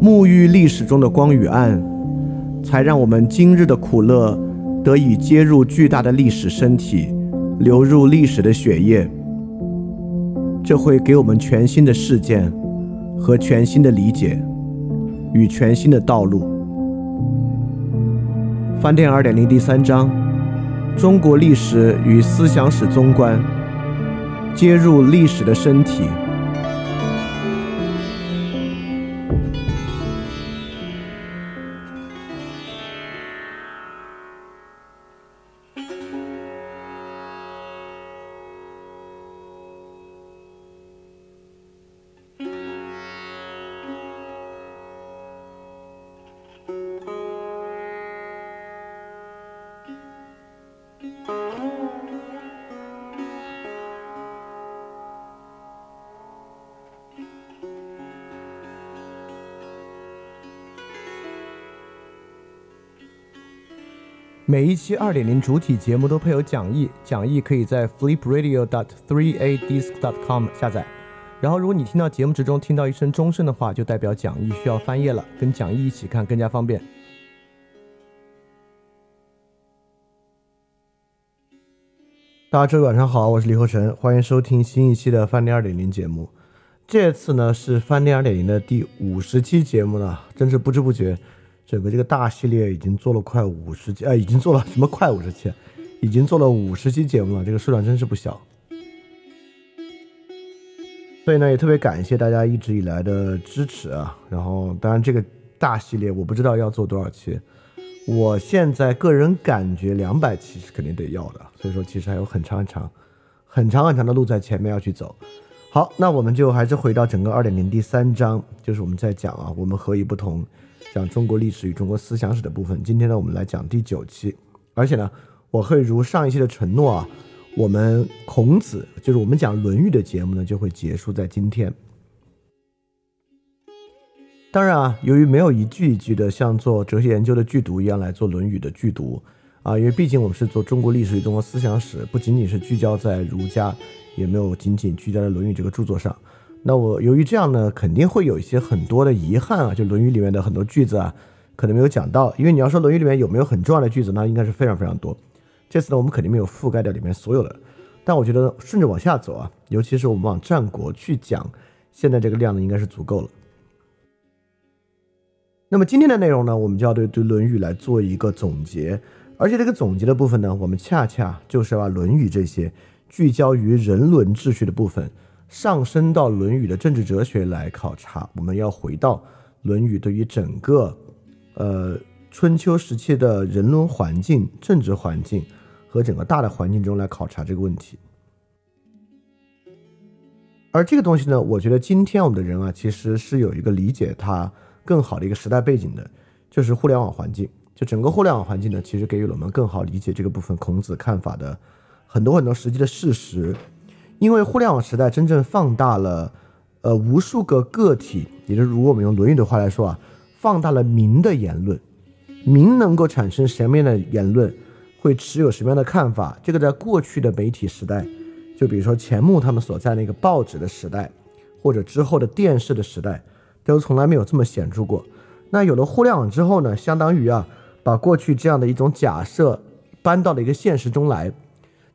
沐浴历史中的光与暗，才让我们今日的苦乐得以接入巨大的历史身体，流入历史的血液。这会给我们全新的事件和全新的理解与全新的道路。饭店二点零第三章：中国历史与思想史综观，接入历史的身体。每一期二点零主体节目都配有讲义，讲义可以在 flipradio.dot3adisc.dot.com 下载。然后，如果你听到节目之中听到一声钟声的话，就代表讲义需要翻页了，跟讲义一起看更加方便。大家周晚上好，我是李厚成，欢迎收听新一期的饭店二点零节目。这次呢是饭店二点零的第五十期节目了，真是不知不觉。整个这个大系列已经做了快五十期，呃，已经做了什么快五十期，已经做了五十期节目了，这个数量真是不小。所以呢，也特别感谢大家一直以来的支持啊。然后，当然这个大系列我不知道要做多少期，我现在个人感觉两百期是肯定得要的。所以说，其实还有很长很长、很长很长的路在前面要去走。好，那我们就还是回到整个二点零第三章，就是我们在讲啊，我们何以不同。讲中国历史与中国思想史的部分，今天呢，我们来讲第九期。而且呢，我会如上一期的承诺啊，我们孔子就是我们讲《论语》的节目呢，就会结束在今天。当然啊，由于没有一句一句的像做哲学研究的剧读一样来做《论语》的剧读啊，因为毕竟我们是做中国历史与中国思想史，不仅仅是聚焦在儒家，也没有仅仅聚焦在《论语》这个著作上。那我由于这样呢，肯定会有一些很多的遗憾啊，就《论语》里面的很多句子啊，可能没有讲到。因为你要说《论语》里面有没有很重要的句子，那应该是非常非常多。这次呢，我们肯定没有覆盖掉里面所有的。但我觉得顺着往下走啊，尤其是我们往战国去讲，现在这个量呢，应该是足够了。那么今天的内容呢，我们就要对对《论语》来做一个总结，而且这个总结的部分呢，我们恰恰就是把《论语》这些聚焦于人伦秩序的部分。上升到《论语》的政治哲学来考察，我们要回到《论语》对于整个，呃，春秋时期的人伦环境、政治环境和整个大的环境中来考察这个问题。而这个东西呢，我觉得今天我们的人啊，其实是有一个理解它更好的一个时代背景的，就是互联网环境。就整个互联网环境呢，其实给予了我们更好理解这个部分孔子看法的很多很多实际的事实。因为互联网时代真正放大了，呃，无数个个体，也就是如果我们用《论语》的话来说啊，放大了民的言论，民能够产生什么样的言论，会持有什么样的看法，这个在过去的媒体时代，就比如说钱穆他们所在那个报纸的时代，或者之后的电视的时代，都从来没有这么显著过。那有了互联网之后呢，相当于啊，把过去这样的一种假设搬到了一个现实中来。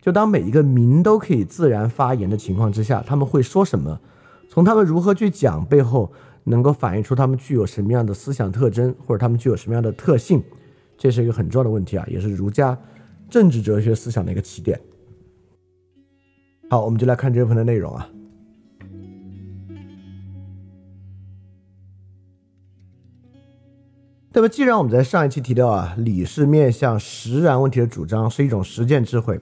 就当每一个民都可以自然发言的情况之下，他们会说什么？从他们如何去讲背后，能够反映出他们具有什么样的思想特征，或者他们具有什么样的特性？这是一个很重要的问题啊，也是儒家政治哲学思想的一个起点。好，我们就来看这部分的内容啊。那么，既然我们在上一期提到啊，理是面向实然问题的主张，是一种实践智慧。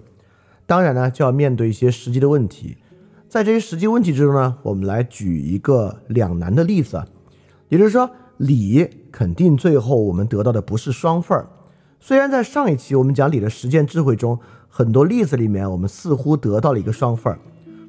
当然呢，就要面对一些实际的问题，在这些实际问题之中呢，我们来举一个两难的例子，也就是说，礼肯定最后我们得到的不是双份儿。虽然在上一期我们讲理的实践智慧中，很多例子里面我们似乎得到了一个双份儿。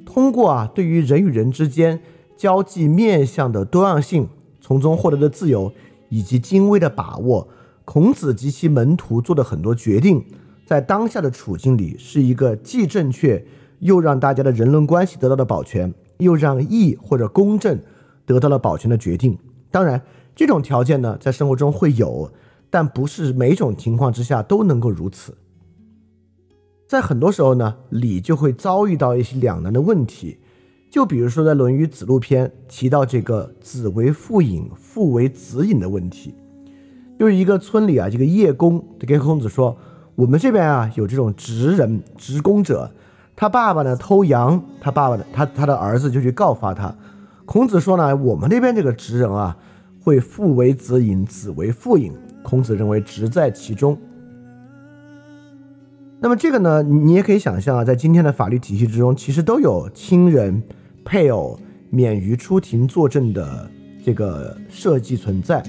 通过啊，对于人与人之间交际面向的多样性，从中获得的自由以及精微的把握，孔子及其门徒做的很多决定，在当下的处境里是一个既正确又让大家的人伦关系得到了保全，又让义或者公正得到了保全的决定。当然，这种条件呢，在生活中会有，但不是每种情况之下都能够如此。在很多时候呢，礼就会遭遇到一些两难的问题。就比如说，在《论语·子路篇》提到这个“子为父隐，父为子隐”的问题，就是一个村里啊，这个叶公就跟孔子说：“我们这边啊，有这种职人、职工者，他爸爸呢偷羊，他爸爸的他他的儿子就去告发他。孔子说呢，我们那边这个职人啊，会父为子隐，子为父隐。孔子认为职在其中。”那么这个呢，你也可以想象啊，在今天的法律体系之中，其实都有亲人、配偶免于出庭作证的这个设计存在。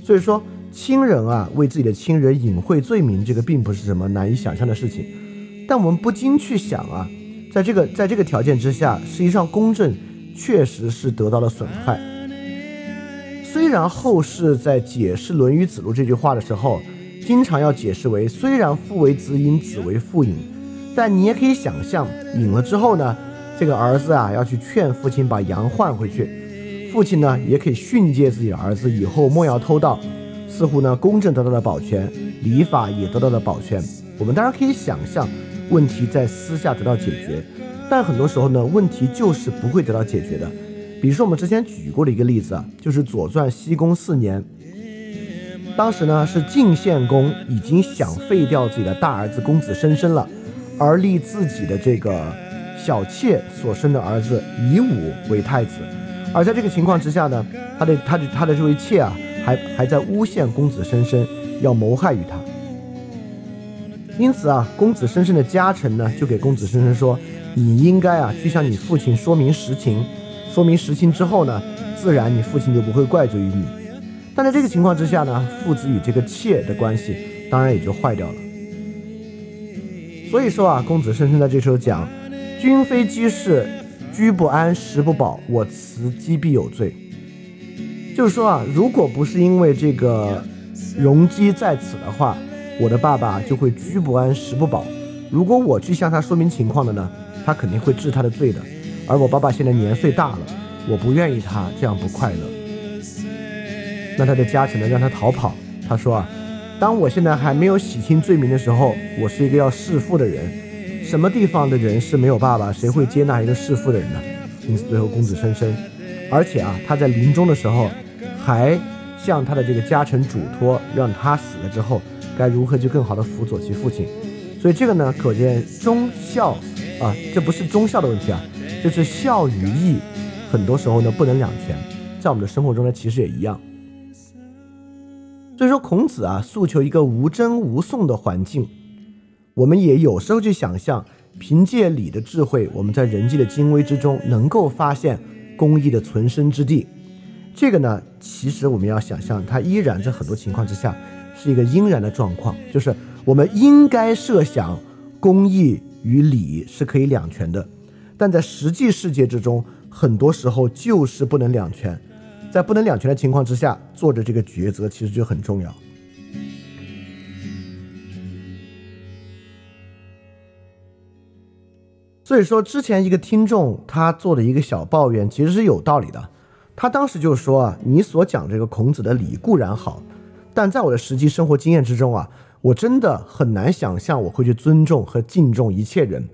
所以说，亲人啊为自己的亲人隐晦罪名，这个并不是什么难以想象的事情。但我们不禁去想啊，在这个在这个条件之下，实际上公正确实是得到了损害。虽然后世在解释《论语·子路》这句话的时候，经常要解释为，虽然父为子隐，子为父隐，但你也可以想象，隐了之后呢，这个儿子啊要去劝父亲把羊换回去，父亲呢也可以训诫自己的儿子以后莫要偷盗，似乎呢公正得到了保全，礼法也得到了保全。我们当然可以想象，问题在私下得到解决，但很多时候呢，问题就是不会得到解决的。比如说我们之前举过的一个例子啊，就是《左传》西宫四年。当时呢，是晋献公已经想废掉自己的大儿子公子申申了，而立自己的这个小妾所生的儿子夷吾为太子。而在这个情况之下呢，他的他的他的这位妾啊，还还在诬陷公子申申要谋害于他。因此啊，公子申申的家臣呢，就给公子申申说：“你应该啊，去向你父亲说明实情。说明实情之后呢，自然你父亲就不会怪罪于你。”但在这个情况之下呢，父子与这个妾的关系当然也就坏掉了。所以说啊，公子申申在这时候讲：“君非居士，居不安，食不饱，我辞饥必有罪。”就是说啊，如果不是因为这个容积在此的话，我的爸爸就会居不安，食不饱。如果我去向他说明情况的呢，他肯定会治他的罪的。而我爸爸现在年岁大了，我不愿意他这样不快乐。那他的家臣呢，让他逃跑。他说啊，当我现在还没有洗清罪名的时候，我是一个要弑父的人。什么地方的人是没有爸爸？谁会接纳一个弑父的人呢？因此，最后公子申申，而且啊，他在临终的时候，还向他的这个家臣嘱托，让他死了之后，该如何去更好的辅佐其父亲。所以这个呢，可见忠孝啊，这不是忠孝的问题啊，就是孝与义，很多时候呢不能两全。在我们的生活中呢，其实也一样。所以说，孔子啊，诉求一个无争无讼的环境。我们也有时候去想象，凭借礼的智慧，我们在人际的精微之中，能够发现公益的存身之地。这个呢，其实我们要想象，它依然在很多情况之下是一个应然的状况，就是我们应该设想公益与理是可以两全的，但在实际世界之中，很多时候就是不能两全。在不能两全的情况之下，做着这个抉择其实就很重要。所以说，之前一个听众他做的一个小抱怨，其实是有道理的。他当时就说啊，你所讲这个孔子的礼固然好，但在我的实际生活经验之中啊，我真的很难想象我会去尊重和敬重一切人。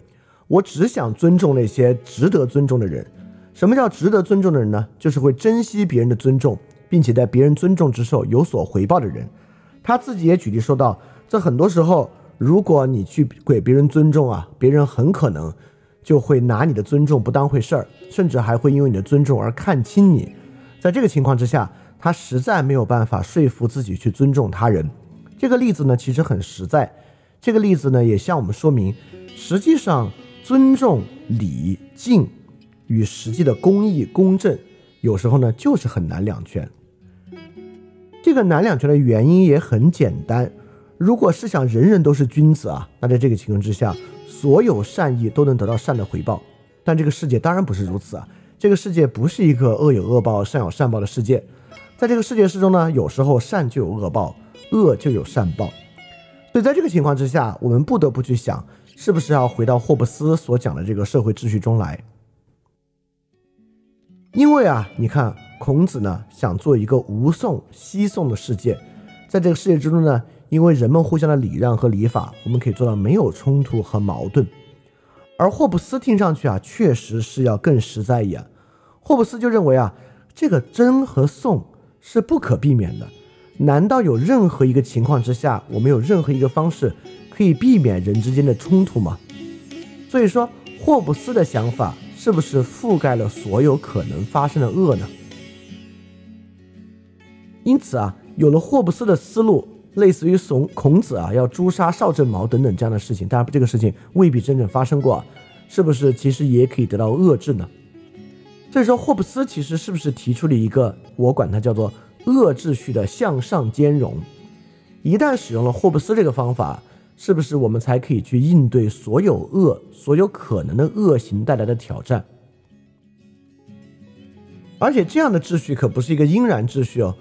我只想尊重那些值得尊重的人。什么叫值得尊重的人呢？就是会珍惜别人的尊重，并且在别人尊重之后有所回报的人。他自己也举例说到，这很多时候，如果你去给别人尊重啊，别人很可能就会拿你的尊重不当回事儿，甚至还会因为你的尊重而看轻你。在这个情况之下，他实在没有办法说服自己去尊重他人。这个例子呢，其实很实在。这个例子呢，也向我们说明，实际上尊重、礼、敬。与实际的公义公正，有时候呢就是很难两全。这个难两全的原因也很简单，如果是想人人都是君子啊，那在这个情况之下，所有善意都能得到善的回报。但这个世界当然不是如此啊，这个世界不是一个恶有恶报、善有善报的世界。在这个世界之中呢，有时候善就有恶报，恶就有善报。所以在这个情况之下，我们不得不去想，是不是要回到霍布斯所讲的这个社会秩序中来？因为啊，你看。孔子呢想做一个无讼西讼的世界，在这个世界之中呢，因为人们互相的礼让和礼法，我们可以做到没有冲突和矛盾。而霍布斯听上去啊，确实是要更实在一点。霍布斯就认为啊，这个争和讼是不可避免的。难道有任何一个情况之下，我们有任何一个方式可以避免人之间的冲突吗？所以说，霍布斯的想法是不是覆盖了所有可能发生的恶呢？因此啊，有了霍布斯的思路，类似于怂孔子啊要诛杀邵正毛等等这样的事情，当然这个事情未必真正发生过，是不是其实也可以得到遏制呢？所以说，霍布斯其实是不是提出了一个我管它叫做恶秩序的向上兼容？一旦使用了霍布斯这个方法，是不是我们才可以去应对所有恶、所有可能的恶行带来的挑战？而且这样的秩序可不是一个应然秩序哦。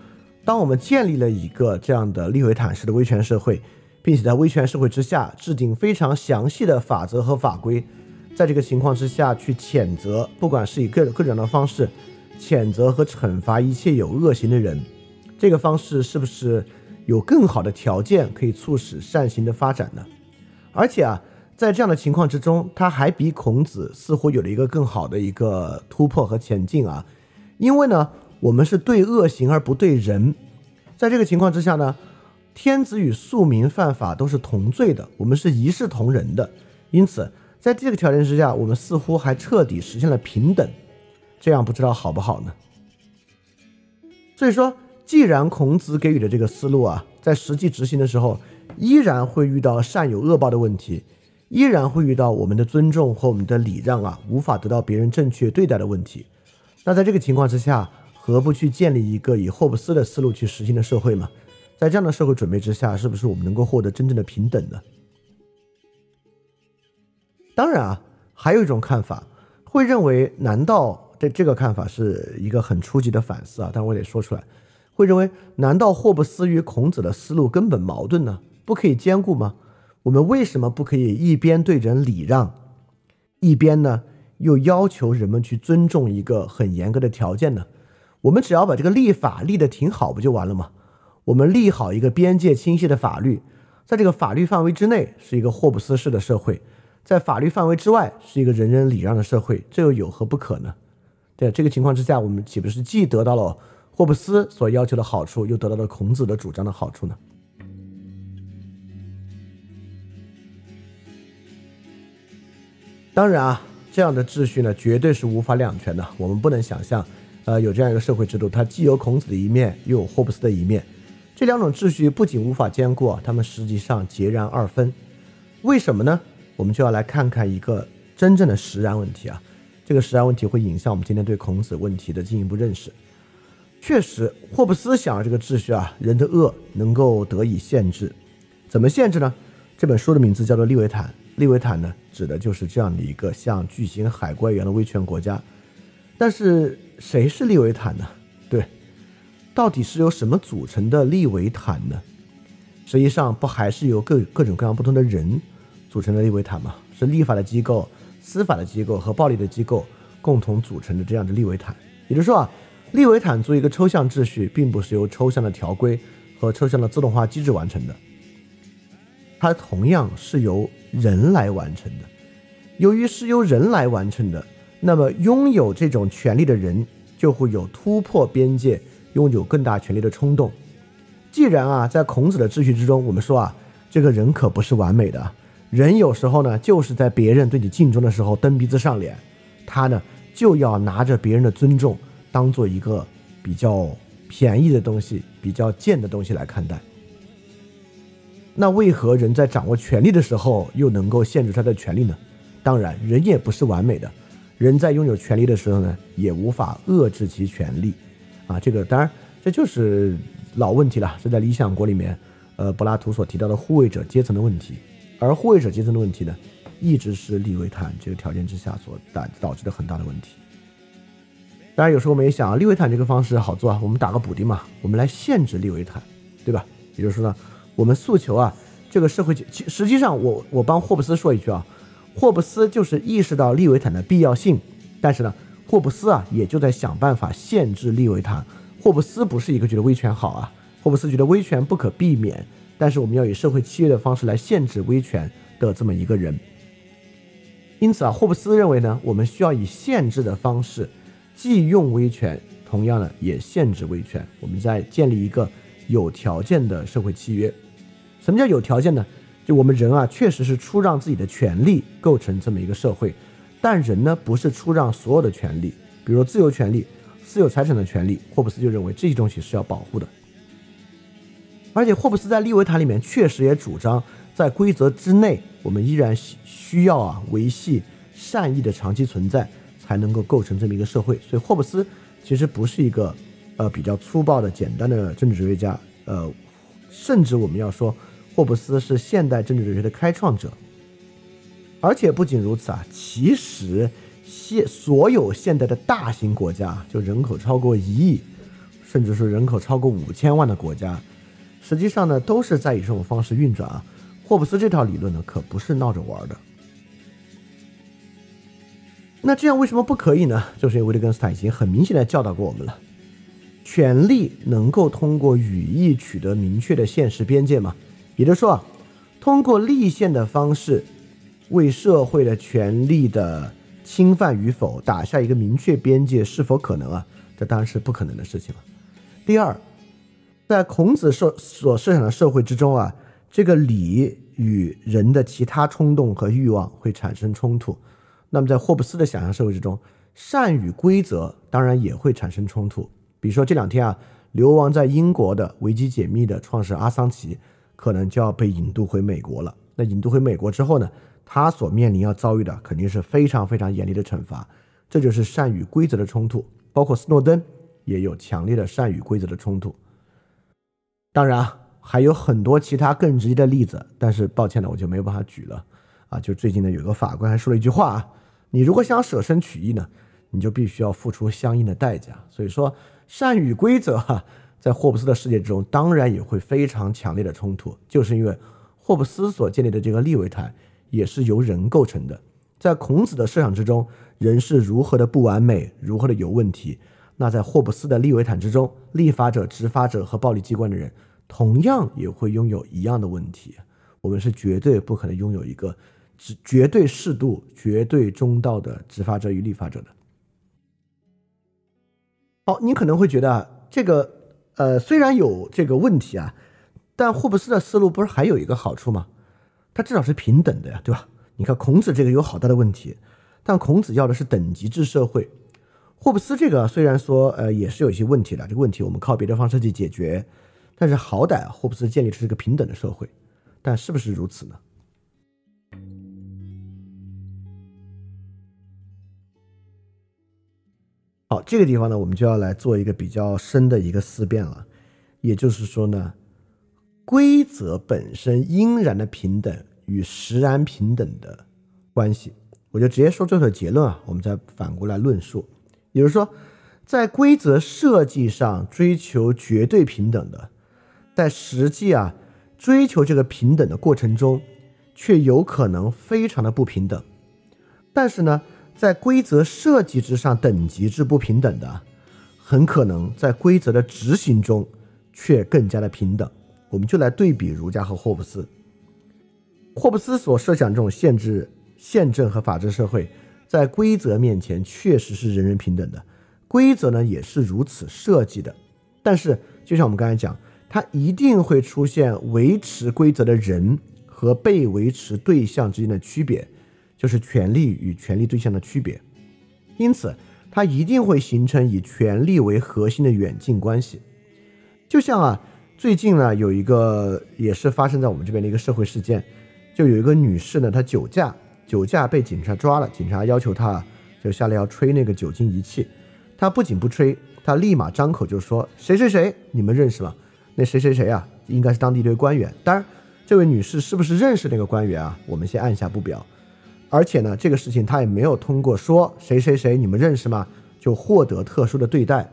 当我们建立了一个这样的利维坦式的威权社会，并且在威权社会之下制定非常详细的法则和法规，在这个情况之下去谴责，不管是以各各种的方式谴责和惩罚一切有恶行的人，这个方式是不是有更好的条件可以促使善行的发展呢？而且啊，在这样的情况之中，他还比孔子似乎有了一个更好的一个突破和前进啊，因为呢。我们是对恶行而不对人，在这个情况之下呢，天子与庶民犯法都是同罪的，我们是一视同仁的。因此，在这个条件之下，我们似乎还彻底实现了平等。这样不知道好不好呢？所以说，既然孔子给予的这个思路啊，在实际执行的时候，依然会遇到善有恶报的问题，依然会遇到我们的尊重和我们的礼让啊，无法得到别人正确对待的问题。那在这个情况之下，何不去建立一个以霍布斯的思路去实行的社会嘛？在这样的社会准备之下，是不是我们能够获得真正的平等呢？当然啊，还有一种看法，会认为，难道这这个看法是一个很初级的反思啊？但我得说出来，会认为，难道霍布斯与孔子的思路根本矛盾呢？不可以兼顾吗？我们为什么不可以一边对人礼让，一边呢又要求人们去尊重一个很严格的条件呢？我们只要把这个立法立得挺好，不就完了吗？我们立好一个边界清晰的法律，在这个法律范围之内是一个霍布斯式的社会，在法律范围之外是一个人人礼让的社会，这又有何不可呢？在这个情况之下，我们岂不是既得到了霍布斯所要求的好处，又得到了孔子的主张的好处呢？当然啊，这样的秩序呢，绝对是无法两全的，我们不能想象。呃，有这样一个社会制度，它既有孔子的一面，又有霍布斯的一面，这两种秩序不仅无法兼顾，他们实际上截然二分。为什么呢？我们就要来看看一个真正的实然问题啊。这个实然问题会影响我们今天对孔子问题的进一步认识。确实，霍布斯想要这个秩序啊，人的恶能够得以限制。怎么限制呢？这本书的名字叫做《利维坦》，利维坦呢，指的就是这样的一个像巨型海怪一样的威权国家。但是。谁是利维坦呢？对，到底是由什么组成的利维坦呢？实际上不还是由各各种各样不同的人组成的利维坦吗？是立法的机构、司法的机构和暴力的机构共同组成的这样的利维坦。也就是说啊，利维坦作为一个抽象秩序，并不是由抽象的条规和抽象的自动化机制完成的，它同样是由人来完成的。由于是由人来完成的。那么，拥有这种权利的人就会有突破边界、拥有更大权力的冲动。既然啊，在孔子的秩序之中，我们说啊，这个人可不是完美的，人有时候呢，就是在别人对你敬重的时候蹬鼻子上脸，他呢就要拿着别人的尊重当做一个比较便宜的东西、比较贱的东西来看待。那为何人在掌握权力的时候又能够限制他的权利呢？当然，人也不是完美的。人在拥有权利的时候呢，也无法遏制其权利，啊，这个当然这就是老问题了，是在《理想国》里面，呃，柏拉图所提到的护卫者阶层的问题。而护卫者阶层的问题呢，一直是利维坦这个条件之下所导导致的很大的问题。当然，有时候我们也想啊，利维坦这个方式好做啊，我们打个补丁嘛，我们来限制利维坦，对吧？也就是说呢，我们诉求啊，这个社会其实际上，我我帮霍布斯说一句啊，霍布斯就是意识到利维坦的必要性，但是呢，霍布斯啊也就在想办法限制利维坦。霍布斯不是一个觉得威权好啊，霍布斯觉得威权不可避免，但是我们要以社会契约的方式来限制威权的这么一个人。因此啊，霍布斯认为呢，我们需要以限制的方式。既用威权，同样呢也限制威权。我们在建立一个有条件的社会契约。什么叫有条件呢？就我们人啊，确实是出让自己的权利构成这么一个社会，但人呢不是出让所有的权利，比如自由权利、私有财产的权利。霍布斯就认为这些东西是要保护的。而且霍布斯在利维坦里面确实也主张，在规则之内，我们依然需要啊维系善意的长期存在。才能够构成这么一个社会，所以霍布斯其实不是一个呃比较粗暴的简单的政治哲学家，呃，甚至我们要说霍布斯是现代政治哲学的开创者。而且不仅如此啊，其实现所有现代的大型国家，就人口超过一亿，甚至是人口超过五千万的国家，实际上呢都是在以这种方式运转啊。霍布斯这套理论呢可不是闹着玩的。那这样为什么不可以呢？就是因为维特根斯坦已经很明显的教导过我们了，权力能够通过语义取得明确的现实边界吗？也就是说啊，通过立宪的方式为社会的权利的侵犯与否打下一个明确边界，是否可能啊？这当然是不可能的事情了。第二，在孔子设所设想的社会之中啊，这个礼与人的其他冲动和欲望会产生冲突。那么，在霍布斯的想象社会之中，善与规则当然也会产生冲突。比如说这两天啊，流亡在英国的维基解密的创始人阿桑奇，可能就要被引渡回美国了。那引渡回美国之后呢，他所面临要遭遇的肯定是非常非常严厉的惩罚。这就是善与规则的冲突。包括斯诺登也有强烈的善与规则的冲突。当然啊，还有很多其他更直接的例子，但是抱歉呢，我就没有办法举了。啊，就最近呢，有个法官还说了一句话啊。你如果想舍身取义呢，你就必须要付出相应的代价。所以说，善与规则哈，在霍布斯的世界之中，当然也会非常强烈的冲突，就是因为霍布斯所建立的这个利维坦也是由人构成的。在孔子的设想之中，人是如何的不完美，如何的有问题。那在霍布斯的利维坦之中，立法者、执法者和暴力机关的人，同样也会拥有一样的问题。我们是绝对不可能拥有一个。是绝对适度、绝对中道的执法者与立法者的。好，你可能会觉得这个呃虽然有这个问题啊，但霍布斯的思路不是还有一个好处吗？他至少是平等的呀，对吧？你看孔子这个有好大的问题，但孔子要的是等级制社会。霍布斯这个虽然说呃也是有一些问题的，这个问题我们靠别的方式去解决，但是好歹霍布斯建立出一个平等的社会，但是不是如此呢？好，这个地方呢，我们就要来做一个比较深的一个思辨了。也就是说呢，规则本身应然的平等与实然平等的关系，我就直接说这个结论啊，我们再反过来论述。也就是说，在规则设计上追求绝对平等的，在实际啊追求这个平等的过程中，却有可能非常的不平等。但是呢？在规则设计之上，等级制不平等的，很可能在规则的执行中却更加的平等。我们就来对比儒家和霍布斯。霍布斯所设想这种限制、宪政和法治社会，在规则面前确实是人人平等的，规则呢也是如此设计的。但是，就像我们刚才讲，它一定会出现维持规则的人和被维持对象之间的区别。就是权力与权力对象的区别，因此它一定会形成以权力为核心的远近关系。就像啊，最近呢有一个也是发生在我们这边的一个社会事件，就有一个女士呢，她酒驾，酒驾被警察抓了，警察要求她就下来要吹那个酒精仪器，她不仅不吹，她立马张口就说谁谁谁，你们认识吗？那谁谁谁啊，应该是当地一位官员。当然，这位女士是不是认识那个官员啊？我们先按下不表。而且呢，这个事情他也没有通过说谁谁谁你们认识吗，就获得特殊的对待。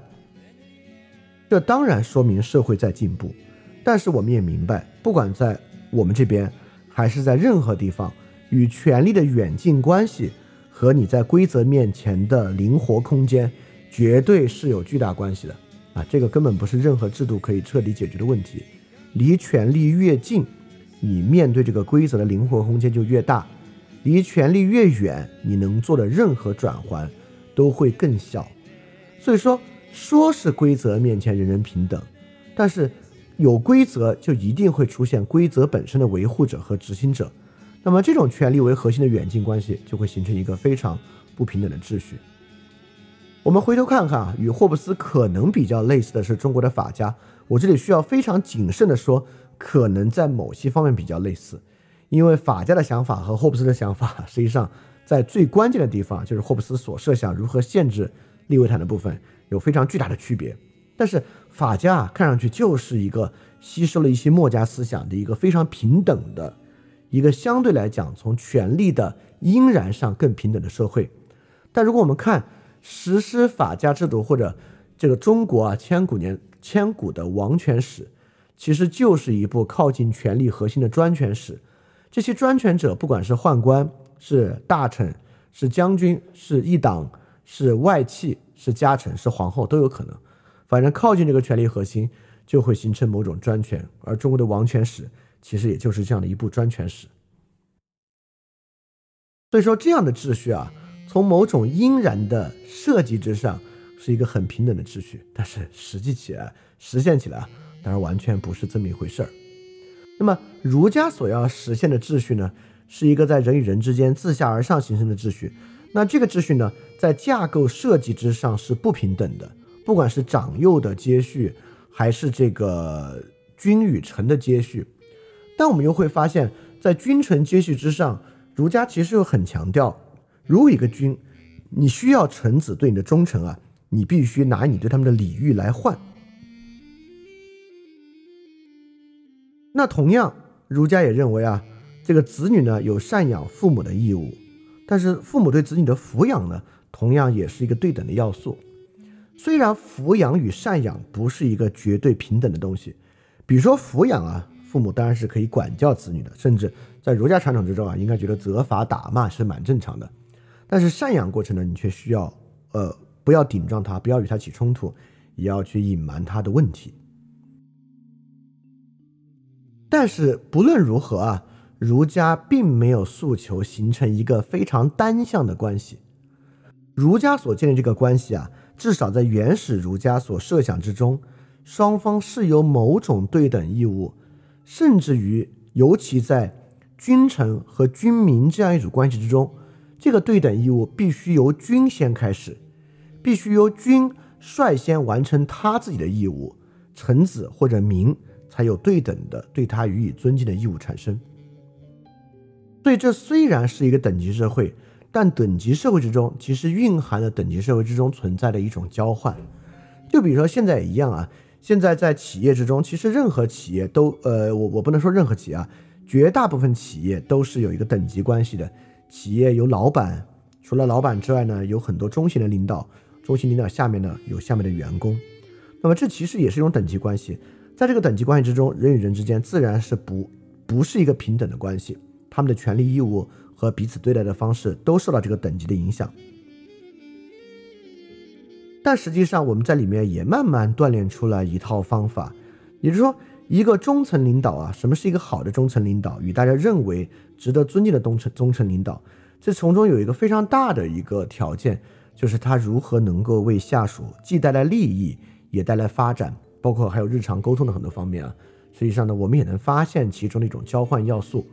这当然说明社会在进步，但是我们也明白，不管在我们这边还是在任何地方，与权力的远近关系和你在规则面前的灵活空间，绝对是有巨大关系的啊！这个根本不是任何制度可以彻底解决的问题。离权力越近，你面对这个规则的灵活空间就越大；离权力越远，你能做的任何转换都会更小。所以说。说是规则面前人人平等，但是有规则就一定会出现规则本身的维护者和执行者，那么这种权力为核心的远近关系就会形成一个非常不平等的秩序。我们回头看看啊，与霍布斯可能比较类似的是中国的法家，我这里需要非常谨慎的说，可能在某些方面比较类似，因为法家的想法和霍布斯的想法 实际上在最关键的地方，就是霍布斯所设想如何限制利维坦的部分。有非常巨大的区别，但是法家啊，看上去就是一个吸收了一些墨家思想的一个非常平等的，一个相对来讲从权力的应然上更平等的社会。但如果我们看实施法家制度或者这个中国啊千古年千古的王权史，其实就是一部靠近权力核心的专权史。这些专权者，不管是宦官、是大臣、是将军、是一党、是外戚。是家臣是皇后都有可能，反正靠近这个权力核心，就会形成某种专权。而中国的王权史其实也就是这样的一部专权史。所以说，这样的秩序啊，从某种应然的设计之上，是一个很平等的秩序。但是实际起来、实现起来，当然完全不是这么一回事儿。那么儒家所要实现的秩序呢，是一个在人与人之间自下而上形成的秩序。那这个秩序呢，在架构设计之上是不平等的，不管是长幼的接续，还是这个君与臣的接续，但我们又会发现，在君臣接续之上，儒家其实又很强调，如一个君，你需要臣子对你的忠诚啊，你必须拿你对他们的礼遇来换。那同样，儒家也认为啊，这个子女呢有赡养父母的义务。但是父母对子女的抚养呢，同样也是一个对等的要素。虽然抚养与赡养不是一个绝对平等的东西，比如说抚养啊，父母当然是可以管教子女的，甚至在儒家传统之中啊，应该觉得责罚打骂是蛮正常的。但是赡养过程呢，你却需要呃不要顶撞他，不要与他起冲突，也要去隐瞒他的问题。但是不论如何啊。儒家并没有诉求形成一个非常单向的关系，儒家所建立这个关系啊，至少在原始儒家所设想之中，双方是有某种对等义务，甚至于，尤其在君臣和君民这样一组关系之中，这个对等义务必须由君先开始，必须由君率先完成他自己的义务，臣子或者民才有对等的对他予以尊敬的义务产生。所以，这虽然是一个等级社会，但等级社会之中其实蕴含了等级社会之中存在的一种交换。就比如说现在也一样啊，现在在企业之中，其实任何企业都，呃，我我不能说任何企业啊，绝大部分企业都是有一个等级关系的。企业有老板，除了老板之外呢，有很多中型的领导，中型领导下面呢有下面的员工。那么这其实也是一种等级关系。在这个等级关系之中，人与人之间自然是不不是一个平等的关系。他们的权利义务和彼此对待的方式都受到这个等级的影响，但实际上我们在里面也慢慢锻炼出了一套方法，也就是说，一个中层领导啊，什么是一个好的中层领导？与大家认为值得尊敬的中层中层领导，这从中有一个非常大的一个条件，就是他如何能够为下属既带来利益，也带来发展，包括还有日常沟通的很多方面啊。实际上呢，我们也能发现其中的一种交换要素。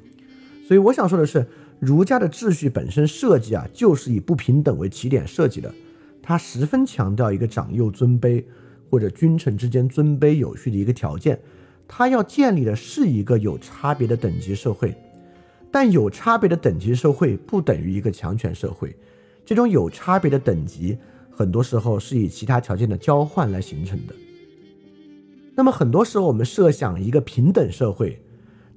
所以我想说的是，儒家的秩序本身设计啊，就是以不平等为起点设计的。它十分强调一个长幼尊卑，或者君臣之间尊卑有序的一个条件。它要建立的是一个有差别的等级社会，但有差别的等级社会不等于一个强权社会。这种有差别的等级，很多时候是以其他条件的交换来形成的。那么很多时候我们设想一个平等社会，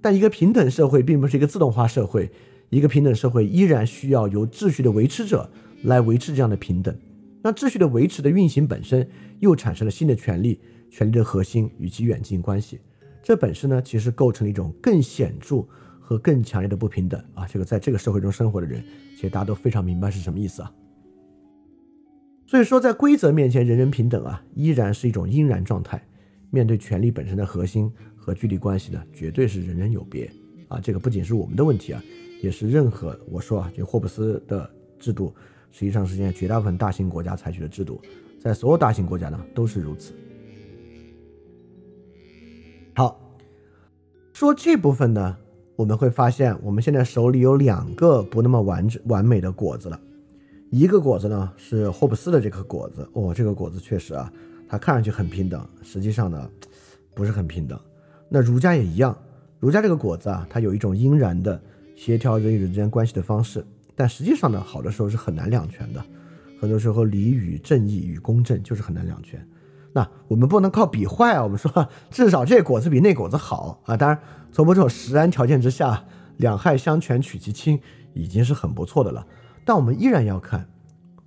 但一个平等社会并不是一个自动化社会，一个平等社会依然需要由秩序的维持者来维持这样的平等。那秩序的维持的运行本身又产生了新的权利，权利的核心与其远近关系，这本身呢其实构成了一种更显著和更强烈的不平等啊！这个在这个社会中生活的人，其实大家都非常明白是什么意思啊。所以说，在规则面前人人平等啊，依然是一种应然状态。面对权力本身的核心和距离关系呢，绝对是人人有别啊！这个不仅是我们的问题啊，也是任何我说啊，就霍布斯的制度。实际上是现在绝大部分大型国家采取的制度，在所有大型国家呢都是如此。好，说这部分呢，我们会发现我们现在手里有两个不那么完整完美的果子了。一个果子呢是霍布斯的这颗果子，哦，这个果子确实啊，它看上去很平等，实际上呢不是很平等。那儒家也一样，儒家这个果子啊，它有一种应然的协调人与人之间关系的方式。但实际上呢，好的时候是很难两全的，很多时候礼与正义与公正就是很难两全。那我们不能靠比坏啊，我们说至少这果子比那果子好啊。当然，从某种实然条件之下，两害相权取其轻已经是很不错的了。但我们依然要看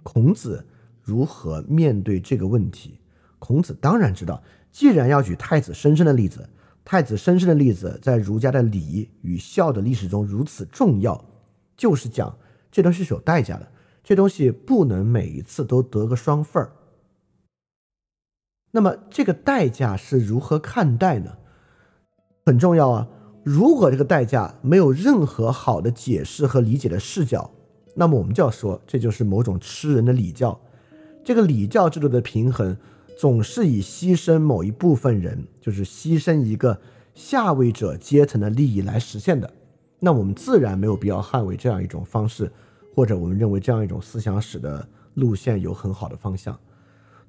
孔子如何面对这个问题。孔子当然知道，既然要举太子申生的例子，太子申生的例子在儒家的礼与孝的历史中如此重要，就是讲。这东西是有代价的，这东西不能每一次都得个双份儿。那么这个代价是如何看待呢？很重要啊！如果这个代价没有任何好的解释和理解的视角，那么我们就要说，这就是某种吃人的礼教。这个礼教制度的平衡，总是以牺牲某一部分人，就是牺牲一个下位者阶层的利益来实现的。那我们自然没有必要捍卫这样一种方式。或者我们认为这样一种思想史的路线有很好的方向，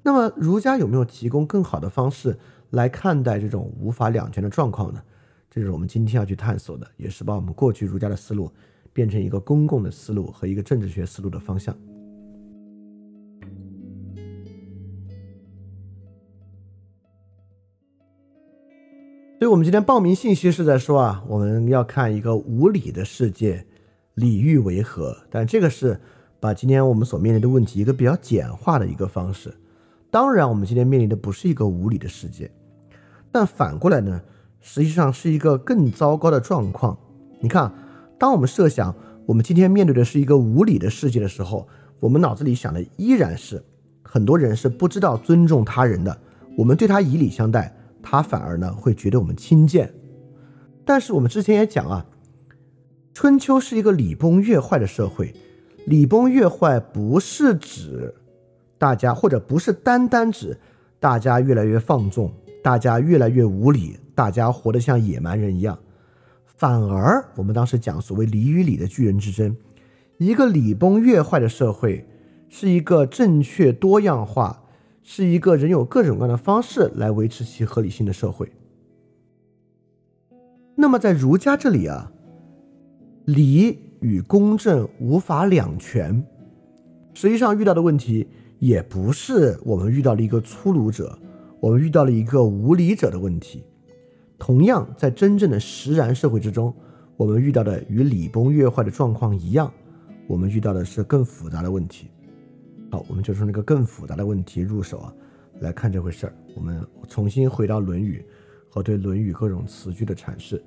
那么儒家有没有提供更好的方式来看待这种无法两全的状况呢？这是我们今天要去探索的，也是把我们过去儒家的思路变成一个公共的思路和一个政治学思路的方向。所以，我们今天报名信息是在说啊，我们要看一个无理的世界。礼遇为何？但这个是把今天我们所面临的问题一个比较简化的一个方式。当然，我们今天面临的不是一个无理的世界，但反过来呢，实际上是一个更糟糕的状况。你看，当我们设想我们今天面对的是一个无理的世界的时候，我们脑子里想的依然是很多人是不知道尊重他人的。我们对他以礼相待，他反而呢会觉得我们轻贱。但是我们之前也讲啊。春秋是一个礼崩乐坏的社会，礼崩乐坏不是指大家，或者不是单单指大家越来越放纵，大家越来越无礼，大家活得像野蛮人一样。反而，我们当时讲所谓礼与礼的巨人之争，一个礼崩乐坏的社会，是一个正确多样化，是一个人有各种各样的方式来维持其合理性的社会。那么，在儒家这里啊。礼与公正无法两全，实际上遇到的问题也不是我们遇到了一个粗鲁者，我们遇到了一个无礼者的问题。同样，在真正的实然社会之中，我们遇到的与礼崩乐坏的状况一样，我们遇到的是更复杂的问题。我们就从那个更复杂的问题入手啊，来看这回事儿。我们重新回到《论语》和对《论语》各种词句的阐释。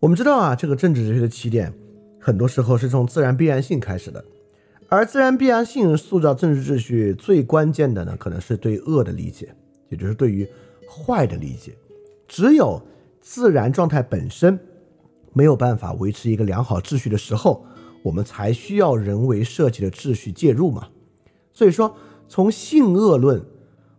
我们知道啊，这个政治哲学的起点，很多时候是从自然必然性开始的，而自然必然性塑造政治秩序最关键的呢，可能是对恶的理解，也就是对于坏的理解。只有自然状态本身没有办法维持一个良好秩序的时候，我们才需要人为设计的秩序介入嘛。所以说，从性恶论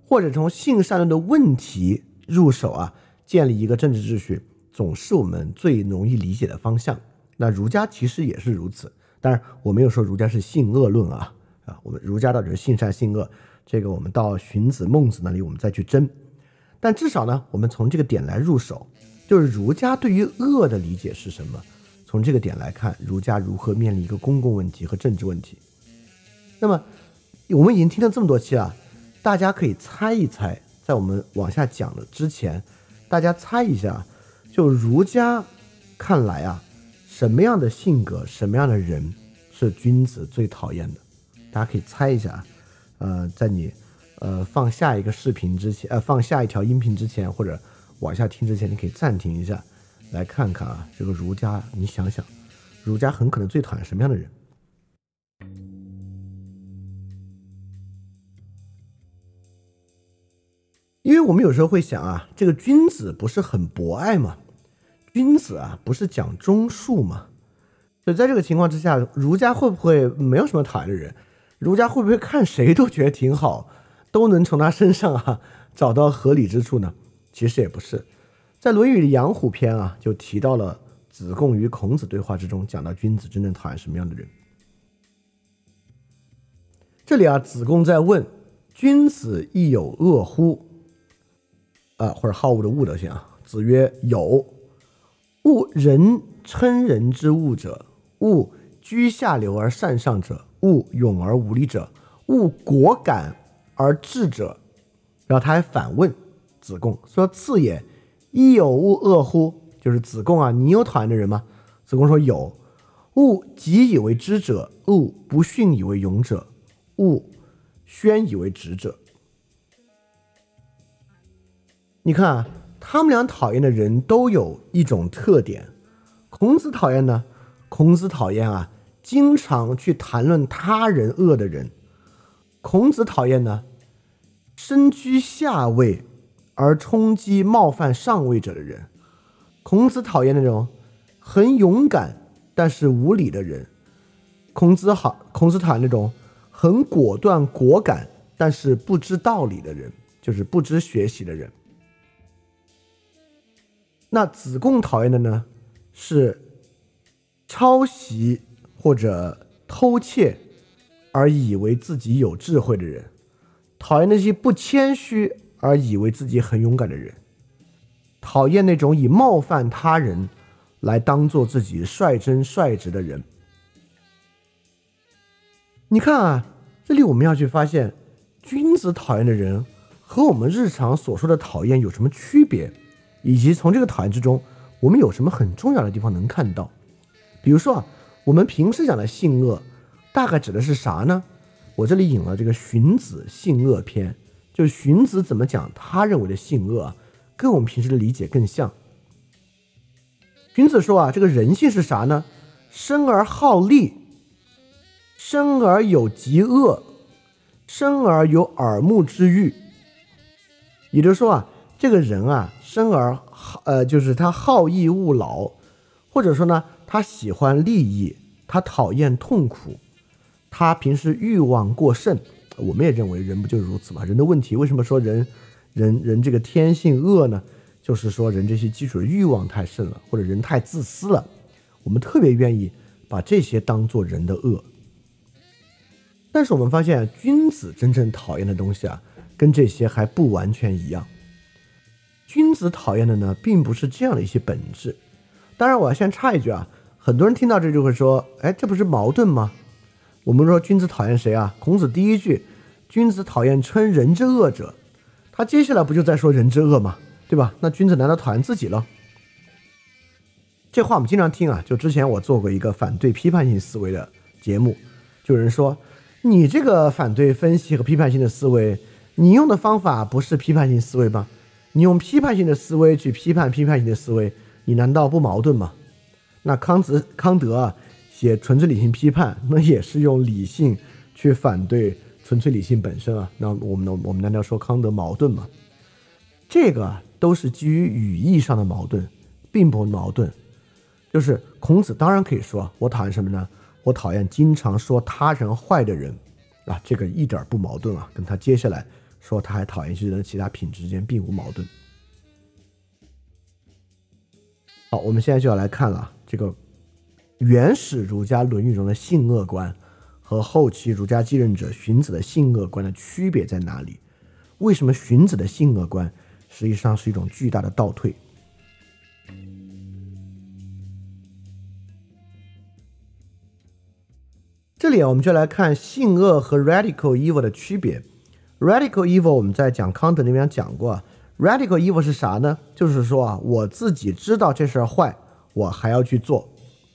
或者从性善论的问题入手啊，建立一个政治秩序。总是我们最容易理解的方向。那儒家其实也是如此。当然，我没有说儒家是性恶论啊啊，我们儒家到底是性善性恶，这个我们到荀子、孟子那里我们再去争。但至少呢，我们从这个点来入手，就是儒家对于恶的理解是什么？从这个点来看，儒家如何面临一个公共问题和政治问题？那么，我们已经听了这么多期啊，大家可以猜一猜，在我们往下讲的之前，大家猜一下。就儒家看来啊，什么样的性格、什么样的人是君子最讨厌的？大家可以猜一下啊。呃，在你呃放下一个视频之前，呃放下一条音频之前，或者往下听之前，你可以暂停一下，来看看啊，这个儒家，你想想，儒家很可能最讨厌什么样的人？因为我们有时候会想啊，这个君子不是很博爱吗？君子啊，不是讲忠恕吗？所以在这个情况之下，儒家会不会没有什么讨厌的人？儒家会不会看谁都觉得挺好，都能从他身上啊找到合理之处呢？其实也不是，在《论语》的阳虎篇啊，就提到了子贡与孔子对话之中，讲到君子真正讨厌什么样的人。这里啊，子贡在问：“君子亦有恶乎？”啊，或者好恶的恶德性啊？子曰：“有。”物人称人之物者，物居下流而善上者，物勇而无礼者，物果敢而智者。然后他还反问子贡说：“次也，亦有物恶乎？”就是子贡啊，你有讨厌的人吗？子贡说：“有。物己以为知者，物不逊以为勇者，物宣以为直者。”你看啊。他们俩讨厌的人都有一种特点。孔子讨厌呢？孔子讨厌啊，经常去谈论他人恶的人。孔子讨厌呢，身居下位而冲击冒犯上位者的人。孔子讨厌那种很勇敢但是无礼的人。孔子好，孔子讨厌那种很果断果敢但是不知道理的人，就是不知学习的人。那子贡讨厌的呢，是抄袭或者偷窃而以为自己有智慧的人，讨厌那些不谦虚而以为自己很勇敢的人，讨厌那种以冒犯他人来当做自己率真率直的人。你看啊，这里我们要去发现，君子讨厌的人和我们日常所说的讨厌有什么区别？以及从这个讨厌之中，我们有什么很重要的地方能看到？比如说啊，我们平时讲的性恶，大概指的是啥呢？我这里引了这个荀子《性恶篇》，就是荀子怎么讲他认为的性恶，啊，跟我们平时的理解更像。荀子说啊，这个人性是啥呢？生而好利，生而有极恶，生而有耳目之欲。也就是说啊。这个人啊，生而好，呃，就是他好逸恶劳，或者说呢，他喜欢利益，他讨厌痛苦，他平时欲望过剩。我们也认为人不就是如此吗？人的问题为什么说人，人人这个天性恶呢？就是说人这些基础的欲望太盛了，或者人太自私了。我们特别愿意把这些当做人的恶。但是我们发现，君子真正讨厌的东西啊，跟这些还不完全一样。君子讨厌的呢，并不是这样的一些本质。当然，我要先插一句啊，很多人听到这就会说：“哎，这不是矛盾吗？”我们说君子讨厌谁啊？孔子第一句，君子讨厌称人之恶者。他接下来不就在说人之恶吗？对吧？那君子难道讨厌自己了？这话我们经常听啊。就之前我做过一个反对批判性思维的节目，就有人说：“你这个反对分析和批判性的思维，你用的方法不是批判性思维吗？”你用批判性的思维去批判批判性的思维，你难道不矛盾吗？那康子康德啊写《纯粹理性批判》，那也是用理性去反对纯粹理性本身啊。那我们我们难道说康德矛盾吗？这个都是基于语义上的矛盾，并不矛盾。就是孔子当然可以说，我讨厌什么呢？我讨厌经常说他人坏的人，啊，这个一点不矛盾啊，跟他接下来说他还讨厌一些人的其他品质之间并无矛盾。好，我们现在就要来看了这个原始儒家《论语》中的性恶观和后期儒家继任者荀子的性恶观的区别在哪里？为什么荀子的性恶观实际上是一种巨大的倒退？这里啊，我们就来看性恶和 radical evil 的区别。Radical evil 我们在讲康德那边讲过，radical evil 是啥呢？就是说啊，我自己知道这事儿坏，我还要去做。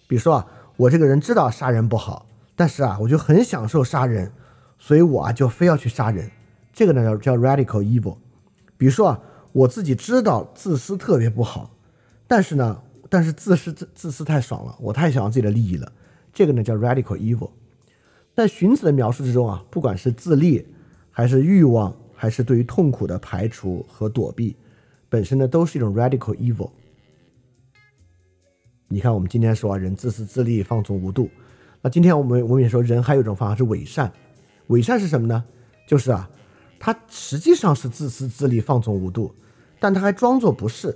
比如说啊，我这个人知道杀人不好，但是啊，我就很享受杀人，所以我啊就非要去杀人。这个呢叫叫 radical evil。比如说啊，我自己知道自私特别不好，但是呢，但是自私自自私太爽了，我太想要自己的利益了。这个呢叫 radical evil。在荀子的描述之中啊，不管是自利，还是欲望，还是对于痛苦的排除和躲避，本身呢都是一种 radical evil。你看，我们今天说啊，人自私自利、放纵无度，那今天我们我们也说，人还有一种方法是伪善。伪善是什么呢？就是啊，他实际上是自私自利、放纵无度，但他还装作不是。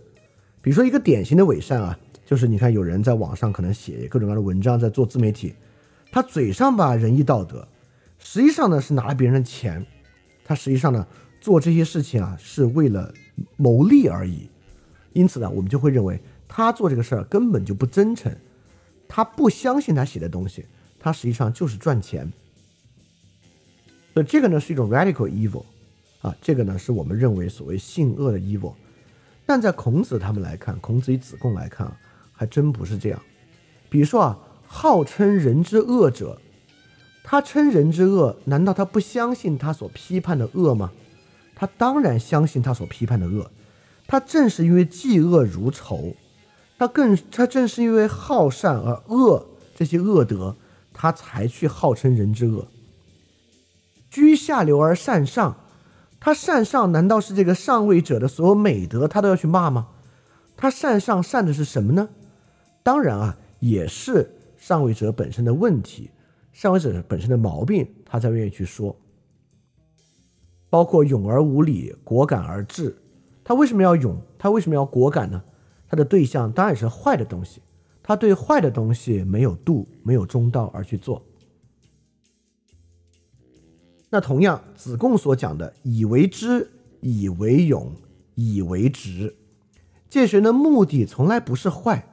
比如说一个典型的伪善啊，就是你看有人在网上可能写各种各样的文章，在做自媒体。他嘴上吧仁义道德，实际上呢是拿了别人的钱，他实际上呢做这些事情啊是为了谋利而已，因此呢我们就会认为他做这个事儿根本就不真诚，他不相信他写的东西，他实际上就是赚钱。所以这个呢是一种 radical evil，啊，这个呢是我们认为所谓性恶的 evil，但在孔子他们来看，孔子与子贡来看，还真不是这样。比如说啊。号称人之恶者，他称人之恶，难道他不相信他所批判的恶吗？他当然相信他所批判的恶。他正是因为嫉恶如仇，他更他正是因为好善而恶这些恶德，他才去号称人之恶。居下流而善上，他善上难道是这个上位者的所有美德，他都要去骂吗？他善上善的是什么呢？当然啊，也是。上位者本身的问题，上位者本身的毛病，他才愿意去说。包括勇而无礼，果敢而治。他为什么要勇？他为什么要果敢呢？他的对象当然是坏的东西，他对坏的东西没有度，没有中道而去做。那同样，子贡所讲的“以为知，以为勇，以为直”，这些人的目的从来不是坏，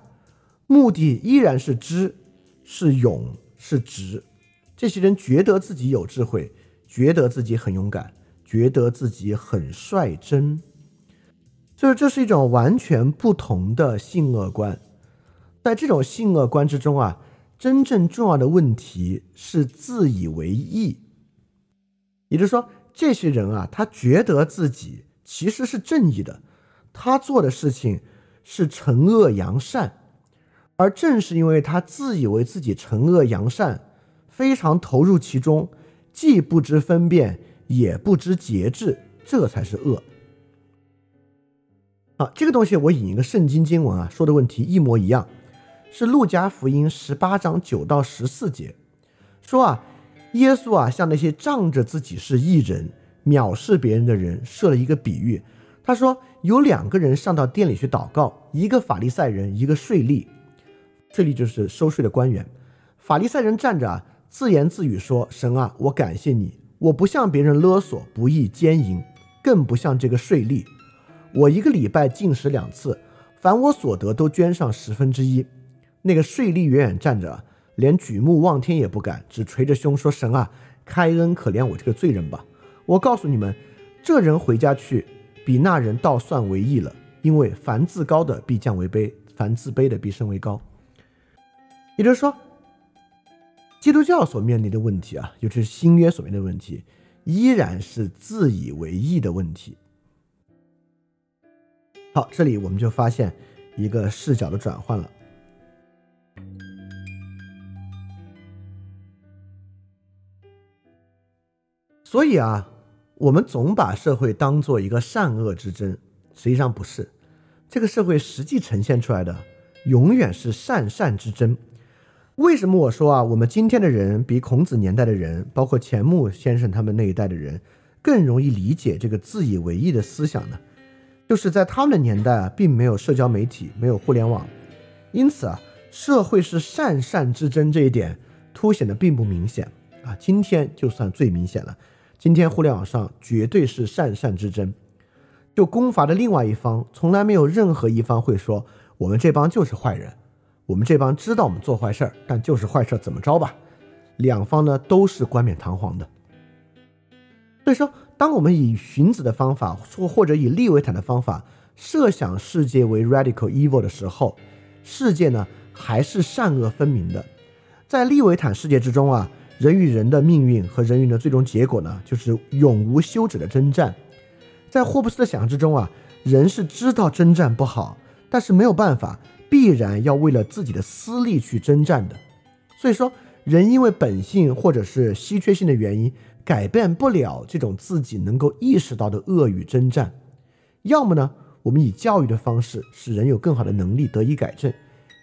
目的依然是知。是勇是直，这些人觉得自己有智慧，觉得自己很勇敢，觉得自己很率真，所以这是一种完全不同的性恶观。在这种性恶观之中啊，真正重要的问题是自以为义，也就是说，这些人啊，他觉得自己其实是正义的，他做的事情是惩恶扬善。而正是因为他自以为自己惩恶扬善，非常投入其中，既不知分辨，也不知节制，这才是恶。啊，这个东西我引一个圣经经文啊，说的问题一模一样，是路加福音十八章九到十四节，说啊，耶稣啊向那些仗着自己是异人、藐视别人的人设了一个比喻，他说有两个人上到店里去祷告，一个法利赛人，一个税吏。税吏就是收税的官员，法利赛人站着啊，自言自语说：“神啊，我感谢你，我不向别人勒索、不义奸淫，更不像这个税吏。我一个礼拜进食两次，凡我所得都捐上十分之一。”那个税吏远远站着，连举目望天也不敢，只捶着胸说：“神啊，开恩可怜我这个罪人吧！我告诉你们，这人回家去，比那人倒算为义了，因为凡自高的必降为卑，凡自卑的必升为高。”也就是说，基督教所面临的问题啊尤其是新约所面临的问题依然是自以为意的问题。好这里我们就发现一个视角的转换了。所以啊我们总把社会当做一个善恶之争实际上不是。这个社会实际呈现出来的永远是善善之争。为什么我说啊，我们今天的人比孔子年代的人，包括钱穆先生他们那一代的人，更容易理解这个自以为意的思想呢？就是在他们的年代啊，并没有社交媒体，没有互联网，因此啊，社会是善善之争这一点凸显的并不明显啊。今天就算最明显了。今天互联网上绝对是善善之争，就攻伐的另外一方，从来没有任何一方会说我们这帮就是坏人，我们这帮知道我们做坏事儿，但就是坏事儿怎么着吧？两方呢都是冠冕堂皇的。所以说，当我们以荀子的方法，或或者以利维坦的方法设想世界为 radical evil 的时候，世界呢还是善恶分明的。在利维坦世界之中啊。人与人的命运和人与人的最终结果呢，就是永无休止的征战。在霍布斯的想象之中啊，人是知道征战不好，但是没有办法，必然要为了自己的私利去征战的。所以说，人因为本性或者是稀缺性的原因，改变不了这种自己能够意识到的恶与征战。要么呢，我们以教育的方式使人有更好的能力得以改正；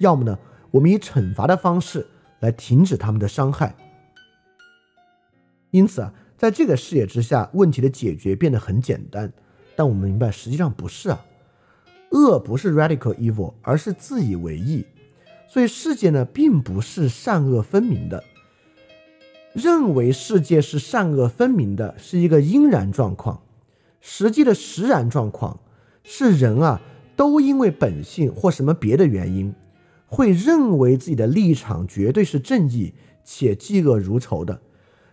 要么呢，我们以惩罚的方式来停止他们的伤害。因此啊，在这个视野之下，问题的解决变得很简单。但我们明白，实际上不是啊。恶不是 radical evil，而是自以为意。所以世界呢，并不是善恶分明的。认为世界是善恶分明的，是一个应然状况。实际的实然状况是人啊，都因为本性或什么别的原因，会认为自己的立场绝对是正义且嫉恶如仇的。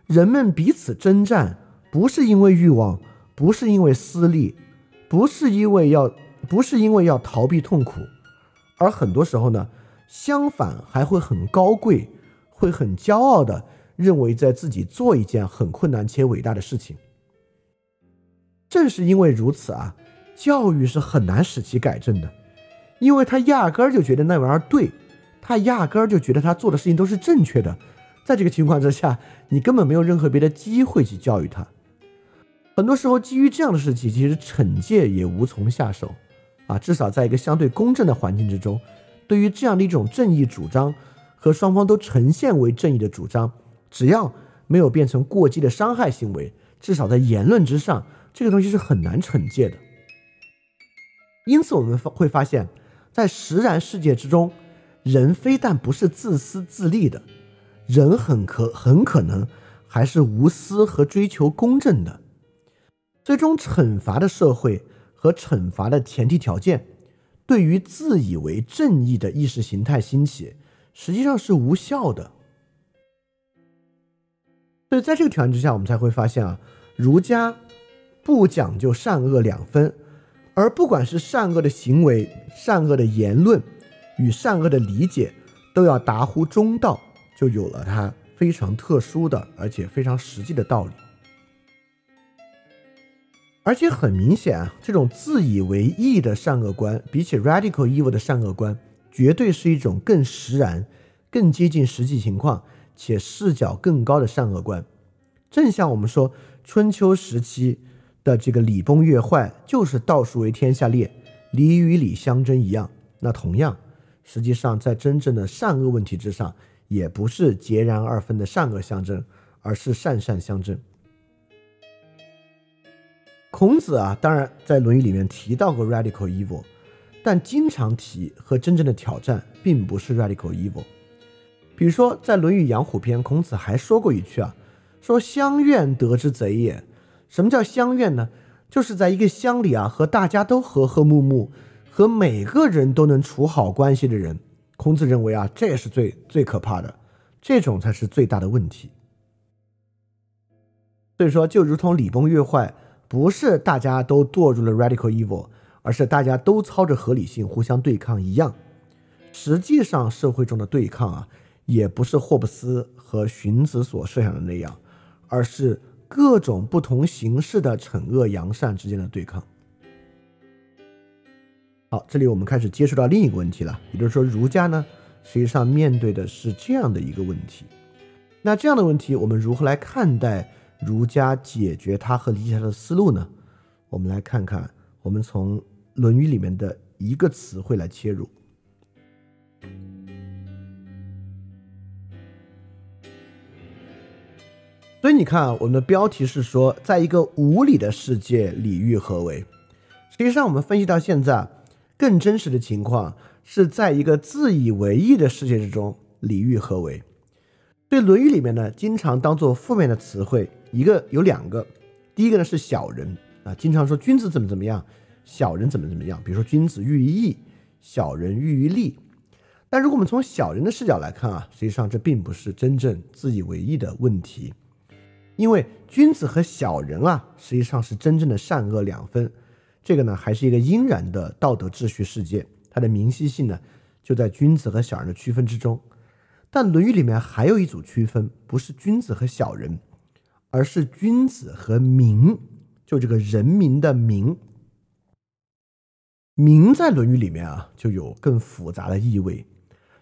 人们彼此征战，不是因为欲望，不是因为私利，不是因为要，不是因为要逃避痛苦，而很多时候呢，相反还会很高贵，会很骄傲的认为在自己做一件很困难且伟大的事情。正是因为如此啊，教育是很难使其改正的，因为他压根儿就觉得那玩意儿对，他压根儿就觉得他做的事情都是正确的。在这个情况之下，你根本没有任何别的机会去教育他。很多时候，基于这样的事情，其实惩戒也无从下手啊。至少在一个相对公正的环境之中，对于这样的一种正义主张和双方都呈现为正义的主张，只要没有变成过激的伤害行为，至少在言论之上，这个东西是很难惩戒的。因此，我们会发现，在实然世界之中，人非但不是自私自利的。人很可很可能还是无私和追求公正的。最终惩罚的社会和惩罚的前提条件，对于自以为正义的意识形态兴起，实际上是无效的。所以在这个条件之下，我们才会发现啊，儒家不讲究善恶两分，而不管是善恶的行为、善恶的言论与善恶的理解，都要达乎中道。就有了它非常特殊的，而且非常实际的道理。而且很明显啊，这种自以为意的善恶观，比起 radical evil 的善恶观，绝对是一种更实然、更接近实际情况且视角更高的善恶观。正像我们说春秋时期的这个礼崩乐坏，就是道术为天下裂，礼与礼相争一样。那同样，实际上在真正的善恶问题之上。也不是截然二分的善恶相争，而是善善相争。孔子啊，当然在《论语》里面提到过 radical evil，但经常提和真正的挑战并不是 radical evil。比如说，在《论语·阳虎篇》，孔子还说过一句啊，说“乡愿得之贼也”。什么叫乡愿呢？就是在一个乡里啊，和大家都和和睦睦，和每个人都能处好关系的人。孔子认为啊，这也是最最可怕的，这种才是最大的问题。所以说，就如同礼崩乐坏，不是大家都堕入了 radical evil，而是大家都操着合理性互相对抗一样。实际上，社会中的对抗啊，也不是霍布斯和荀子所设想的那样，而是各种不同形式的惩恶扬善之间的对抗。好，这里我们开始接触到另一个问题了，也就是说，儒家呢，实际上面对的是这样的一个问题。那这样的问题，我们如何来看待儒家解决它和理解它的思路呢？我们来看看，我们从《论语》里面的一个词汇来切入。所以你看啊，我们的标题是说，在一个无理的世界，礼遇何为？实际上，我们分析到现在，更真实的情况是在一个自以为意的世界之中，礼遇何为？对《论语》里面呢，经常当做负面的词汇，一个有两个，第一个呢是小人啊，经常说君子怎么怎么样，小人怎么怎么样。比如说君子喻于义，小人喻于利。但如果我们从小人的视角来看啊，实际上这并不是真正自以为意的问题。因为君子和小人啊，实际上是真正的善恶两分。这个呢，还是一个应然的道德秩序世界，它的明晰性呢，就在君子和小人的区分之中。但《论语》里面还有一组区分，不是君子和小人，而是君子和民，就这个人民的民。民在《论语》里面啊，就有更复杂的意味，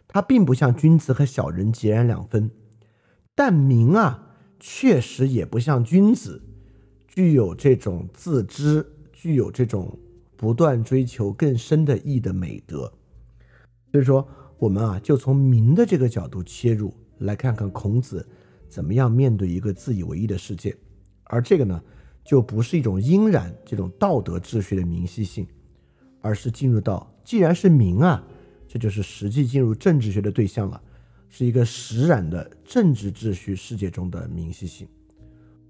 它并不像君子和小人截然两分，但民啊。确实也不像君子，具有这种自知，具有这种不断追求更深的义的美德。所以说，我们啊，就从民的这个角度切入，来看看孔子怎么样面对一个自以为意的世界。而这个呢，就不是一种应然这种道德秩序的明晰性，而是进入到既然是明啊，这就是实际进入政治学的对象了。是一个实然的政治秩序世界中的明晰性，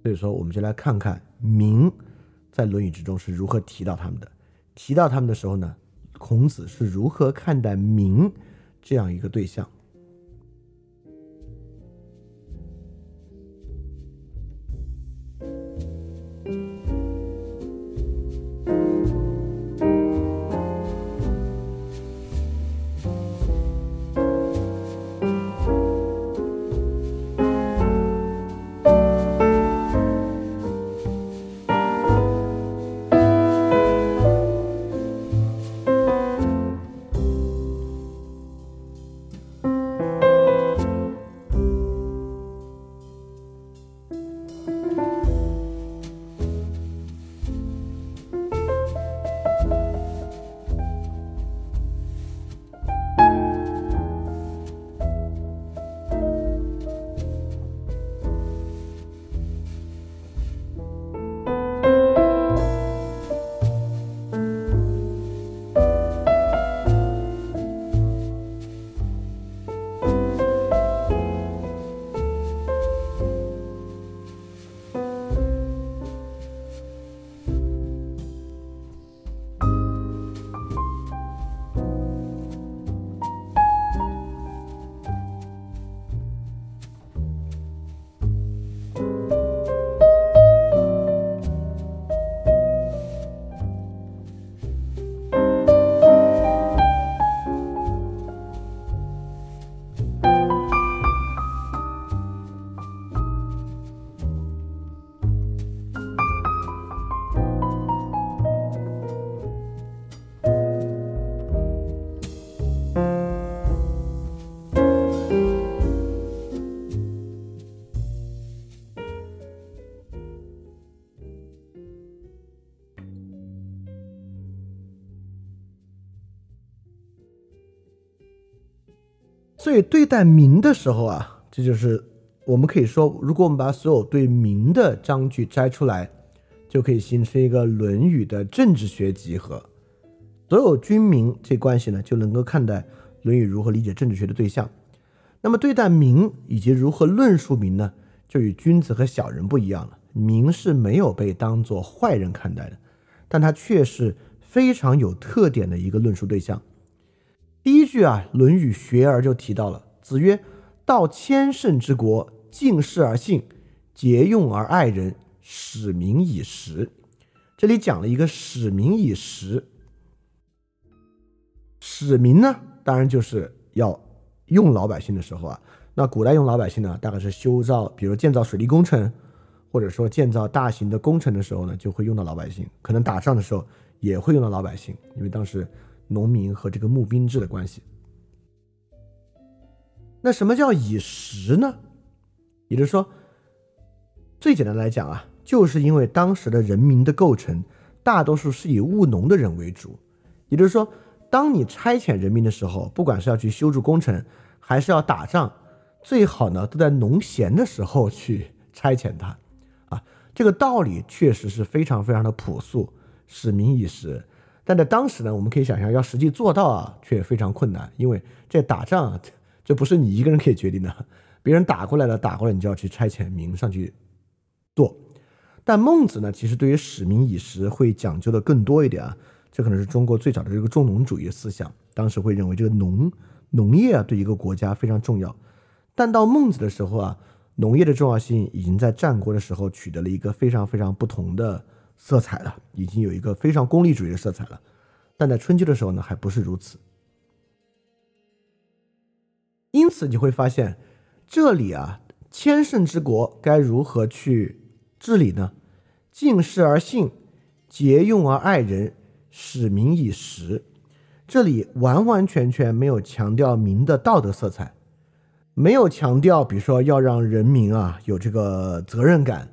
所以说，我们就来看看明在《论语》之中是如何提到他们的。提到他们的时候呢，孔子是如何看待明这样一个对象。对待民的时候啊，这就是我们可以说，如果我们把所有对民的章句摘出来，就可以形成一个《论语》的政治学集合。所有君民这关系呢，就能够看待《论语》如何理解政治学的对象。那么对待民以及如何论述民呢，就与君子和小人不一样了。民是没有被当作坏人看待的，但他却是非常有特点的一个论述对象。第一句啊，《论语·学而》就提到了子曰：“道千乘之国，敬事而信，节用而爱人，使民以时。”这里讲了一个“使民以时”。使民呢，当然就是要用老百姓的时候啊。那古代用老百姓呢，大概是修造，比如建造水利工程，或者说建造大型的工程的时候呢，就会用到老百姓。可能打仗的时候也会用到老百姓，因为当时。农民和这个募兵制的关系。那什么叫以时呢？也就是说，最简单来讲啊，就是因为当时的人民的构成，大多数是以务农的人为主，也就是说，当你差遣人民的时候，不管是要去修筑工程，还是要打仗，最好呢都在农闲的时候去差遣他，啊，这个道理确实是非常非常的朴素，使民以时。但在当时呢，我们可以想象，要实际做到啊，却非常困难，因为这打仗啊，这不是你一个人可以决定的，别人打过来了，打过来你就要去差遣民上去做。但孟子呢，其实对于使民以时会讲究的更多一点啊，这可能是中国最早的这个重农主义思想，当时会认为这个农农业啊对一个国家非常重要。但到孟子的时候啊，农业的重要性已经在战国的时候取得了一个非常非常不同的。色彩了，已经有一个非常功利主义的色彩了，但在春秋的时候呢，还不是如此。因此你会发现，这里啊，千乘之国该如何去治理呢？敬事而信，节用而爱人，使民以时。这里完完全全没有强调民的道德色彩，没有强调，比如说要让人民啊有这个责任感，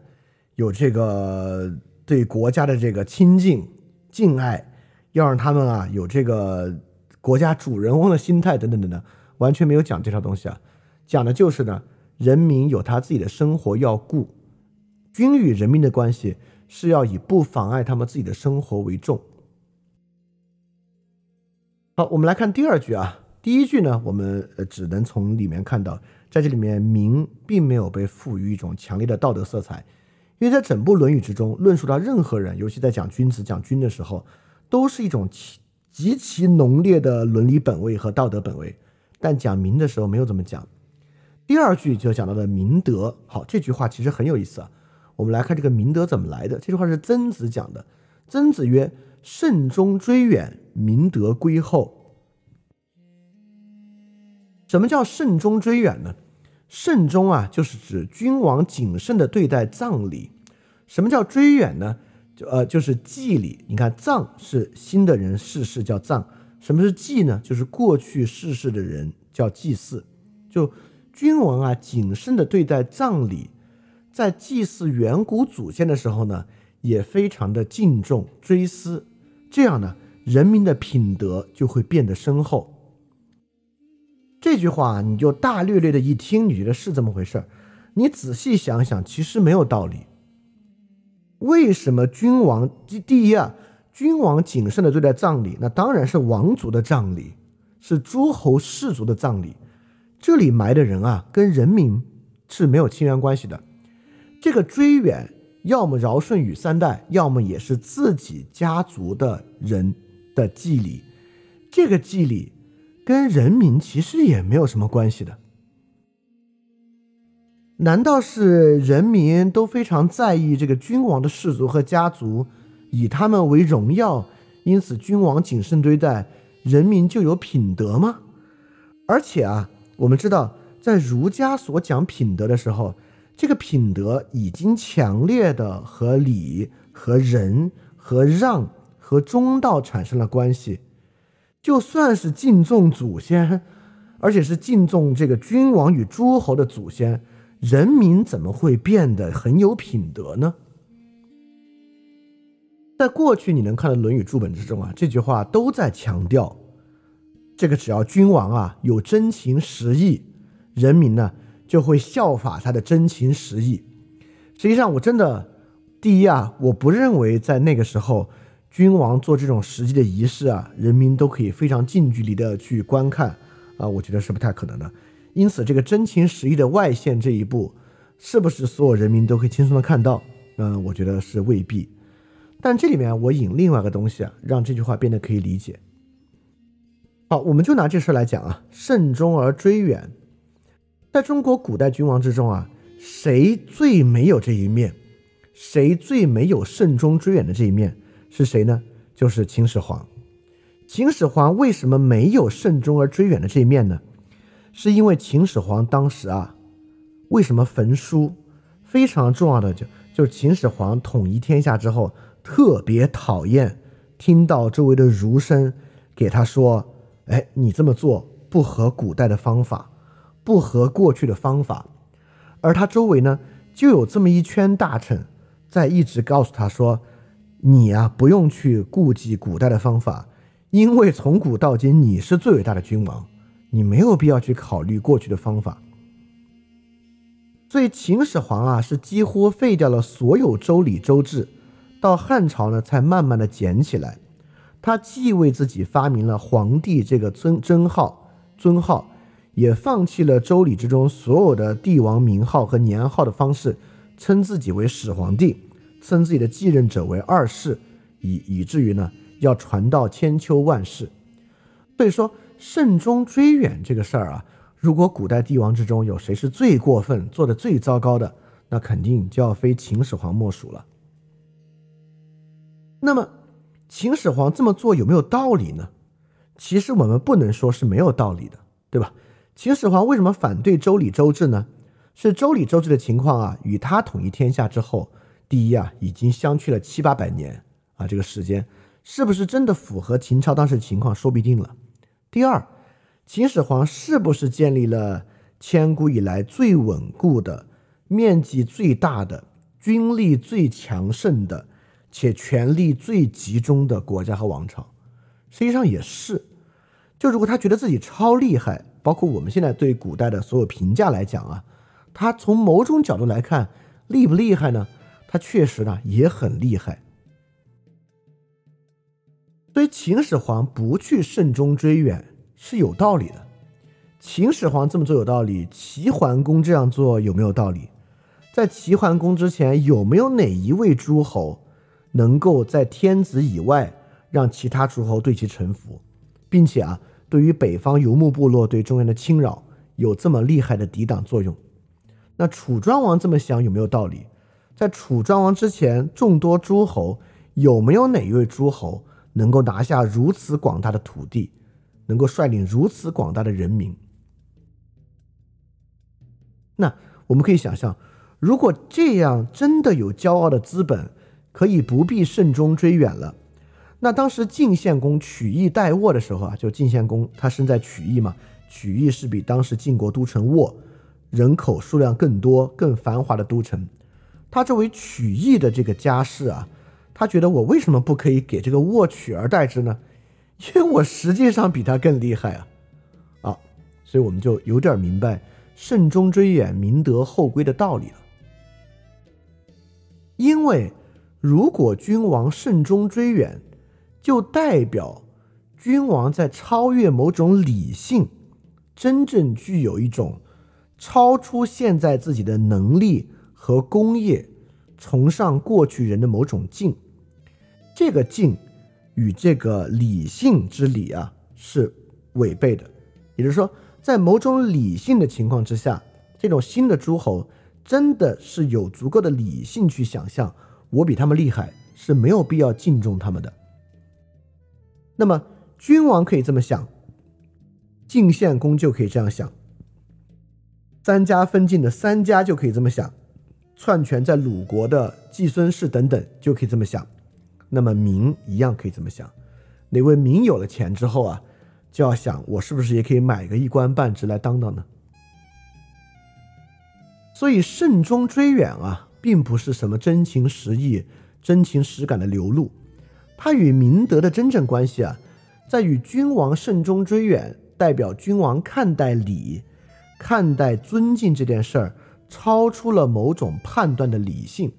有这个。对国家的这个亲近、敬爱，要让他们啊有这个国家主人翁的心态等等等等，完全没有讲这套东西啊，讲的就是呢，人民有他自己的生活要顾，君与人民的关系是要以不妨碍他们自己的生活为重。好，我们来看第二句啊，第一句呢，我们呃只能从里面看到，在这里面民并没有被赋予一种强烈的道德色彩。因为在整部《论语》之中，论述到任何人，尤其在讲君子、讲君的时候，都是一种极极其浓烈的伦理本位和道德本位。但讲民的时候没有这么讲。第二句就讲到了明德。好，这句话其实很有意思啊。我们来看这个明德怎么来的。这句话是曾子讲的。曾子曰：“慎终追远，明德归后。”什么叫慎终追远呢？慎终啊，就是指君王谨慎的对待葬礼。什么叫追远呢？就呃，就是祭礼。你看，葬是新的人逝世叫葬，什么是祭呢？就是过去逝世的人叫祭祀。就君王啊，谨慎的对待葬礼，在祭祀远古祖先的时候呢，也非常的敬重追思。这样呢，人民的品德就会变得深厚。这句话你就大略略的一听，你觉得是这么回事儿？你仔细想想，其实没有道理。为什么君王第第一啊？君王谨慎的对待葬礼，那当然是王族的葬礼，是诸侯氏族的葬礼。这里埋的人啊，跟人民是没有亲缘关系的。这个追远，要么尧舜禹三代，要么也是自己家族的人的祭礼。这个祭礼。跟人民其实也没有什么关系的，难道是人民都非常在意这个君王的氏族和家族，以他们为荣耀，因此君王谨慎对待人民就有品德吗？而且啊，我们知道，在儒家所讲品德的时候，这个品德已经强烈的和礼、和仁、和让、和中道产生了关系。就算是敬重祖先，而且是敬重这个君王与诸侯的祖先，人民怎么会变得很有品德呢？在过去你能看到《论语》注本之中啊，这句话都在强调，这个只要君王啊有真情实意，人民呢就会效法他的真情实意。实际上，我真的第一啊，我不认为在那个时候。君王做这种实际的仪式啊，人民都可以非常近距离的去观看啊，我觉得是不太可能的。因此，这个真情实意的外现这一步，是不是所有人民都可以轻松的看到？嗯，我觉得是未必。但这里面我引另外一个东西啊，让这句话变得可以理解。好，我们就拿这事来讲啊，慎终而追远，在中国古代君王之中啊，谁最没有这一面？谁最没有慎终追远的这一面？是谁呢？就是秦始皇。秦始皇为什么没有慎终而追远的这一面呢？是因为秦始皇当时啊，为什么焚书？非常重要的就就是秦始皇统一天下之后，特别讨厌听到周围的儒生给他说：“哎，你这么做不合古代的方法，不合过去的方法。”而他周围呢，就有这么一圈大臣在一直告诉他说：“你啊，不用去顾忌古代的方法，因为从古到今你是最伟大的君王，你没有必要去考虑过去的方法。”所以秦始皇啊，是几乎废掉了所有周礼周制，到汉朝呢才慢慢的捡起来。他既为自己发明了皇帝这个尊尊号尊号，也放弃了周礼之中所有的帝王名号和年号的方式，称自己为始皇帝，称自己的继任者为二世，以以至于呢要传到千秋万世。所以说慎终追远这个事儿啊。如果古代帝王之中有谁是最过分、做的最糟糕的，那肯定就要非秦始皇莫属了。那么，秦始皇这么做有没有道理呢？其实我们不能说是没有道理的，对吧？秦始皇为什么反对周礼周制呢？是周礼周制的情况啊，与他统一天下之后，第一啊，已经相去了七八百年啊，这个时间是不是真的符合秦朝当时情况，说不定了。第二。秦始皇是不是建立了千古以来最稳固的、面积最大的、军力最强盛的且权力最集中的国家和王朝？实际上也是。就如果他觉得自己超厉害，包括我们现在对古代的所有评价来讲啊，他从某种角度来看厉不厉害呢？他确实呢也很厉害。所以秦始皇不去慎终追远。是有道理的，秦始皇这么做有道理，齐桓公这样做有没有道理？在齐桓公之前，有没有哪一位诸侯能够在天子以外让其他诸侯对其臣服，并且啊，对于北方游牧部落对中原的侵扰有这么厉害的抵挡作用？那楚庄王这么想有没有道理？在楚庄王之前，众多诸侯有没有哪一位诸侯能够拿下如此广大的土地？能够率领如此广大的人民，那我们可以想象，如果这样真的有骄傲的资本，可以不必慎终追远了。那当时晋献公取义代沃的时候啊，就晋献公他身在曲义嘛，曲义是比当时晋国都城沃人口数量更多、更繁华的都城。他作为曲艺的这个家世啊，他觉得我为什么不可以给这个沃取而代之呢？因为我实际上比他更厉害啊，啊，所以我们就有点明白“慎终追远，明德后归”的道理了。因为如果君王慎终追远，就代表君王在超越某种理性，真正具有一种超出现在自己的能力和功业，崇尚过去人的某种敬，这个敬。与这个理性之理啊是违背的，也就是说，在某种理性的情况之下，这种新的诸侯真的是有足够的理性去想象，我比他们厉害，是没有必要敬重他们的。那么，君王可以这么想，晋献公就可以这样想，三家分晋的三家就可以这么想，篡权在鲁国的季孙氏等等就可以这么想。那么民一样可以这么想，哪位民有了钱之后啊，就要想我是不是也可以买个一官半职来当当呢？所以慎终追远啊，并不是什么真情实意、真情实感的流露，它与明德的真正关系啊，在与君王慎终追远，代表君王看待礼、看待尊敬这件事儿，超出了某种判断的理性，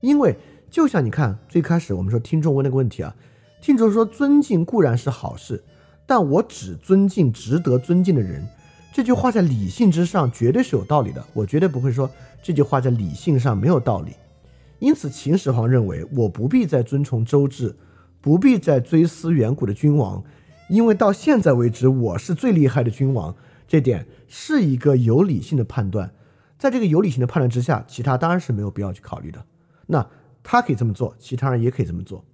因为。就像你看，最开始我们说听众问那个问题啊，听众说尊敬固然是好事，但我只尊敬值得尊敬的人。这句话在理性之上绝对是有道理的，我绝对不会说这句话在理性上没有道理。因此，秦始皇认为我不必再遵从周制，不必再追思远古的君王，因为到现在为止我是最厉害的君王。这点是一个有理性的判断，在这个有理性的判断之下，其他当然是没有必要去考虑的。那。他可以这么做，其他人也可以这么做，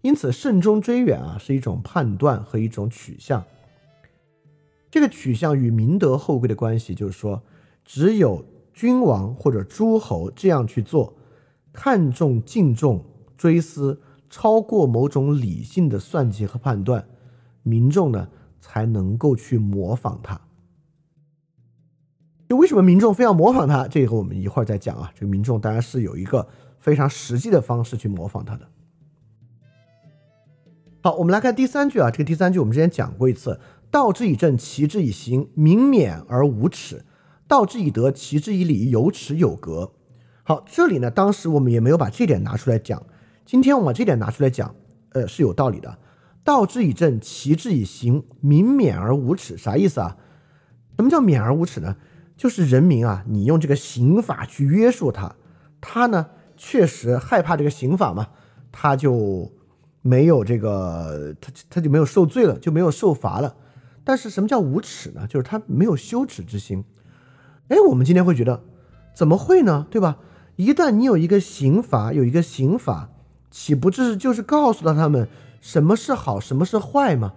因此慎终追远啊是一种判断和一种取向。这个取向与明德后贵的关系，就是说，只有君王或者诸侯这样去做，看重、敬重、追思，超过某种理性的算计和判断，民众呢才能够去模仿他。就为什么民众非要模仿他？这个我们一会儿再讲啊。这个民众当然是有一个非常实际的方式去模仿他的。好，我们来看第三句啊。这个第三句我们之前讲过一次：“道之以政，齐之以刑，民免而无耻；道之以德，齐之以礼，有耻有格。”好，这里呢，当时我们也没有把这点拿出来讲。今天我们把这点拿出来讲，呃，是有道理的。道之以政，齐之以刑，民免而无耻，啥意思啊？什么叫免而无耻呢？就是人民啊，你用这个刑法去约束他，他呢确实害怕这个刑法嘛，他就没有这个，他他就没有受罪了，就没有受罚了。但是什么叫无耻呢？就是他没有羞耻之心。哎，我们今天会觉得，怎么会呢？对吧？一旦你有一个刑法，有一个刑法，岂不是就是告诉了他们什么是好，什么是坏吗？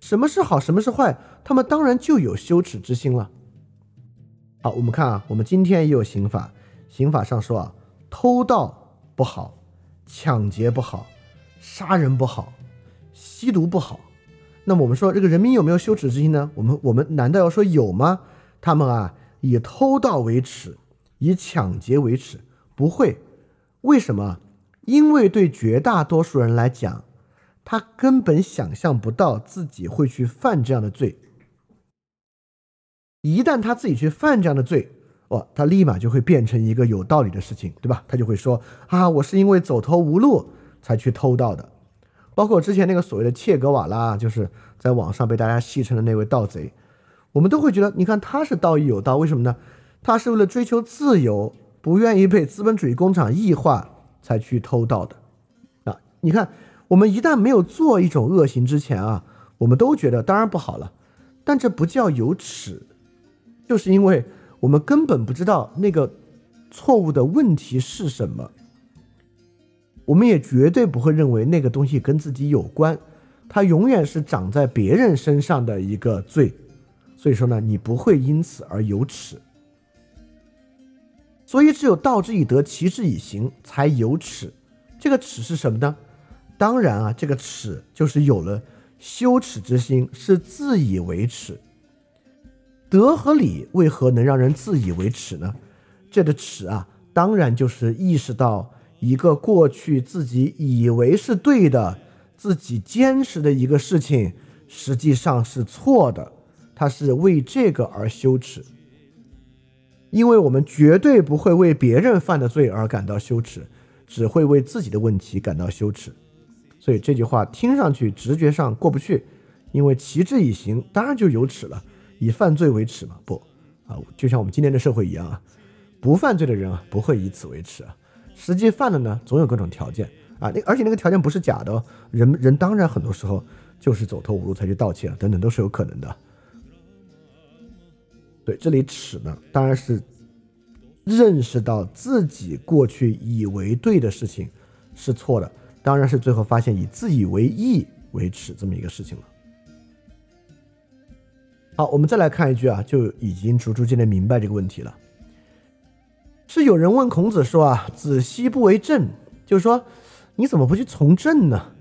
什么是好，什么是坏？他们当然就有羞耻之心了。好，我们看啊，我们今天也有刑法，刑法上说啊，偷盗不好，抢劫不好，杀人不好，吸毒不好。那么我们说这个人民有没有羞耻之心呢？我们我们难道要说有吗？他们啊，以偷盗为耻。以抢劫为耻，不会，为什么？因为对绝大多数人来讲，他根本想象不到自己会去犯这样的罪。一旦他自己去犯这样的罪，哦，他立马就会变成一个有道理的事情，对吧？他就会说啊，我是因为走投无路才去偷盗的。包括之前那个所谓的切格瓦拉，就是在网上被大家戏称的那位盗贼，我们都会觉得，你看他是道义有道，为什么呢？他是为了追求自由，不愿意被资本主义工厂异化，才去偷盗的。啊，你看，我们一旦没有做一种恶行之前啊，我们都觉得当然不好了。但这不叫有耻，就是因为我们根本不知道那个错误的问题是什么。我们也绝对不会认为那个东西跟自己有关，它永远是长在别人身上的一个罪。所以说呢，你不会因此而有耻。所以，只有道之以德，齐之以刑，才有耻。这个耻是什么呢？当然啊，这个耻就是有了羞耻之心，是自以为耻。德和礼为何能让人自以为耻呢？这个耻啊，当然就是意识到一个过去自己以为是对的、自己坚持的一个事情，实际上是错的，他是为这个而羞耻。因为我们绝对不会为别人犯的罪而感到羞耻，只会为自己的问题感到羞耻。所以这句话听上去直觉上过不去，因为齐之以刑，当然就有耻了，以犯罪为耻嘛？不啊，就像我们今天的社会一样啊，不犯罪的人啊不会以此为耻啊，实际犯了呢，总有各种条件啊，那而且那个条件不是假的，人人当然很多时候就是走投无路才去盗窃啊，等等都是有可能的。对，这里耻呢，当然是认识到自己过去以为对的事情是错的，当然是最后发现以自以为义为耻这么一个事情了。好，我们再来看一句啊，就已经逐逐渐的明白这个问题了。是有人问孔子说啊：“子奚不为政？”就是说你怎么不去从政呢？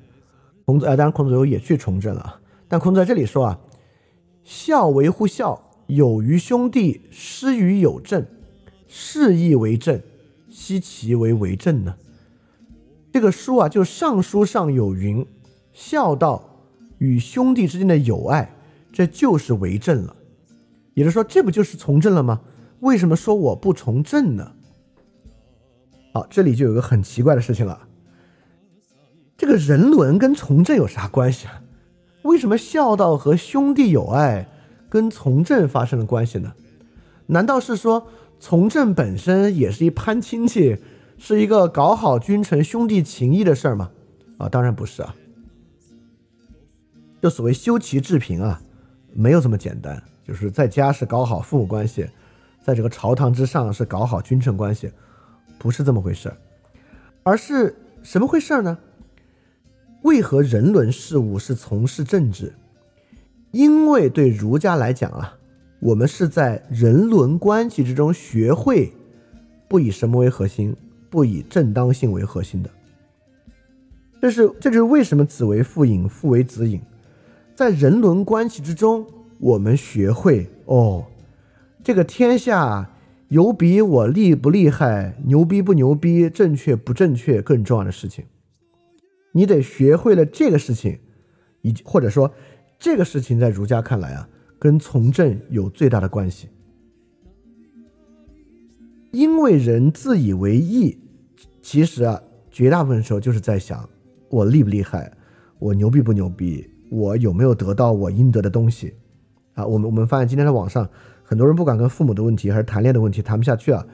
孔子啊，当然孔子也去从政了，但孔子在这里说啊：“孝为乎孝。”有于兄弟，失于有政，是亦为政，奚其为为政呢？这个书啊，就《尚书》上有云：“孝道与兄弟之间的友爱，这就是为政了。”也就是说，这不就是从政了吗？为什么说我不从政呢？好，这里就有个很奇怪的事情了。这个人伦跟从政有啥关系啊？为什么孝道和兄弟友爱？跟从政发生了关系呢？难道是说从政本身也是一攀亲戚，是一个搞好君臣兄弟情谊的事儿吗？啊，当然不是啊。就所谓修齐治平啊，没有这么简单。就是在家是搞好父母关系，在这个朝堂之上是搞好君臣关系，不是这么回事儿，而是什么回事儿呢？为何人伦事务是从事政治？因为对儒家来讲啊，我们是在人伦关系之中学会不以什么为核心，不以正当性为核心的。这是这就是为什么子为父隐，父为子隐。在人伦关系之中，我们学会哦，这个天下有比我厉不厉害、牛逼不牛逼、正确不正确更重要的事情。你得学会了这个事情，以及或者说这个事情在儒家看来啊，跟从政有最大的关系。因为人自以为义，其实啊，绝大部分时候就是在想我厉不厉害，我牛逼不牛逼，我有没有得到我应得的东西啊？我们我们发现今天在网上，很多人不管跟父母的问题还是谈恋爱的问题谈不下去啊，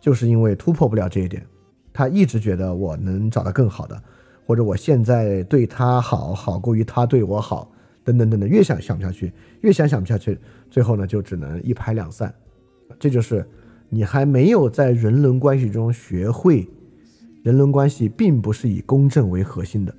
就是因为突破不了这一点，他一直觉得我能找到更好的，或者我现在对他好好过于他对我好，等等等等，越想想不下去，越想想不下去，最后呢就只能一拍两散，这就是。你还没有在人伦关系中学会，人伦关系并不是以公正为核心的。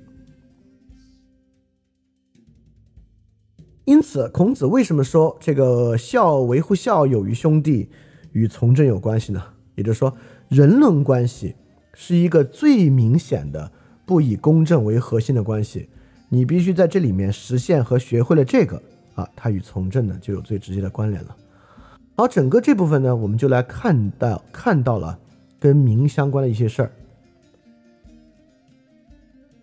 因此，孔子为什么说这个孝维护孝友于兄弟与从政有关系呢？也就是说，人伦关系是一个最明显的不以公正为核心的关系。你必须在这里面实现和学会了这个啊，它与从政呢就有最直接的关联了。好，整个这部分呢，我们就来看到看到了跟民相关的一些事儿。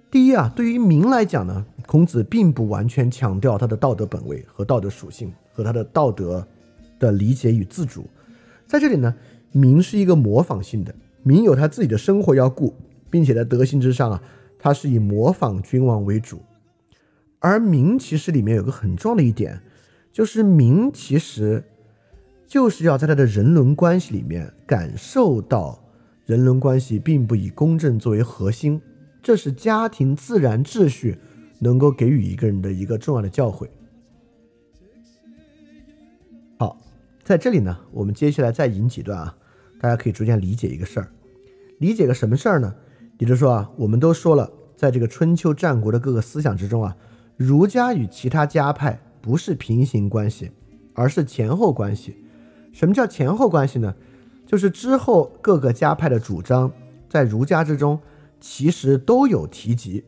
第一啊，对于民来讲呢，孔子并不完全强调他的道德本位和道德属性和他的道德的理解与自主。在这里呢，民是一个模仿性的，民有他自己的生活要顾，并且在德行之上啊，他是以模仿君王为主。而民其实里面有个很重要的一点，就是民其实。就是要在他的人伦关系里面感受到，人伦关系并不以公正作为核心，这是家庭自然秩序能够给予一个人的一个重要的教诲。好，在这里呢，我们接下来再引几段啊，大家可以逐渐理解一个事儿，理解个什么事儿呢？也就是说啊，我们都说了，在这个春秋战国的各个思想之中啊，儒家与其他家派不是平行关系，而是前后关系。什么叫前后关系呢？就是之后各个家派的主张在儒家之中其实都有提及，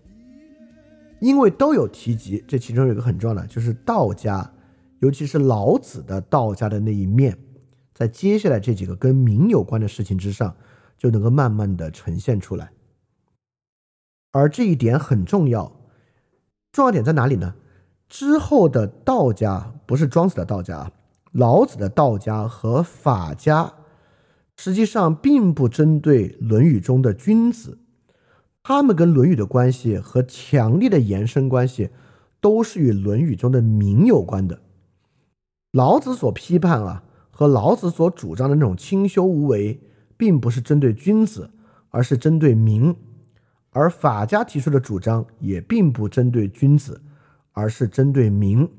因为都有提及，这其中有一个很重要的，就是道家，尤其是老子的道家的那一面，在接下来这几个跟民有关的事情之上，就能够慢慢的呈现出来。而这一点很重要，重要点在哪里呢？之后的道家不是庄子的道家。老子的道家和法家，实际上并不针对《论语》中的君子，他们跟《论语》的关系和强烈的延伸关系，都是与《论语》中的民有关的。老子所批判啊，和老子所主张的那种清修无为，并不是针对君子，而是针对民；而法家提出的主张，也并不针对君子，而是针对民。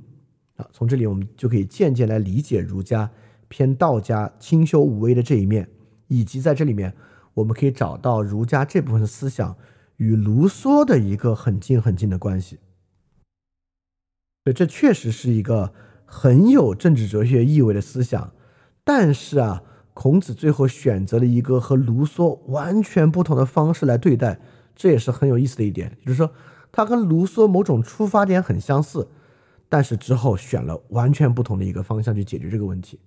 从这里我们就可以渐渐来理解儒家偏道家清修无为的这一面，以及在这里面我们可以找到儒家这部分思想与卢梭的一个很近很近的关系。对，这确实是一个很有政治哲学意味的思想。但是啊，孔子最后选择了一个和卢梭完全不同的方式来对待，这也是很有意思的一点，就是说他跟卢梭某种出发点很相似。但是之后选了完全不同的一个方向去解决这个问题。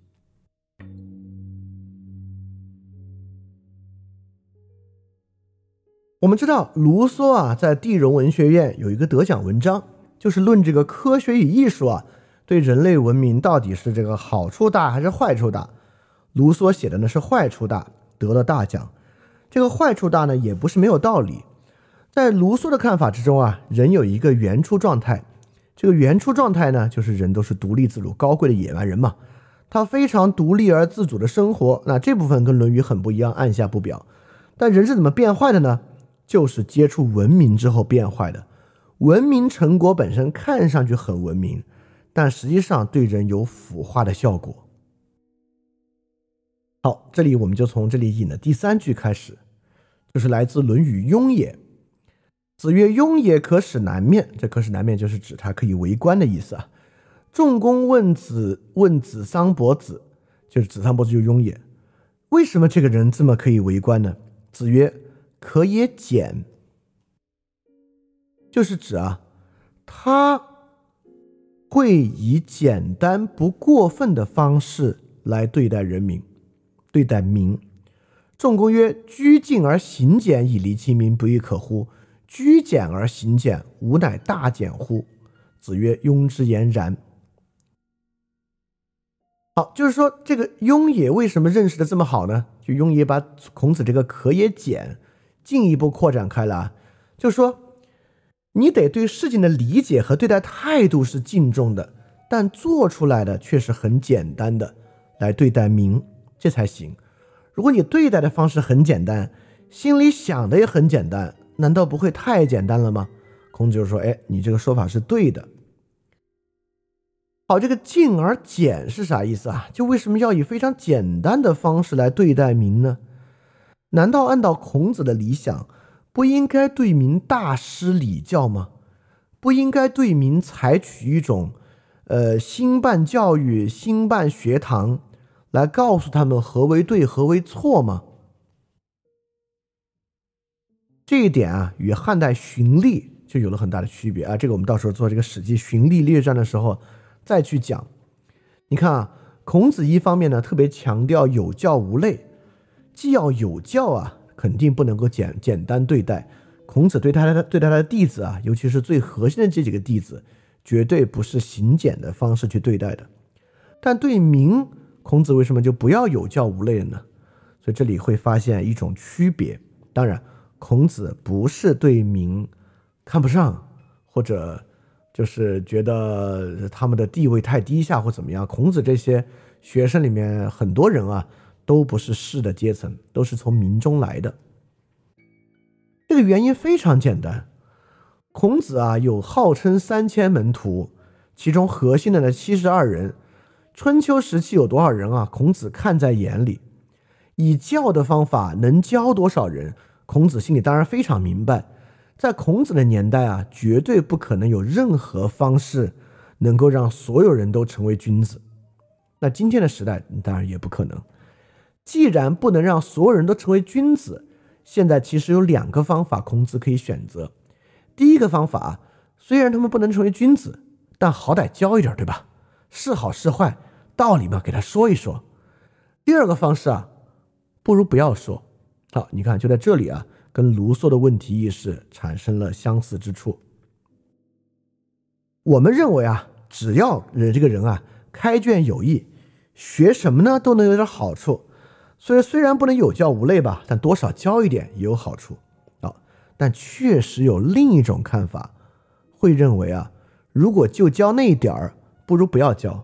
我们知道卢梭啊，在地荣文学院有一个得奖文章，就是论这个科学与艺术啊，对人类文明到底是这个好处大还是坏处大？卢梭写的呢是坏处大，得了大奖。这个坏处大呢，也不是没有道理。在卢梭的看法之中啊，人有一个原初状态。这个原初状态呢，就是人都是独立自主、高贵的野蛮人嘛，他非常独立而自主的生活。那这部分跟《论语》很不一样，按下不表。但人是怎么变坏的呢？就是接触文明之后变坏的。文明成果本身看上去很文明，但实际上对人有腐化的效果。好，这里我们就从这里引的第三句开始，就是来自《论语·雍也》。子曰：“雍也可使南面。”这“可使南面”就是指他可以为官的意思啊。仲公问子，问子桑伯子，就是子桑伯子就雍也。为什么这个人这么可以为官呢？子曰：“可也简。”就是指啊，他会以简单不过分的方式来对待人民，对待民。仲公曰：“居敬而行俭，以离其民，不亦可乎？居简而行俭，吾乃大俭乎？”子曰：“庸之言然。”好，就是说这个庸也为什么认识的这么好呢？就庸也把孔子这个“可也简”进一步扩展开来，就说你得对事情的理解和对待态度是敬重的，但做出来的却是很简单的来对待民，这才行。如果你对待的方式很简单，心里想的也很简单，难道不会太简单了吗？孔子就说：“哎，你这个说法是对的。”好，这个敬而简是啥意思啊？就为什么要以非常简单的方式来对待民呢？难道按照孔子的理想，不应该对民大施礼教吗？不应该对民采取一种，呃，兴办教育、兴办学堂，来告诉他们何为对、何为错吗？这一点啊，与汉代循吏就有了很大的区别啊。这个我们到时候做这个《史记·循吏列传》的时候。再去讲，你看啊，孔子一方面呢特别强调有教无类，既要有教啊，肯定不能够简简单对待。孔子对他的对他的弟子啊，尤其是最核心的这几个弟子，绝对不是行简的方式去对待的。但对民，孔子为什么就不要有教无类了呢？所以这里会发现一种区别。当然，孔子不是对民看不上，或者。就是觉得他们的地位太低下或怎么样？孔子这些学生里面很多人啊，都不是士的阶层，都是从民中来的。这个原因非常简单，孔子啊有号称三千门徒，其中核心的那七十二人，春秋时期有多少人啊？孔子看在眼里，以教的方法能教多少人？孔子心里当然非常明白。在孔子的年代啊，绝对不可能有任何方式能够让所有人都成为君子。那今天的时代当然也不可能。既然不能让所有人都成为君子，现在其实有两个方法，孔子可以选择。第一个方法啊，虽然他们不能成为君子，但好歹教一点，对吧？是好是坏，道理嘛，给他说一说。第二个方式啊，不如不要说。好，你看，就在这里啊。跟卢梭的问题意识产生了相似之处。我们认为啊，只要人这个人啊开卷有益，学什么呢都能有点好处。所以虽然不能有教无类吧，但多少教一点也有好处啊。但确实有另一种看法，会认为啊，如果就教那一点儿，不如不要教，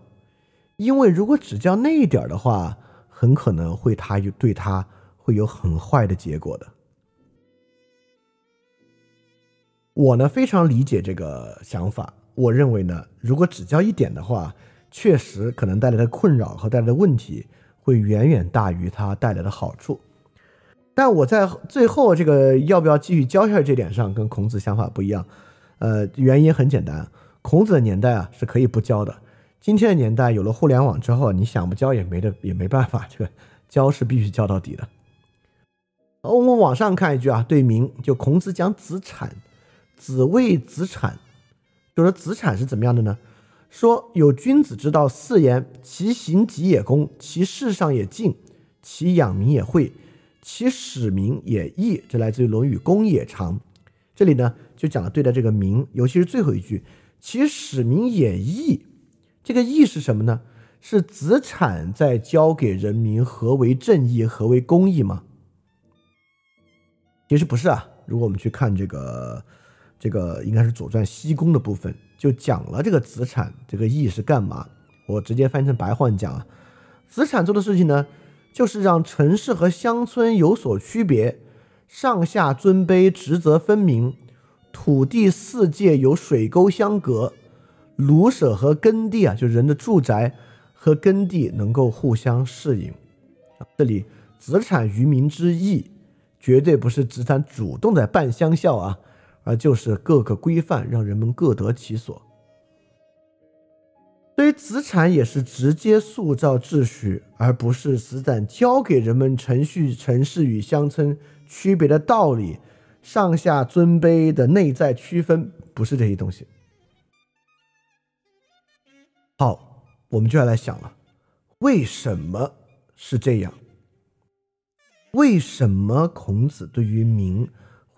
因为如果只教那一点儿的话，很可能会他对他会有很坏的结果的。我呢非常理解这个想法。我认为呢，如果只教一点的话，确实可能带来的困扰和带来的问题会远远大于它带来的好处。但我在最后这个要不要继续教下去这点上，跟孔子想法不一样。呃，原因很简单，孔子的年代啊是可以不教的。今天的年代有了互联网之后，你想不教也没得也没办法，这个教是必须教到底的。我们往上看一句啊，对名就孔子讲子产。子谓子产，就说子产是怎么样的呢？说有君子之道四言：其行己也公，其事上也敬，其养民也惠，其使民也义。这来自于《论语·公也长》。这里呢，就讲了对待这个民，尤其是最后一句：其使民也义。这个义是什么呢？是子产在教给人民何为正义，何为公义吗？其实不是啊。如果我们去看这个。这个应该是《左传》西宫的部分，就讲了这个子产这个义是干嘛。我直接翻译成白话讲啊，子产做的事情呢，就是让城市和乡村有所区别，上下尊卑职责分明，土地四界有水沟相隔，庐舍和耕地啊，就人的住宅和耕地能够互相适应。这里子产于民之义，绝对不是子产主动在办乡校啊。而就是各个规范，让人们各得其所。对于子产也是直接塑造秩序，而不是子产教给人们程序、城市与乡村区别的道理，上下尊卑的内在区分，不是这些东西。好，我们就要来想了，为什么是这样？为什么孔子对于民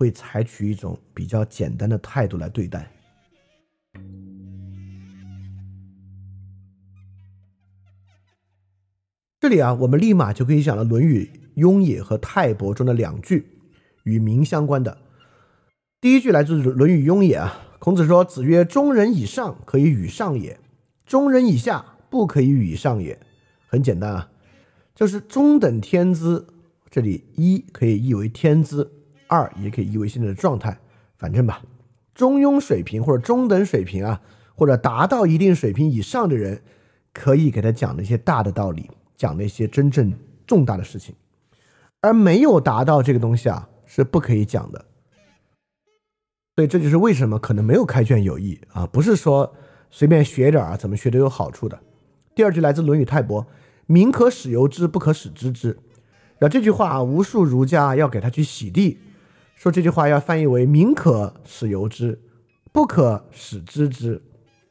会采取一种比较简单的态度来对待？这里啊，我们立马就可以想到《论语·雍也》和《泰伯》中的两句与民相关的。第一句来自《论语·雍也》啊，孔子说：“子曰：中人以上可以与上也，中人以下不可以与上也。”很简单啊，就是中等天资。这里一可以译为天资，二也可以意为现在的状态。反正吧，中庸水平或者中等水平啊，或者达到一定水平以上的人，可以给他讲那些大的道理，讲那些真正重大的事情。而没有达到这个东西啊，是不可以讲的。所以这就是为什么可能没有开卷有益啊，不是说随便学点啊，怎么学都有好处的。第二句来自《论语泰伯》：“民可使由之，不可使知之。”那这句话啊，无数儒家要给他去洗地，说这句话要翻译为“民可使由之，不可使知之”，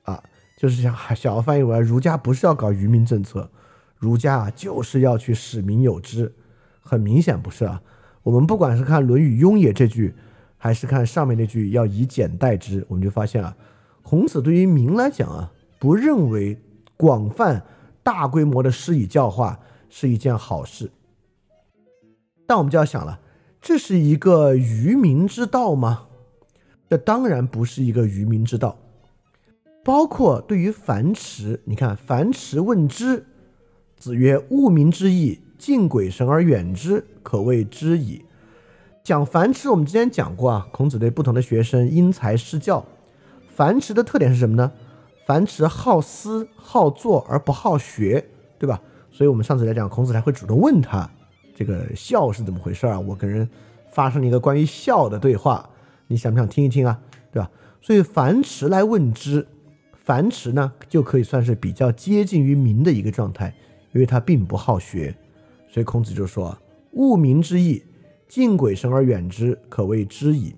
啊，就是想想要翻译为儒家不是要搞愚民政策，儒家啊就是要去使民有之。很明显不是啊。我们不管是看《论语·雍也》这句，还是看上面那句“要以简代之”，我们就发现啊，孔子对于民来讲啊，不认为广泛大规模的施以教化是一件好事。但我们就要想了，这是一个愚民之道吗？这当然不是一个愚民之道。包括对于樊迟，你看樊迟问之，子曰：“物民之义，敬鬼神而远之，可谓知矣。”讲樊迟，我们之前讲过啊，孔子对不同的学生因材施教。樊迟的特点是什么呢？樊迟好思好做而不好学，对吧？所以我们上次来讲，孔子才会主动问他。这个孝是怎么回事啊？我跟人发生了一个关于孝的对话，你想不想听一听啊？对吧？所以樊迟来问之，樊迟呢就可以算是比较接近于民的一个状态，因为他并不好学，所以孔子就说：“务民之义，敬鬼神而远之，可谓知矣。”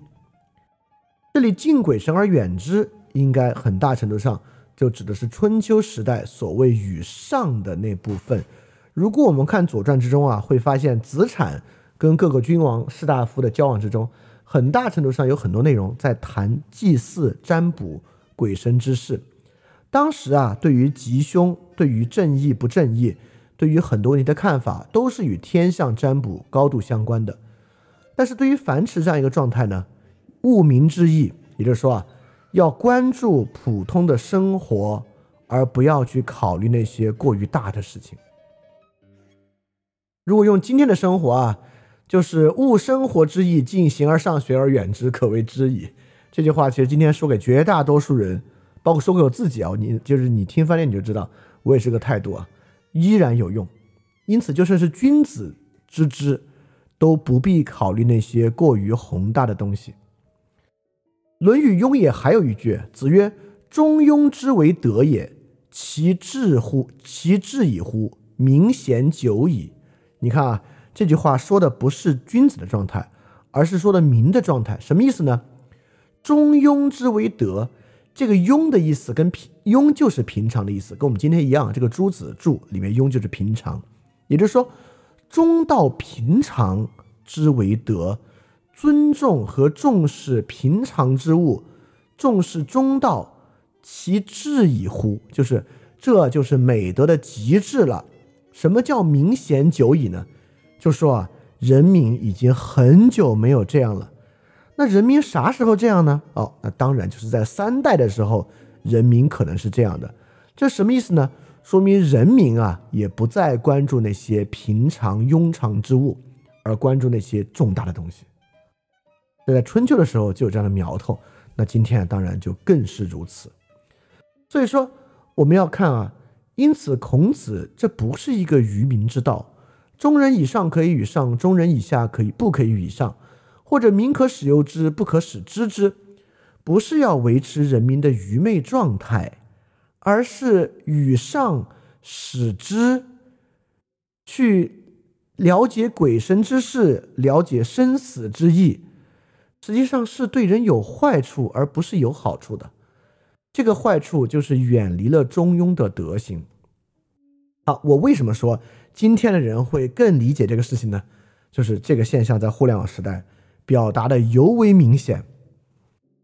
这里“敬鬼神而远之”应该很大程度上就指的是春秋时代所谓与上的那部分。如果我们看《左传》之中啊，会发现子产跟各个君王士大夫的交往之中，很大程度上有很多内容在谈祭祀、占卜、鬼神之事。当时啊，对于吉凶、对于正义不正义、对于很多问题的看法，都是与天象占卜高度相关的。但是对于樊迟这样一个状态呢，务民之意，也就是说啊，要关注普通的生活，而不要去考虑那些过于大的事情。如果用今天的生活啊，就是务生活之意，尽行而上学而远之，可谓知矣。这句话其实今天说给绝大多数人，包括说给我自己啊，你就是你听翻译你就知道，我也是个态度啊，依然有用。因此，就算是君子之知，都不必考虑那些过于宏大的东西。《论语·雍也》还有一句：“子曰：中庸之为德也，其志乎？其志矣乎？明贤久矣。”你看啊，这句话说的不是君子的状态，而是说的民的状态。什么意思呢？中庸之为德，这个庸的意思跟平庸就是平常的意思，跟我们今天一样。这个朱子注里面庸就是平常，也就是说，中道平常之为德，尊重和重视平常之物，重视中道，其至矣乎？就是这就是美德的极致了。什么叫明贤久矣呢？就说啊，人民已经很久没有这样了。那人民啥时候这样呢？哦，那当然就是在三代的时候，人民可能是这样的。这什么意思呢？说明人民啊，也不再关注那些平常庸常之物，而关注那些重大的东西。那在春秋的时候就有这样的苗头，那今天啊当然就更是如此。所以说，我们要看啊。因此，孔子这不是一个愚民之道。中人以上可以与上，中人以下可以不可以与上，或者民可使由之，不可使知之，不是要维持人民的愚昧状态，而是与上使之，去了解鬼神之事，了解生死之意，实际上是对人有坏处，而不是有好处的。这个坏处就是远离了中庸的德行。好，我为什么说今天的人会更理解这个事情呢？就是这个现象在互联网时代表达的尤为明显，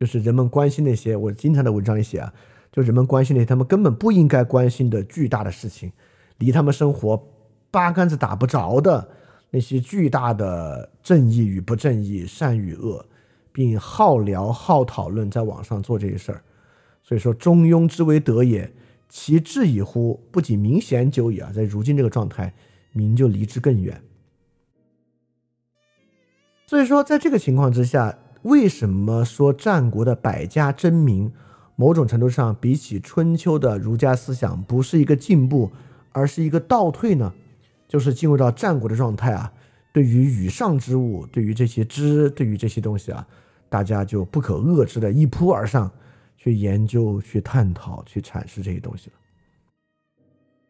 就是人们关心那些我经常在文章里写啊，就人们关心那些他们根本不应该关心的巨大的事情，离他们生活八竿子打不着的那些巨大的正义与不正义、善与恶，并好聊好讨论，在网上做这些事儿。所以说，中庸之为德也，其志矣乎？不仅明显久矣啊，在如今这个状态，民就离之更远。所以说，在这个情况之下，为什么说战国的百家争鸣，某种程度上比起春秋的儒家思想不是一个进步，而是一个倒退呢？就是进入到战国的状态啊，对于羽上之物，对于这些知，对于这些东西啊，大家就不可遏制的一扑而上，去研究、去探讨、去阐释这些东西了。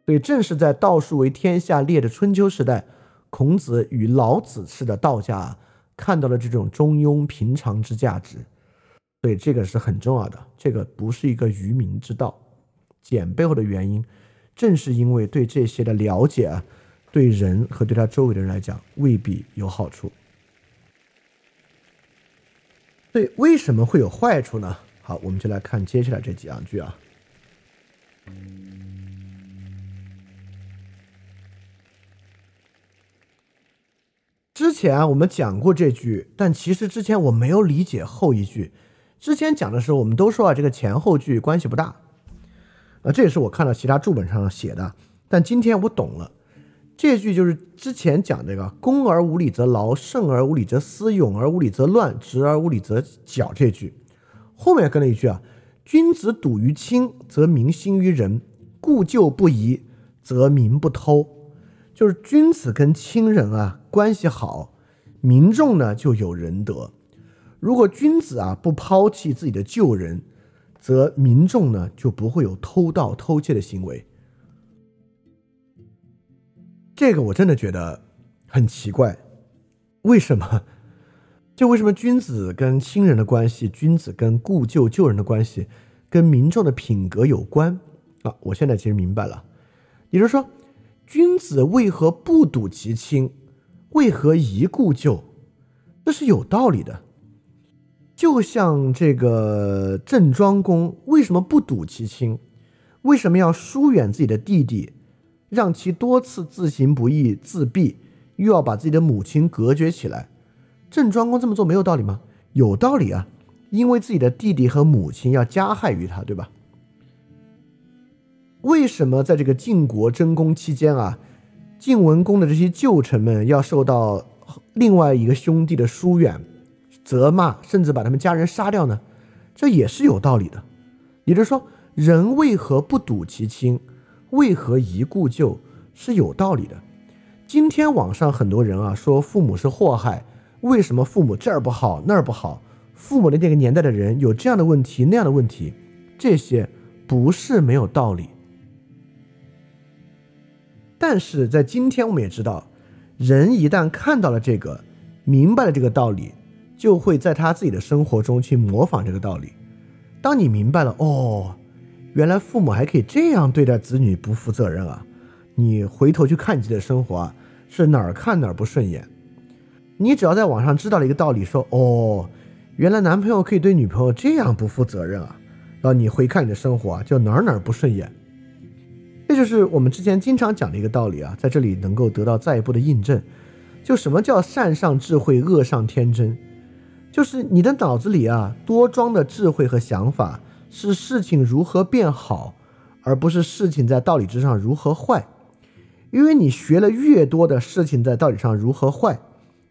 所以，正是在道术为天下列的春秋时代，孔子与老子式的道家。看到了这种中庸平常之价值，所以这个是很重要的。这个不是一个愚民之道，简背后的原因，正是因为对这些的了解啊，对人和对他周围的人来讲未必有好处。对，为什么会有坏处呢？好，我们就来看接下来这几样句啊。之前我们讲过这句，但其实之前我没有理解后一句。之前讲的时候，我们都说啊，这个前后句关系不大。啊，这也是我看到其他注本上写的。但今天我懂了，这句就是之前讲这个“攻而无礼则劳，胜而无礼则思，勇而无礼则乱，直而无礼则绞”这句，后面跟了一句啊：“君子笃于亲，则民心于仁；故旧不移，则民不偷。”就是君子跟亲人啊关系好，民众呢就有仁德。如果君子啊不抛弃自己的旧人，则民众呢就不会有偷盗偷窃的行为。这个我真的觉得很奇怪，为什么？就为什么君子跟亲人的关系，君子跟故旧旧人的关系，跟民众的品格有关啊？我现在其实明白了，也就是说。君子为何不睹其亲？为何宜故旧？这是有道理的。就像这个郑庄公为什么不睹其亲？为什么要疏远自己的弟弟，让其多次自行不义自毙，又要把自己的母亲隔绝起来？郑庄公这么做没有道理吗？有道理啊，因为自己的弟弟和母亲要加害于他，对吧？为什么在这个晋国争功期间啊，晋文公的这些旧臣们要受到另外一个兄弟的疏远、责骂，甚至把他们家人杀掉呢？这也是有道理的。也就是说，人为何不睹其亲，为何宜故旧，是有道理的。今天网上很多人啊说父母是祸害，为什么父母这儿不好那儿不好？父母的那个年代的人有这样的问题那样的问题，这些不是没有道理。但是在今天，我们也知道，人一旦看到了这个，明白了这个道理，就会在他自己的生活中去模仿这个道理。当你明白了，哦，原来父母还可以这样对待子女，不负责任啊！你回头去看你自己的生活啊，是哪儿看哪儿不顺眼。你只要在网上知道了一个道理，说，哦，原来男朋友可以对女朋友这样不负责任啊，然后你回看你的生活啊，就哪儿哪儿不顺眼。这就是我们之前经常讲的一个道理啊，在这里能够得到再一步的印证。就什么叫善上智慧，恶上天真？就是你的脑子里啊多装的智慧和想法是事情如何变好，而不是事情在道理之上如何坏。因为你学了越多的事情在道理上如何坏，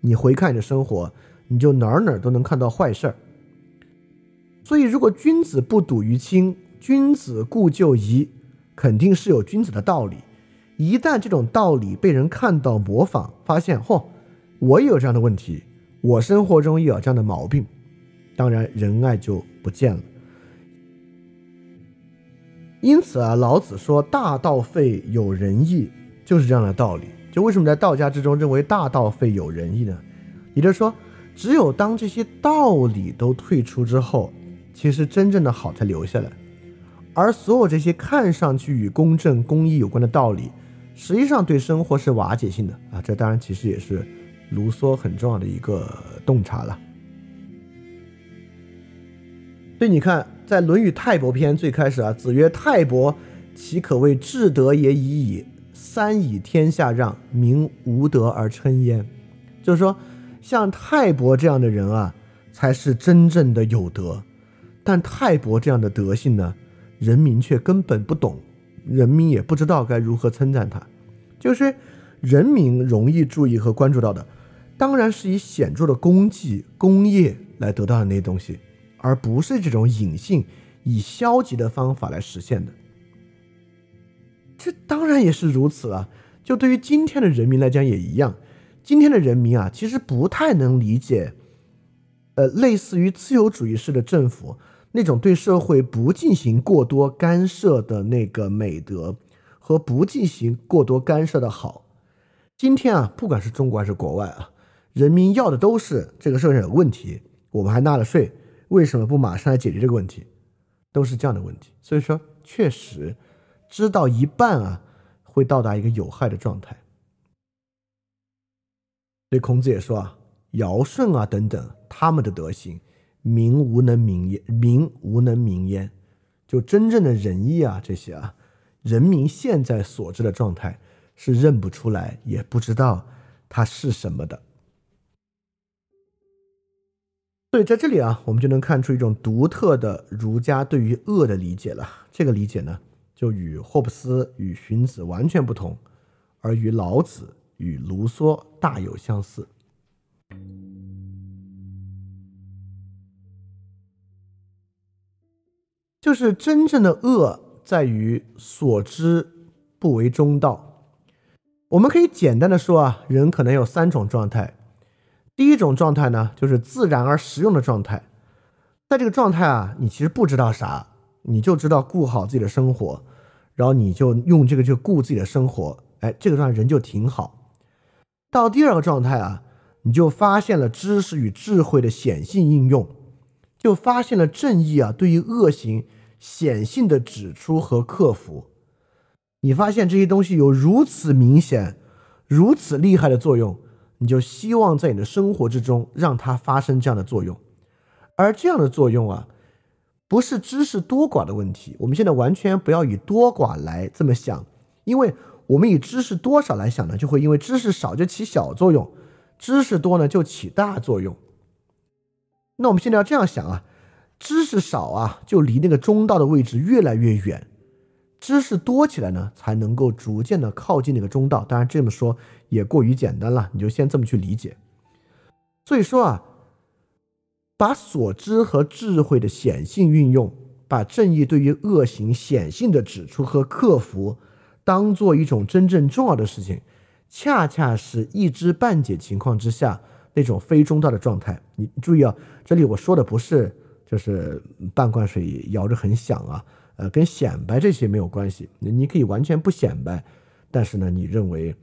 你回看你的生活，你就哪儿哪儿都能看到坏事儿。所以，如果君子不睹于亲，君子固就疑。肯定是有君子的道理，一旦这种道理被人看到、模仿，发现，嚯，我也有这样的问题，我生活中也有这样的毛病，当然仁爱就不见了。因此啊，老子说“大道废，有仁义”，就是这样的道理。为什么在道家之中认为“大道废，有仁义”呢？也就是说，只有当这些道理都退出之后，其实真正的好才留下来。而所有这些看上去与公正、公义有关的道理，实际上对生活是瓦解性的啊。这当然其实也是卢梭很重要的一个洞察了。所以你看，在《论语泰伯篇》最开始啊，子曰：“泰伯，其可谓至德也已矣。三以天下让，民无德而称焉。”就是说，像泰伯这样的人啊，才是真正的有德。但泰伯这样的德性呢，人民却根本不懂，人民也不知道该如何称赞他。就是人民容易注意和关注到的，当然是以显著的功绩、功业来得到的那些东西。而不是这种隐性以消极的方法来实现的，这当然也是如此了！就对于今天的人民来讲也一样，今天的人民啊，其实不太能理解，呃，类似于自由主义式的政府那种对社会不进行过多干涉的那个美德和不进行过多干涉的好。今天啊，不管是中国还是国外啊，人民要的都是这个社会上有问题，我们还纳了税。为什么不马上来解决这个问题？都是这样的问题。所以说，确实知道一半啊，会到达一个有害的状态。所以孔子也说啊，尧舜啊等等，他们的德行，民无能明焉，民无能明焉。就真正的仁义啊，这些啊，人民现在所知的状态是认不出来，也不知道它是什么的。所以在这里啊，我们就能看出一种独特的儒家对于恶的理解了。这个理解呢，就与霍布斯与荀子完全不同，而与老子与卢梭大有相似。就是真正的恶在于所知不为中道。我们可以简单的说啊，人可能有三种状态。第一种状态呢，就是自然而实用的状态，在这个状态啊，你其实不知道啥，你就知道顾好自己的生活，然后你就用这个去顾自己的生活，哎，这个状态人就挺好。到第二个状态啊，你就发现了知识与智慧的显性应用，就发现了正义啊对于恶行显性的指出和克服，你发现这些东西有如此明显、如此厉害的作用。你就希望在你的生活之中让它发生这样的作用，而这样的作用啊，不是知识多寡的问题。我们现在完全不要以多寡来这么想，因为我们以知识多少来想呢，就会因为知识少就起小作用，知识多呢就起大作用。那我们现在要这样想啊，知识少啊，就离那个中道的位置越来越远。知识多起来呢，才能够逐渐的靠近那个中道。当然这么说也过于简单了，你就先这么去理解。所以说啊，把所知和智慧的显性运用，把正义对于恶行显性的指出和克服，当做一种真正重要的事情，恰恰是一知半解情况之下那种非中道的状态。你注意啊，这里我说的不是就是半罐水摇着很响啊。呃，跟显摆这些没有关系，你可以完全不显摆，但是呢，你认为，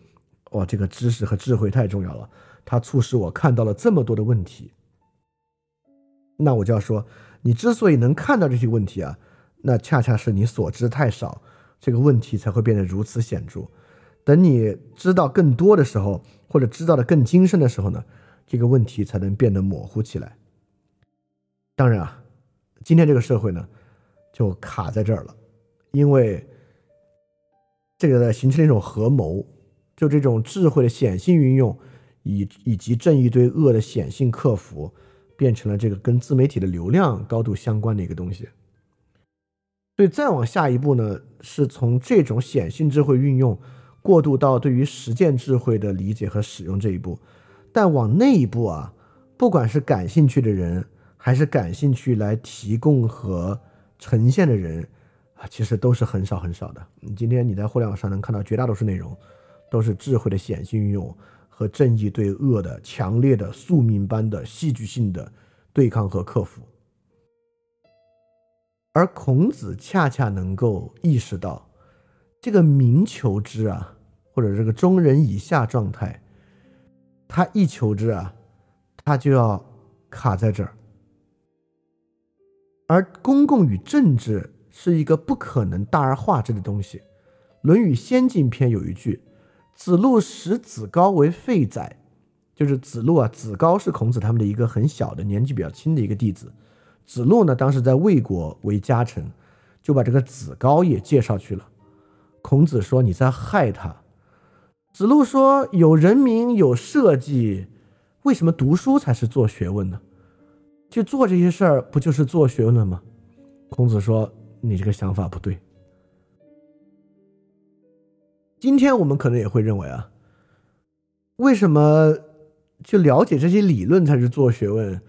哇，这个知识和智慧太重要了，它促使我看到了这么多的问题。那我就要说，你之所以能看到这些问题啊，那恰恰是你所知太少，这个问题才会变得如此显著。等你知道更多的时候，或者知道的更精深的时候呢，这个问题才能变得模糊起来。当然啊，今天这个社会呢。就卡在这儿了，因为这个形成一种合谋，就这种智慧的显性运用，以以及正义对恶的显性克服，变成了这个跟自媒体的流量高度相关的一个东西。所以再往下一步呢，是从这种显性智慧运用过渡到对于实践智慧的理解和使用这一步。但往那一步啊，不管是感兴趣的人，还是感兴趣来提供和。呈现的人啊，其实都是很少很少的。你今天你在互联网上能看到绝大多数内容，都是智慧的显性运用和正义对恶的强烈的宿命般的戏剧性的对抗和克服。而孔子恰恰能够意识到，这个民求之啊，或者这个中人以下状态，他一求之啊，他就要卡在这儿。而公共与政治是一个不可能大而化之的东西，《论语先进篇》有一句：“子路使子高为废宰，就是子路啊，子高是孔子他们的一个很小的年纪比较轻的一个弟子。子路呢，当时在魏国为家臣，就把这个子高也介绍去了。孔子说：“你在害他。”子路说：“有人民，有社稷，为什么读书才是做学问呢？去做这些事儿，不就是做学问了吗？”孔子说：“你这个想法不对。”今天我们可能也会认为啊，为什么去了解这些理论才是做学问？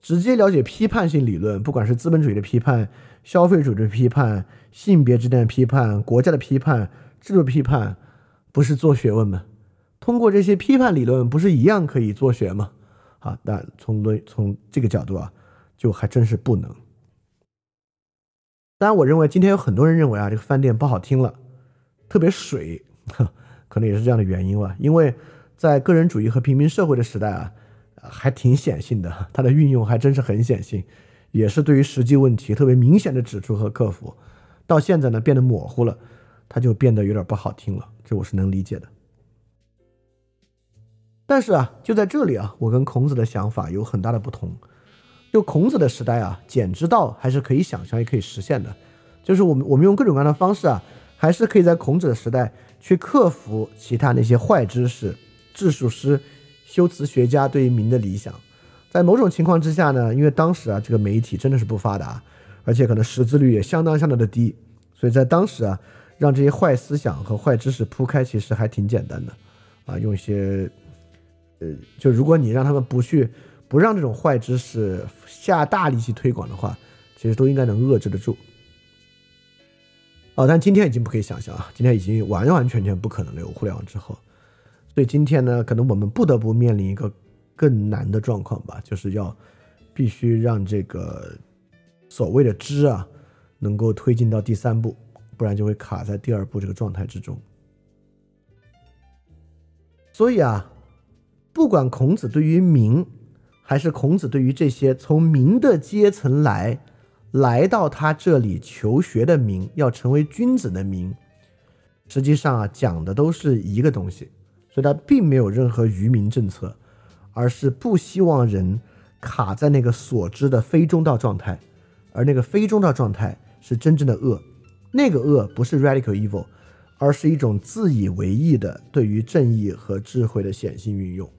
直接了解批判性理论，不管是资本主义的批判、消费主义的批判、性别之间的批判、国家的批判、制度批判，不是做学问吗？通过这些批判理论，不是一样可以做学吗？啊，但从论从这个角度啊，就还真是不能。当然，我认为今天有很多人认为啊，这个饭店不好听了，特别水，可能也是这样的原因吧。因为在个人主义和平民社会的时代啊。还挺显性的，它的运用还真是很显性，也是对于实际问题特别明显的指出和克服。到现在呢，变得模糊了，它就变得有点不好听了，这我是能理解的。但是啊，就在这里啊，我跟孔子的想法有很大的不同。就孔子的时代啊，简之道还是可以想象，也可以实现的。就是我们我们用各种各样的方式啊，还是可以在孔子的时代去克服其他那些坏知识、治术师。修辞学家对于民的理想，在某种情况之下呢，因为当时啊，这个媒体真的是不发达，而且可能识字率也相当相当的低，所以在当时啊，让这些坏思想和坏知识铺开，其实还挺简单的，啊，用一些，呃，就如果你让他们不去，不让这种坏知识下大力气推广的话，其实都应该能遏制得住。哦，但今天已经不可以想象啊，今天已经完完全全不可能了，有互联网之后。所以今天呢，可能我们不得不面临一个更难的状况吧，就是要必须让这个所谓的知啊，能够推进到第三步，不然就会卡在第二步这个状态之中。所以啊，不管孔子对于民，还是孔子对于这些从民的阶层来来到他这里求学的民，要成为君子的民，实际上啊，讲的都是一个东西。所以他并没有任何愚民政策，而是不希望人卡在那个所知的非中道状态，而那个非中道状态是真正的恶，那个恶不是 radical evil，而是一种自以为意的对于正义和智慧的显性运用。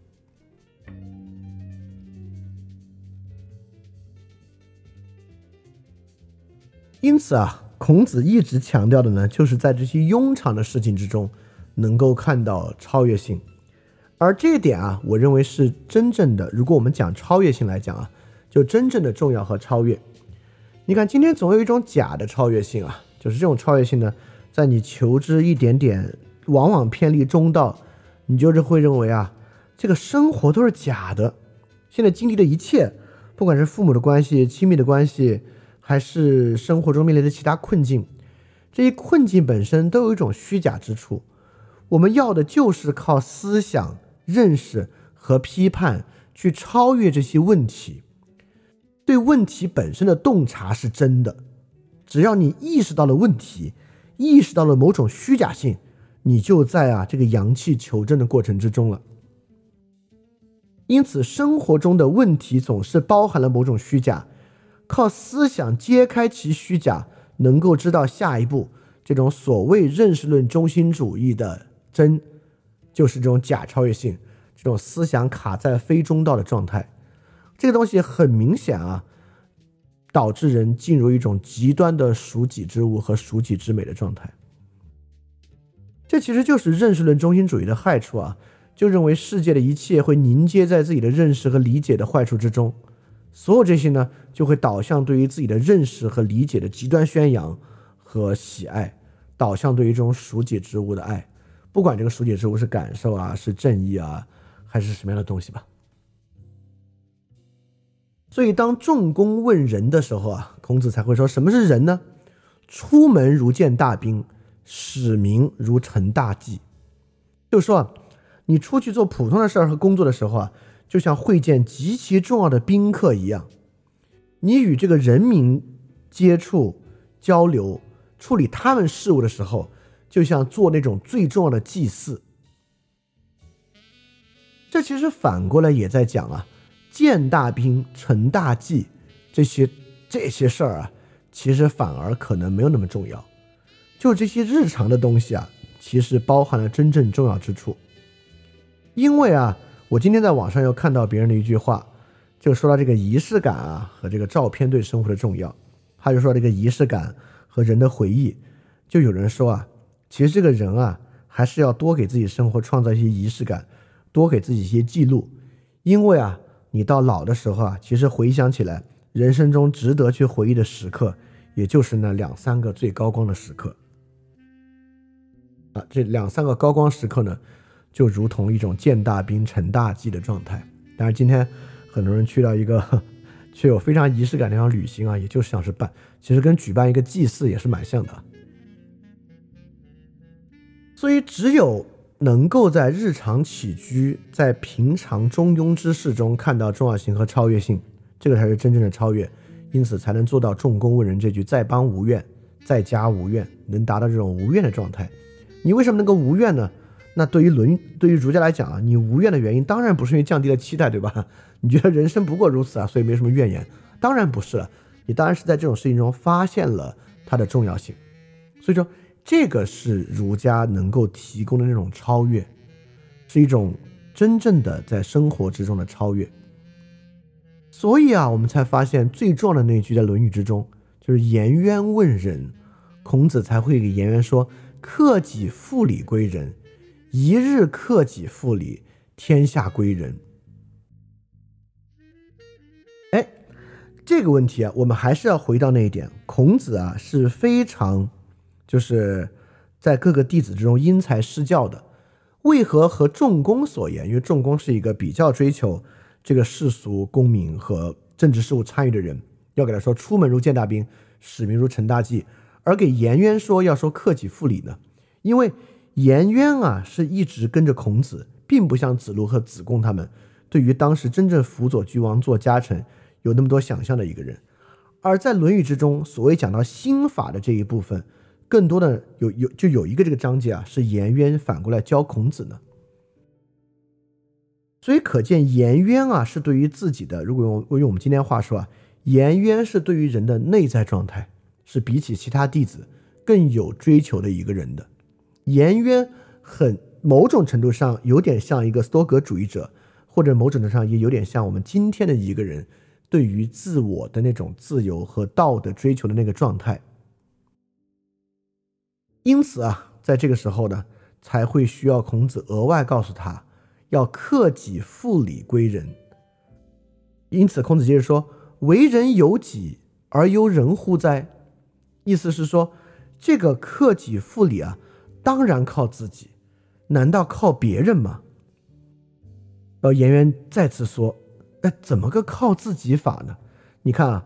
因此啊，孔子一直强调的呢，就是在这些庸常的事情之中。能够看到超越性，而这一点啊，我认为是真正的。如果我们讲超越性来讲啊，就真正的重要和超越。你看，今天总有一种假的超越性啊，就是这种超越性呢，在你求知一点点，往往偏离中道，你就是会认为啊，这个生活都是假的。现在经历的一切，不管是父母的关系、亲密的关系，还是生活中面临的其他困境，这些困境本身都有一种虚假之处。我们要的就是靠思想认识和批判去超越这些问题。对问题本身的洞察是真的，只要你意识到了问题，意识到了某种虚假性，你就在啊这个阳气求证的过程之中了。因此，生活中的问题总是包含了某种虚假，靠思想揭开其虚假，能够知道下一步这种所谓认识论中心主义的。真，就是这种假超越性，这种思想卡在非中道的状态，这个东西很明显啊，导致人进入一种极端的属己之物和属己之美的状态。这其实就是认识论中心主义的害处啊，就认为世界的一切会凝结在自己的认识和理解的坏处之中，所有这些呢，就会导向对于自己的认识和理解的极端宣扬和喜爱，导向对于这种熟解之物的爱。不管这个熟解之物是感受啊，是正义啊，还是什么样的东西吧。所以，当仲弓问仁的时候啊，孔子才会说：“什么是仁呢？出门如见大兵，使民如承大祭。”就是说，你出去做普通的事儿和工作的时候啊，就像会见极其重要的宾客一样。你与这个人民接触、交流、处理他们事务的时候。就像做那种最重要的祭祀，这其实反过来也在讲啊，建大兵、成大计这些这些事儿啊，其实反而可能没有那么重要。就这些日常的东西啊，其实包含了真正重要之处。因为啊，我今天在网上又看到别人的一句话，就说到这个仪式感啊和这个照片对生活的重要。他就说这个仪式感和人的回忆，就有人说啊，其实这个人啊，还是要多给自己生活创造一些仪式感，多给自己一些记录。因为啊，你到老的时候啊，其实回想起来，人生中值得去回忆的时刻，也就是那两三个最高光的时刻。啊，这两三个高光时刻呢，就如同一种建大兵成大计的状态。但是今天很多人去到一个 却有非常仪式感的地方旅行啊，也就是像是办，其实跟举办一个祭祀也是蛮像的。所以，只有能够在日常起居、在平常中庸之事中看到重要性和超越性，这个才是真正的超越。因此，才能做到“重公问人”这句“在邦无怨，在家无怨”，能达到这种无怨的状态。你为什么能够无怨呢？那对于伦，对于儒家来讲啊，你无怨的原因当然不是因为降低了期待，对吧？你觉得人生不过如此啊，所以没什么怨言？当然不是了，你当然是在这种事情中发现了它的重要性。所以说，这个是儒家能够提供的那种超越，是一种真正的在生活之中的超越。所以啊，我们才发现最重要的那句在《论语》之中，就是颜渊问仁，孔子才会给颜渊说。克己复礼归仁，一日克己复礼，天下归仁。哎，这个问题啊，我们还是要回到那一点。孔子啊是非常，就是在各个弟子之中因材施教的。为何和仲弓所言？因为仲弓是一个比较追求这个世俗功名和政治事务参与的人，要给他说出门如见大兵，使命如成大器。而给颜渊说要说克己复礼呢，因为颜渊啊是一直跟着孔子，并不像子路和子贡他们，对于当时真正辅佐君王做家臣有那么多想象的一个人。而在《论语》之中，所谓讲到心法的这一部分，更多的有有就有一个这个章节啊，是颜渊反过来教孔子呢。所以可见颜渊啊是对于自己的，如果用用我们今天话说啊，颜渊是对于人的内在状态。是比起其他弟子更有追求的一个人的，颜渊很某种程度上有点像一个斯多格主义者，或者某种程度上也有点像我们今天的一个人对于自我的那种自由和道德追求的那个状态。因此啊，在这个时候呢，才会需要孔子额外告诉他要克己复礼归仁。因此，孔子接着说：“为人有己而由人乎哉？”意思是说，这个克己复礼啊，当然靠自己，难道靠别人吗？然后颜渊再次说：“哎，怎么个靠自己法呢？你看啊，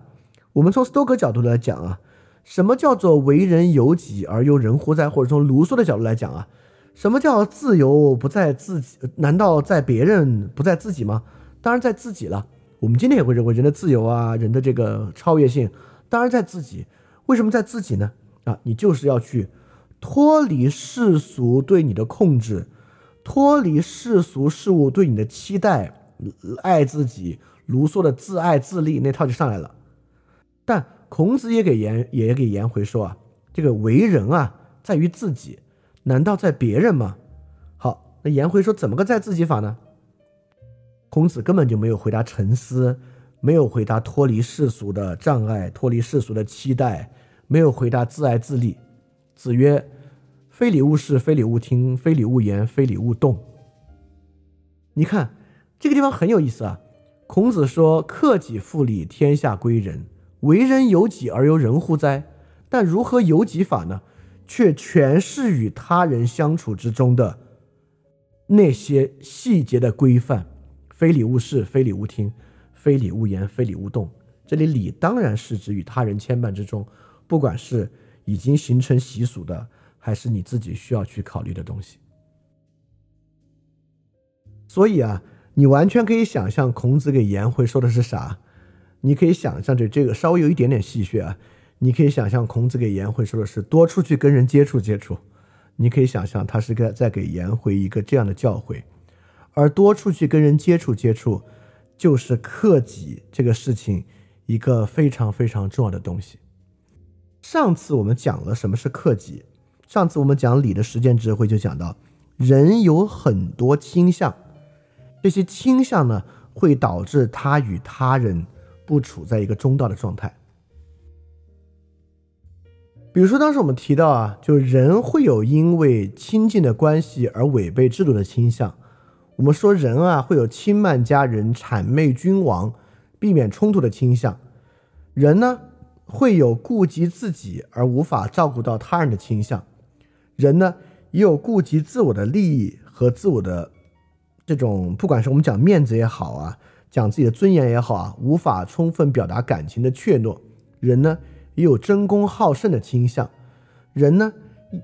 我们从斯多葛角度来讲啊，什么叫做为人由己而由人乎哉？或者从卢梭的角度来讲啊，什么叫自由不在自己？难道在别人不在自己吗？当然在自己了。我们今天也会认为人的自由啊，人的这个超越性，当然在自己。”为什么在自己呢？啊，你就是要去脱离世俗对你的控制，脱离世俗事物对你的期待，爱自己。卢梭的自爱自立那套就上来了。但孔子也给颜也给颜回说啊，这个为人啊，在于自己，难道在别人吗？好，那颜回说怎么个在自己法呢？孔子根本就没有回答沉思。没有回答脱离世俗的障碍，脱离世俗的期待，没有回答自爱自立。子曰：“非礼勿视，非礼勿听，非礼勿言，非礼勿动。”你看这个地方很有意思啊。孔子说：“克己复礼，天下归仁。为人由己而由人乎哉？”但如何由己法呢？却全是与他人相处之中的那些细节的规范：“非礼勿视，非礼勿听。”非礼勿言，非礼勿动。这里礼当然是指与他人牵绊之中，不管是已经形成习俗的，还是你自己需要去考虑的东西。所以啊，你完全可以想象孔子给颜回说的是啥？你可以想象着这个稍微有一点点戏谑啊，你可以想象孔子给颜回说的是多出去跟人接触接触。你可以想象他是个在给颜回一个这样的教诲。而多出去跟人接触接触，就是克己这个事情一个非常非常重要的东西。上次我们讲了什么是克己，上次我们讲礼的实践智慧就讲到，人有很多倾向，这些倾向呢会导致他与他人不处在一个中道的状态。比如说，当时我们提到啊，就人会有因为亲近的关系而违背制度的倾向。我们说人啊，会有轻慢家人、谄媚君王、避免冲突的倾向。人呢，会有顾及自己而无法照顾到他人的倾向。人呢，也有顾及自我的利益和自我的这种，不管是我们讲面子也好啊，讲自己的尊严也好啊，无法充分表达感情的怯懦。人呢？也有争功好胜的倾向，人呢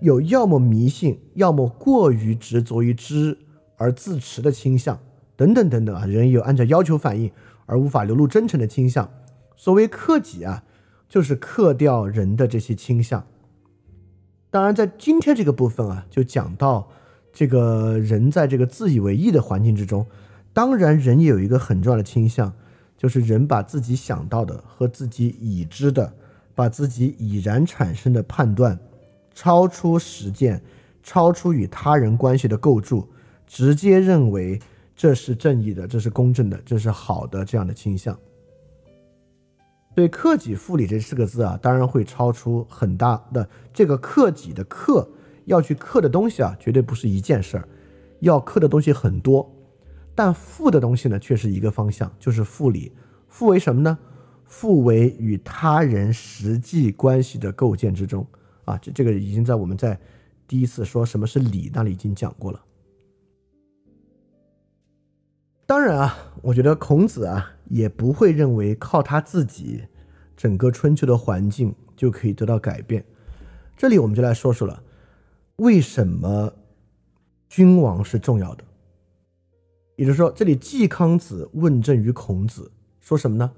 有要么迷信，要么过于执着于知而自持的倾向，等等等等啊，人有按照要求反应而无法流露真诚的倾向。所谓克己啊，就是克掉人的这些倾向。当然，在今天这个部分啊，就讲到这个人在这个自以为意的环境之中，当然人也有一个很重要的倾向，就是人把自己想到的和自己已知的。把自己已然产生的判断，超出实践，超出与他人关系的构筑，直接认为这是正义的，这是公正的，这是好的这样的倾向。对“克己复礼”这四个字啊，当然会超出很大的这个“克己”的“克”要去克的东西啊，绝对不是一件事儿，要克的东西很多。但复的东西呢，却是一个方向，就是复礼。复为什么呢？复为与他人实际关系的构建之中啊，这这个已经在我们在第一次说什么是礼那里已经讲过了。当然啊，我觉得孔子啊也不会认为靠他自己整个春秋的环境就可以得到改变。这里我们就来说说了，为什么君王是重要的？也就是说，这里季康子问政于孔子，说什么呢？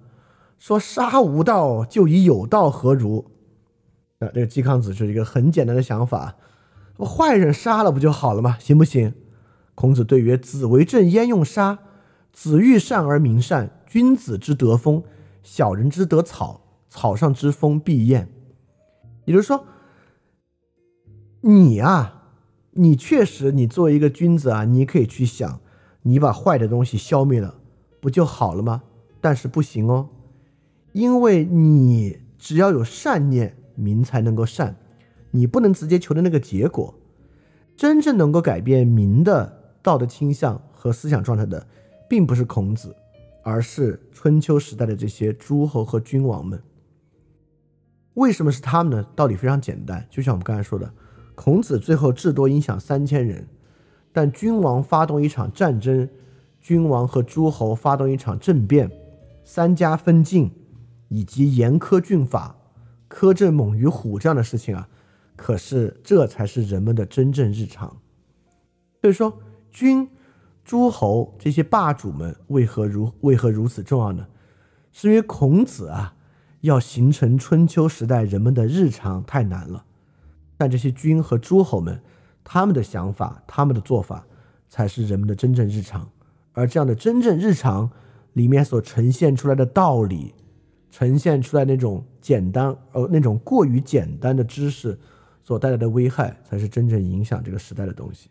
说杀无道，就以有道何如？啊，这个嵇康子是一个很简单的想法，坏人杀了不就好了吗？行不行？孔子对曰：“子为政焉用杀？子欲善而民善，君子之德风，小人之德草。草上之风必偃。”也就是说，你啊，你确实，你作为一个君子啊，你可以去想，你把坏的东西消灭了，不就好了吗？但是不行哦。因为你只要有善念，民才能够善。你不能直接求的那个结果，真正能够改变民的道德倾向和思想状态的，并不是孔子，而是春秋时代的这些诸侯和君王们。为什么是他们呢？道理非常简单，就像我们刚才说的，孔子最后至多影响三千人，但君王发动一场战争，君王和诸侯发动一场政变，三家分晋。以及严苛峻法、苛政猛于虎这样的事情啊，可是这才是人们的真正日常。所以说，君、诸侯这些霸主们为何如为何如此重要呢？是因为孔子啊，要形成春秋时代人们的日常太难了。但这些君和诸侯们，他们的想法、他们的做法，才是人们的真正日常。而这样的真正日常里面所呈现出来的道理。呈现出来那种简单，呃，那种过于简单的知识所带来的危害，才是真正影响这个时代的东西。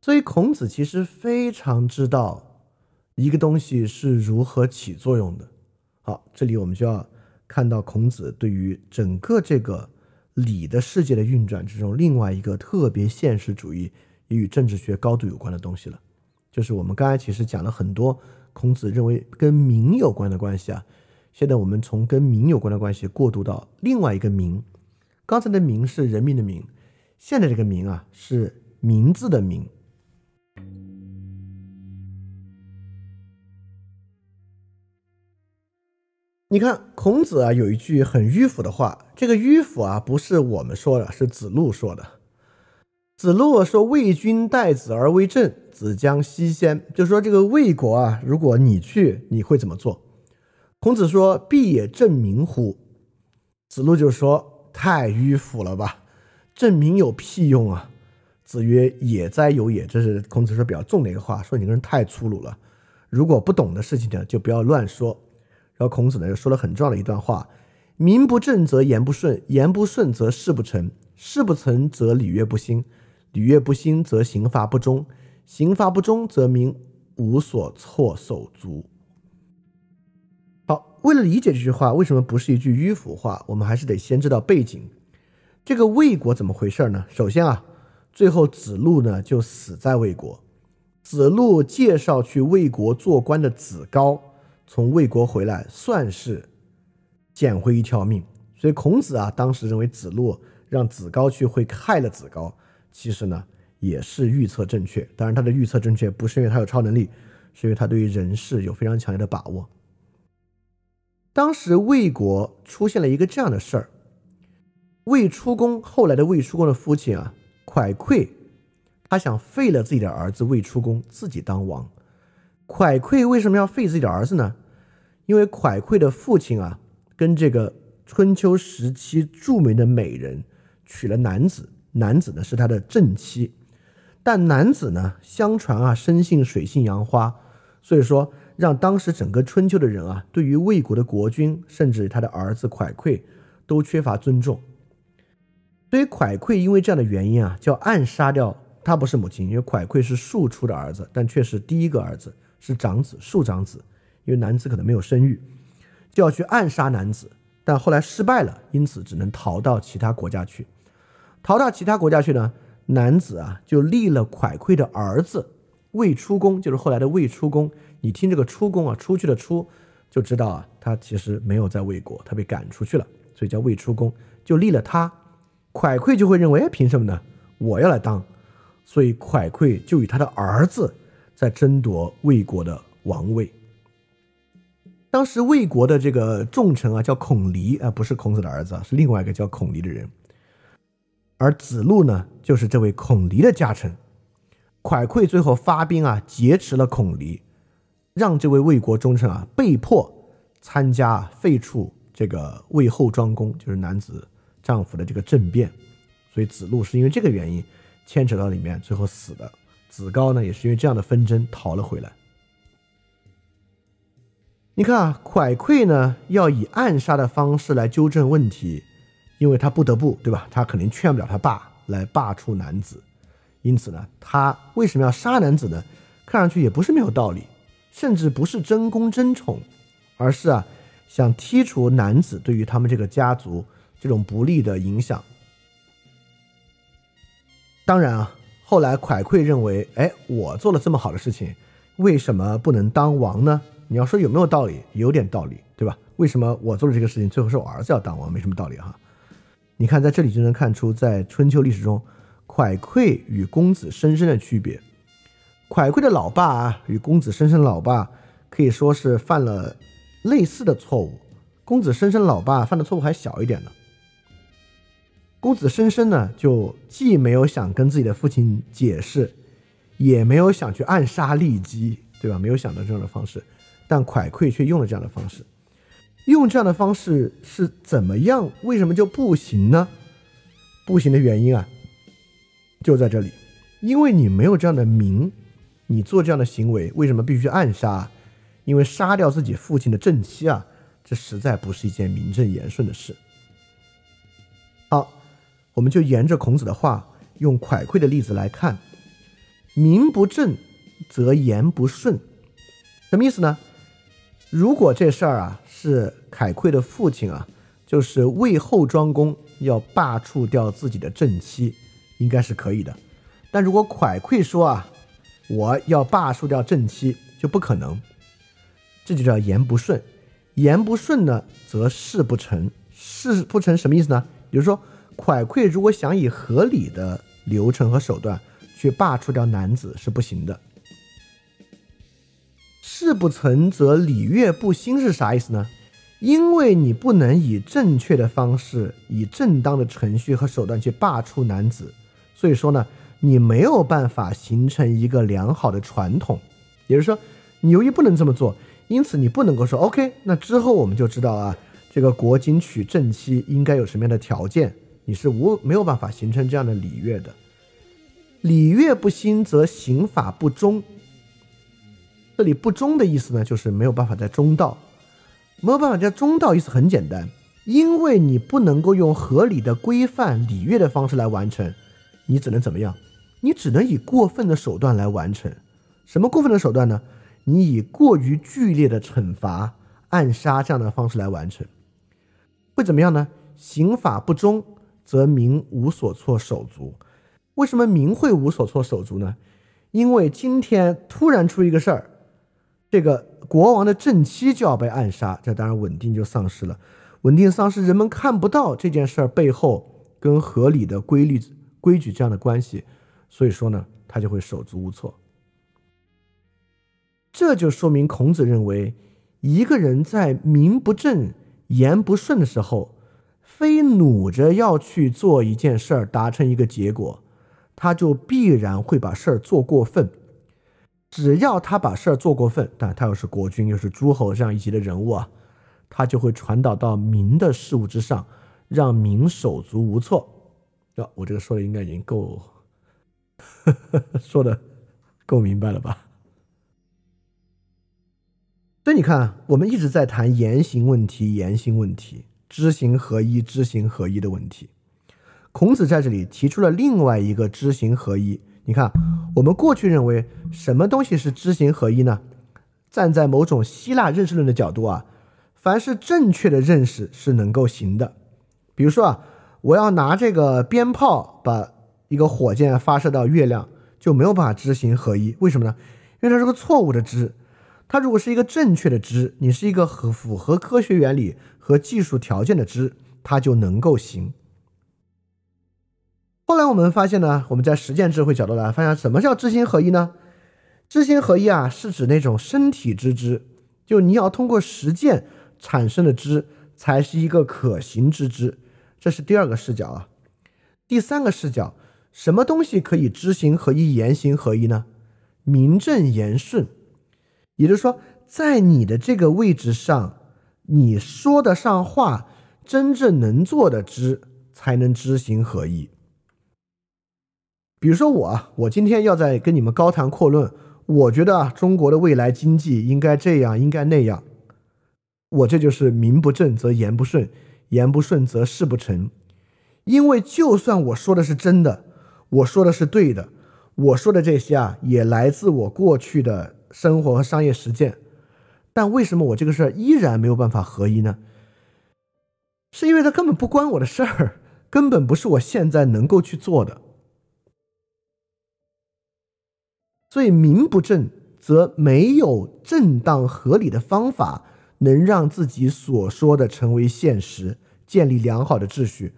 所以，孔子其实非常知道一个东西是如何起作用的。好，这里我们就要看到孔子对于整个这个礼的世界的运转之中，另外一个特别现实主义也与政治学高度有关的东西了，就是我们刚才其实讲了很多。孔子认为跟民有关的关系啊，现在我们从跟民有关的关系过渡到另外一个民。刚才的民是人民的民，现在这个民啊是名字的名。你看孔子啊有一句很迂腐的话，这个迂腐啊不是我们说的，是子路说的。子路说：“魏君待子而为政，子将西先。”就说这个魏国啊，如果你去，你会怎么做？孔子说：“必也正民乎？”子路就说：“太迂腐了吧，正民有屁用啊！子曰：“也哉，有也。”这是孔子说比较重的一个话，说你这人太粗鲁了。如果不懂的事情呢，就不要乱说。然后孔子呢又说了很重要的一段话：“名不正则言不顺，言不顺则事不成，事不成则礼乐不兴，礼乐不兴则刑罚不忠，刑罚不忠则民无所措手足。”好，为了理解这句话，为什么不是一句迂腐话？我们还是得先知道背景。这个魏国怎么回事呢？首先啊，最后子路呢就死在魏国。子路介绍去魏国做官的子高。从魏国回来，算是捡回一条命。所以孔子啊，当时认为子路让子高去会害了子高，其实呢也是预测正确。当然，他的预测正确不是因为他有超能力，是因为他对于人事有非常强烈的把握。当时魏国出现了一个这样的事儿：魏出公后来的魏出公的父亲啊，蒯聩，他想废了自己的儿子魏出公，自己当王。蒯聩为什么要废自己的儿子呢？因为蒯聩的父亲啊，跟这个春秋时期著名的美人娶了男子，男子呢是他的正妻，但男子呢，相传啊生性水性杨花，所以说让当时整个春秋的人啊，对于魏国的国君，甚至他的儿子蒯聩，都缺乏尊重。所以蒯聩因为这样的原因啊，叫暗杀掉他不是母亲，因为蒯聩是庶出的儿子，但却是第一个儿子。是长子，庶长子，因为男子可能没有生育，就要去暗杀男子，但后来失败了，因此只能逃到其他国家去。逃到其他国家去呢，男子啊就立了蒯聩的儿子魏出公，就是后来的魏出公。你听这个出公啊，出去的出，就知道啊，他其实没有在魏国，他被赶出去了，所以叫魏出公，就立了他。蒯聩就会认为，凭什么呢？我要来当，所以蒯聩就与他的儿子。在争夺魏国的王位。当时魏国的这个重臣啊，叫孔离啊，不是孔子的儿子，是另外一个叫孔离的人。而子路呢，就是这位孔离的家臣。蒯聩最后发兵啊，劫持了孔离，让这位魏国忠臣啊被迫参加废黜这个魏后庄公，就是男子丈夫的这个政变。所以子路是因为这个原因牵扯到里面，最后死的。子高呢，也是因为这样的纷争逃了回来。你看啊，蒯聩呢要以暗杀的方式来纠正问题，因为他不得不，对吧？他肯定劝不了他爸来罢黜男子，因此呢，他为什么要杀男子呢？看上去也不是没有道理，甚至不是争功争宠，而是啊想剔除男子对于他们这个家族这种不利的影响。当然啊。后来蒯聩认为，哎，我做了这么好的事情，为什么不能当王呢？你要说有没有道理？有点道理，对吧？为什么我做了这个事情，最后是我儿子要当王？没什么道理哈。你看，在这里就能看出，在春秋历史中，蒯聩与公子申申的区别。蒯聩的老爸啊，与公子申申老爸可以说是犯了类似的错误。公子申申老爸犯的错误还小一点呢。公子申申呢，就既没有想跟自己的父亲解释，也没有想去暗杀骊姬，对吧？没有想到这样的方式，但蒯聩却用了这样的方式。用这样的方式是怎么样？为什么就不行呢？不行的原因啊，就在这里，因为你没有这样的名，你做这样的行为，为什么必须暗杀？因为杀掉自己父亲的正妻啊，这实在不是一件名正言顺的事。我们就沿着孔子的话，用蒯聩的例子来看：名不正则言不顺，什么意思呢？如果这事儿啊是蒯聩的父亲啊，就是魏后庄公要罢黜掉自己的正妻，应该是可以的。但如果蒯聩说啊，我要罢黜掉正妻，就不可能。这就叫言不顺。言不顺呢，则事不成。事不成什么意思呢？比如说。蒯聩如果想以合理的流程和手段去罢黜掉男子是不行的。事不成则礼乐不兴是啥意思呢？因为你不能以正确的方式、以正当的程序和手段去罢黜男子，所以说呢，你没有办法形成一个良好的传统。也就是说，你由于不能这么做，因此你不能够说 OK，那之后我们就知道啊，这个国君娶正妻应该有什么样的条件。你是无没有办法形成这样的礼乐的，礼乐不兴，则刑法不忠。这里不忠的意思呢，就是没有办法在中道，没有办法在中道。意思很简单，因为你不能够用合理的规范礼乐的方式来完成，你只能怎么样？你只能以过分的手段来完成。什么过分的手段呢？你以过于剧烈的惩罚、暗杀这样的方式来完成，会怎么样呢？刑法不忠，则民无所措手足。为什么民会无所措手足呢？因为今天突然出一个事儿。这个国王的正妻就要被暗杀，这当然稳定就丧失了。稳定丧失，人们看不到这件事儿背后跟合理的规律、规矩这样的关系，所以说呢，他就会手足无措。这就说明孔子认为，一个人在名不正言不顺的时候，非努着要去做一件事儿，达成一个结果，他就必然会把事儿做过分。只要他把事儿做过分，但他又是国君，又是诸侯这样一级的人物啊，他就会传导到民的事物之上，让民手足无措。啊，我这个说的应该已经够，说的够明白了吧？所以你看，我们一直在谈言行问题，言行问题，知行合一，知行合一的问题。孔子在这里提出了另外一个知行合一。你看，我们过去认为什么东西是知行合一呢？站在某种希腊认识论的角度啊，凡是正确的认识是能够行的。比如说啊，我要拿这个鞭炮把一个火箭发射到月亮，就没有办法知行合一。为什么呢？因为它是个错误的知。它如果是一个正确的知，你是一个合符合科学原理和技术条件的知，它就能够行。后来我们发现呢，我们在实践智慧角度来发现，什么叫知行合一呢？知行合一啊，是指那种身体之知，就你要通过实践产生的知，才是一个可行之知。这是第二个视角啊。第三个视角，什么东西可以知行合一、言行合一呢？名正言顺，也就是说，在你的这个位置上，你说得上话，真正能做的知，才能知行合一。比如说我，我今天要在跟你们高谈阔论，我觉得啊，中国的未来经济应该这样，应该那样。我这就是名不正则言不顺，言不顺则事不成。因为就算我说的是真的，我说的是对的，我说的这些啊，也来自我过去的生活和商业实践。但为什么我这个事儿依然没有办法合一呢？是因为它根本不关我的事儿，根本不是我现在能够去做的。所以名不正，则没有正当合理的方法能让自己所说的成为现实，建立良好的秩序。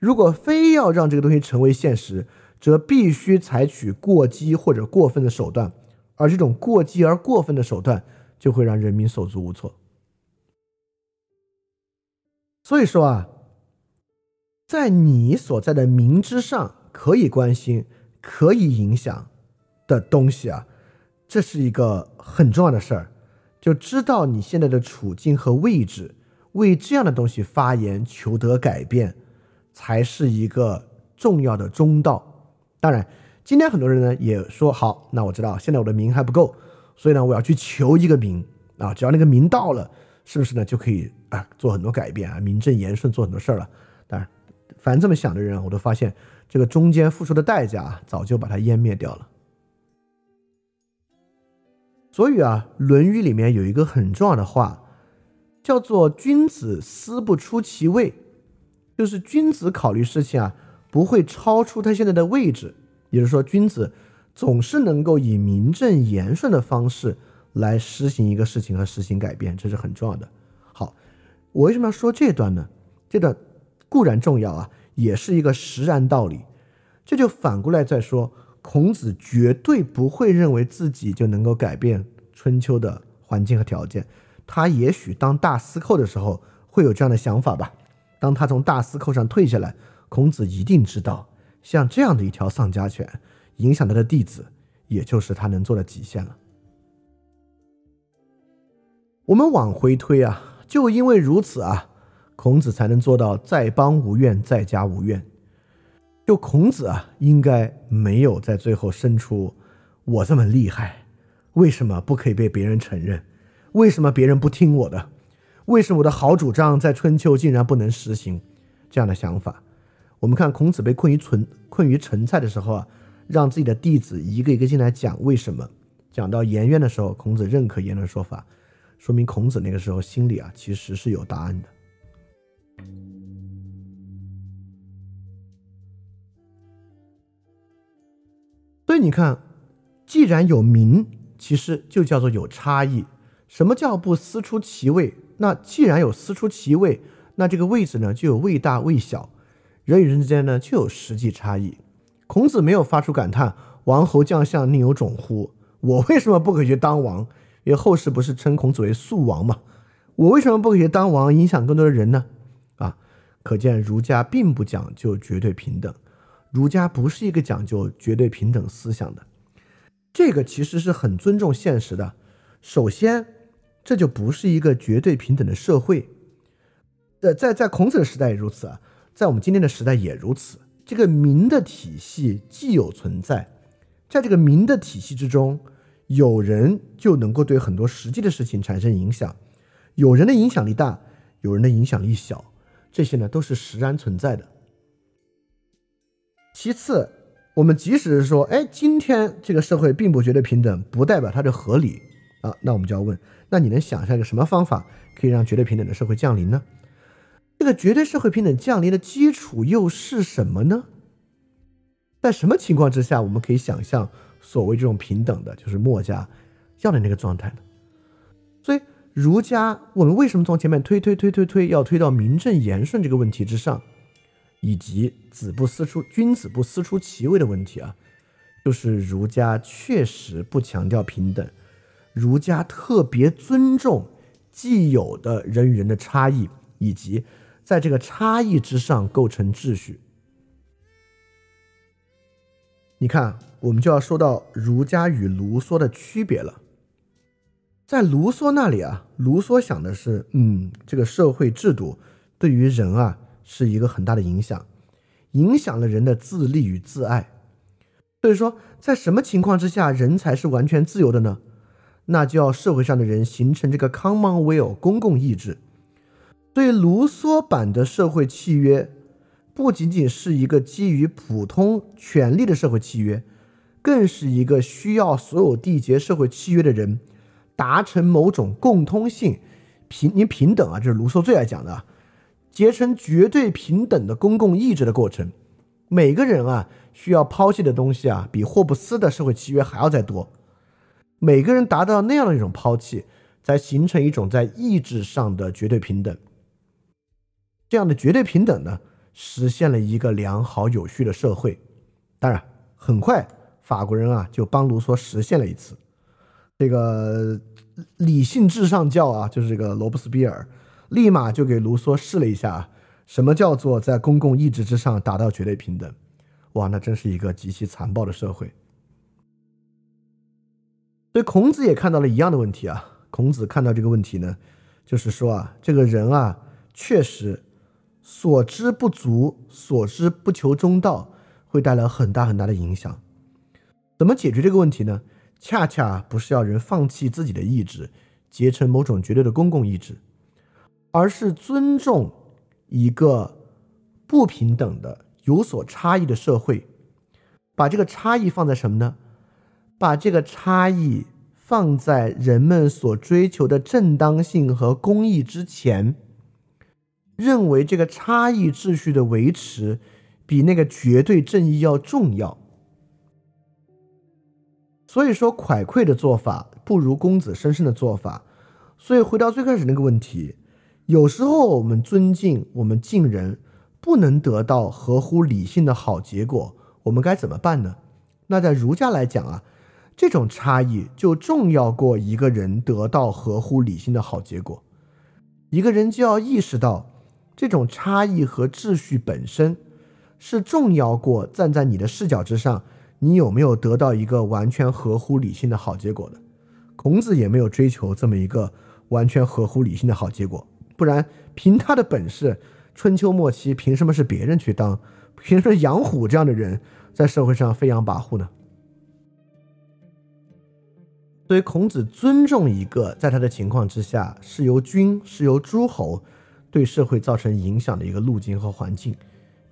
如果非要让这个东西成为现实，则必须采取过激或者过分的手段，而这种过激而过分的手段就会让人民手足无措。所以说啊，在你所在的民之上，可以关心，可以影响。的东西啊，这是一个很重要的事儿，就知道你现在的处境和位置，为这样的东西发言求得改变，才是一个重要的中道。当然，今天很多人呢也说好，那我知道现在我的名还不够，所以呢我要去求一个名啊，只要那个名到了，是不是呢就可以啊做很多改变啊，名正言顺做很多事儿了？当然，凡这么想的人，我都发现这个中间付出的代价早就把它湮灭掉了。所以啊，《论语》里面有一个很重要的话，叫做“君子思不出其位”，就是君子考虑事情啊，不会超出他现在的位置。也就是说，君子总是能够以名正言顺的方式来实行一个事情和实行改变，这是很重要的。好，我为什么要说这段呢？这段固然重要啊，也是一个实然道理。这就反过来再说。孔子绝对不会认为自己就能够改变春秋的环境和条件，他也许当大司寇的时候会有这样的想法吧。当他从大司寇上退下来，孔子一定知道，像这样的一条丧家犬，影响他的弟子，也就是他能做的极限了。我们往回推啊，就因为如此啊，孔子才能做到在邦无怨，在家无怨。就孔子啊，应该没有在最后生出“我这么厉害，为什么不可以被别人承认？为什么别人不听我的？为什么我的好主张在春秋竟然不能实行？”这样的想法。我们看孔子被困于存困于陈蔡的时候啊，让自己的弟子一个一个进来讲为什么。讲到颜渊的时候，孔子认可颜渊的说法，说明孔子那个时候心里啊其实是有答案的。所以你看，既然有名，其实就叫做有差异。什么叫不思出其位？那既然有思出其位，那这个位置呢就有位大位小，人与人之间呢就有实际差异。孔子没有发出感叹：“王侯将相宁有种乎？我为什么不可以去当王？”因为后世不是称孔子为素王嘛？我为什么不可以当王，影响更多的人呢？啊，可见儒家并不讲究绝对平等。儒家不是一个讲究绝对平等思想的，这个其实是很尊重现实的。首先，这就不是一个绝对平等的社会。在在在孔子的时代也如此啊，在我们今天的时代也如此。这个民的体系既有存在，在这个民的体系之中，有人就能够对很多实际的事情产生影响，有人的影响力大，有人的影响力小，这些呢都是实然存在的。其次，我们即使是说，哎，今天这个社会并不绝对平等，不代表它就合理啊。那我们就要问，那你能想象一个什么方法可以让绝对平等的社会降临呢？这个绝对社会平等降临的基础又是什么呢？在什么情况之下，我们可以想象所谓这种平等的，就是墨家要的那个状态呢？所以，儒家我们为什么从前面推推推推推，要推到名正言顺这个问题之上？以及子不思出君子不思出其位的问题啊，就是儒家确实不强调平等，儒家特别尊重既有的人与人的差异，以及在这个差异之上构成秩序。你看，我们就要说到儒家与卢梭的区别了。在卢梭那里啊，卢梭想的是，嗯，这个社会制度对于人啊。是一个很大的影响，影响了人的自立与自爱。所以说，在什么情况之下人才是完全自由的呢？那就要社会上的人形成这个 common will 公共意志。对，卢梭版的社会契约不仅仅是一个基于普通权利的社会契约，更是一个需要所有缔结社会契约的人达成某种共通性、平您平等啊，这是卢梭最爱讲的。结成绝对平等的公共意志的过程，每个人啊需要抛弃的东西啊，比霍布斯的社会契约还要再多。每个人达到那样的一种抛弃，才形成一种在意志上的绝对平等。这样的绝对平等呢，实现了一个良好有序的社会。当然，很快法国人啊就帮卢梭实现了一次这个理性至上教啊，就是这个罗伯斯庇尔。立马就给卢梭试了一下，什么叫做在公共意志之上达到绝对平等？哇，那真是一个极其残暴的社会。所以孔子也看到了一样的问题啊。孔子看到这个问题呢，就是说啊，这个人啊，确实所知不足，所知不求中道，会带来很大很大的影响。怎么解决这个问题呢？恰恰不是要人放弃自己的意志，结成某种绝对的公共意志。而是尊重一个不平等的、有所差异的社会，把这个差异放在什么呢？把这个差异放在人们所追求的正当性和公义之前，认为这个差异秩序的维持比那个绝对正义要重要。所以说，蒯聩的做法不如公子申申的做法。所以回到最开始那个问题。有时候我们尊敬我们敬人，不能得到合乎理性的好结果，我们该怎么办呢？那在儒家来讲啊，这种差异就重要过一个人得到合乎理性的好结果。一个人就要意识到，这种差异和秩序本身是重要过站在你的视角之上，你有没有得到一个完全合乎理性的好结果的？孔子也没有追求这么一个完全合乎理性的好结果。不然，凭他的本事，春秋末期凭什么是别人去当凭什么杨虎这样的人在社会上飞扬跋扈呢？所以孔子尊重一个在他的情况之下是由君是由诸侯对社会造成影响的一个路径和环境，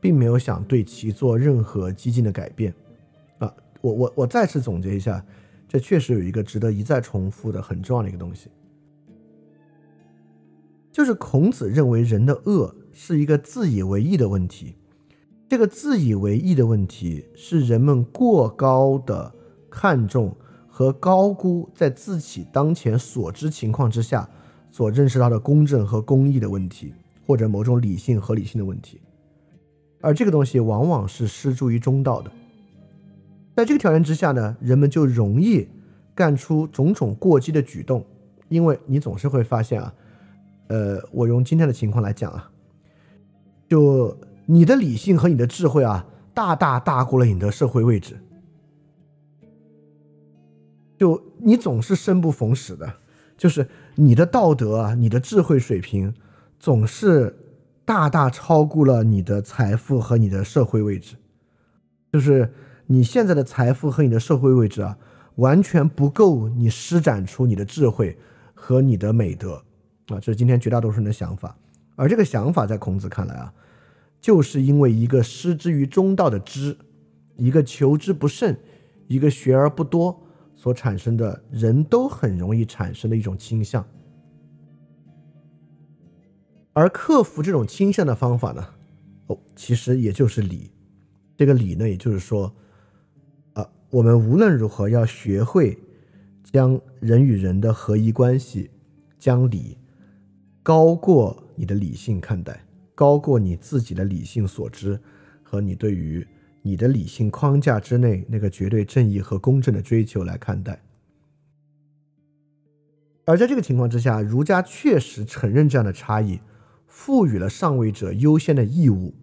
并没有想对其做任何激进的改变。啊，我我我再次总结一下，这确实有一个值得一再重复的很重要的一个东西，就是孔子认为人的恶是一个自以为意的问题。这个自以为意的问题是人们过高的看重。和高估在自己当前所知情况之下所认识到的公正和公义的问题，或者某种理性合理性的问题，而这个东西往往是失诸于中道的。在这个条件之下呢，人们就容易干出种种过激的举动，因为你总是会发现啊，呃，我用今天的情况来讲啊，就你的理性和你的智慧啊，大大大过了你的社会位置。就你总是生不逢时的，就是你的道德啊，你的智慧水平总是大大超过了你的财富和你的社会位置，就是你现在的财富和你的社会位置啊，完全不够你施展出你的智慧和你的美德啊，这是今天绝大多数人的想法。而这个想法在孔子看来啊，就是因为一个失之于中道的知，一个求之不慎，一个学而不多。所产生的人都很容易产生的一种倾向，而克服这种倾向的方法呢？哦，其实也就是理。这个理呢，也就是说，啊，我们无论如何要学会将人与人的合一关系，将理高过你的理性看待，高过你自己的理性所知和你对于。你的理性框架之内那个绝对正义和公正的追求来看待，而在这个情况之下，儒家确实承认这样的差异，赋予了上位者优先的义务。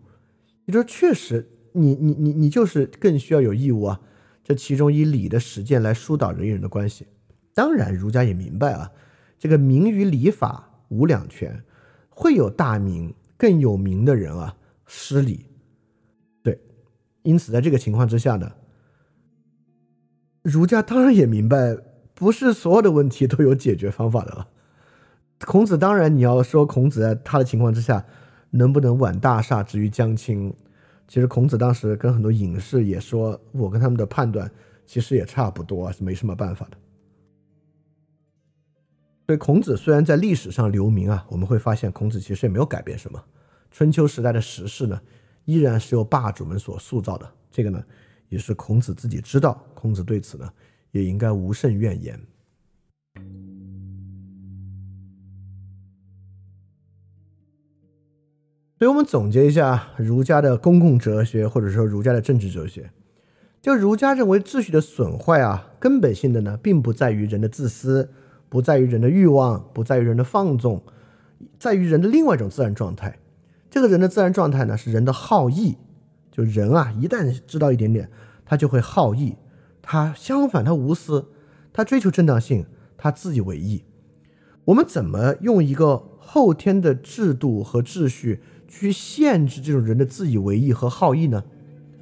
也就是确实，你你你你就是更需要有义务啊。这其中以礼的实践来疏导人与人的关系。当然，儒家也明白啊，这个名与礼法无两全，会有大名更有名的人啊失礼。因此，在这个情况之下呢，儒家当然也明白，不是所有的问题都有解决方法的了。孔子当然，你要说孔子在他的情况之下能不能挽大厦之于将倾，其实孔子当时跟很多隐士也说，我跟他们的判断其实也差不多，是没什么办法的。所以，孔子虽然在历史上留名啊，我们会发现孔子其实也没有改变什么。春秋时代的时事呢？依然是由霸主们所塑造的，这个呢，也是孔子自己知道。孔子对此呢，也应该无甚怨言。所以我们总结一下儒家的公共哲学，或者说儒家的政治哲学，就儒家认为秩序的损坏啊，根本性的呢，并不在于人的自私，不在于人的欲望，不在于人的放纵，在于人的另外一种自然状态。这个人的自然状态呢，是人的好逸。就人啊，一旦知道一点点，他就会好逸；他相反，他无私，他追求正当性，他自以为意。我们怎么用一个后天的制度和秩序去限制这种人的自以为意和好逸呢？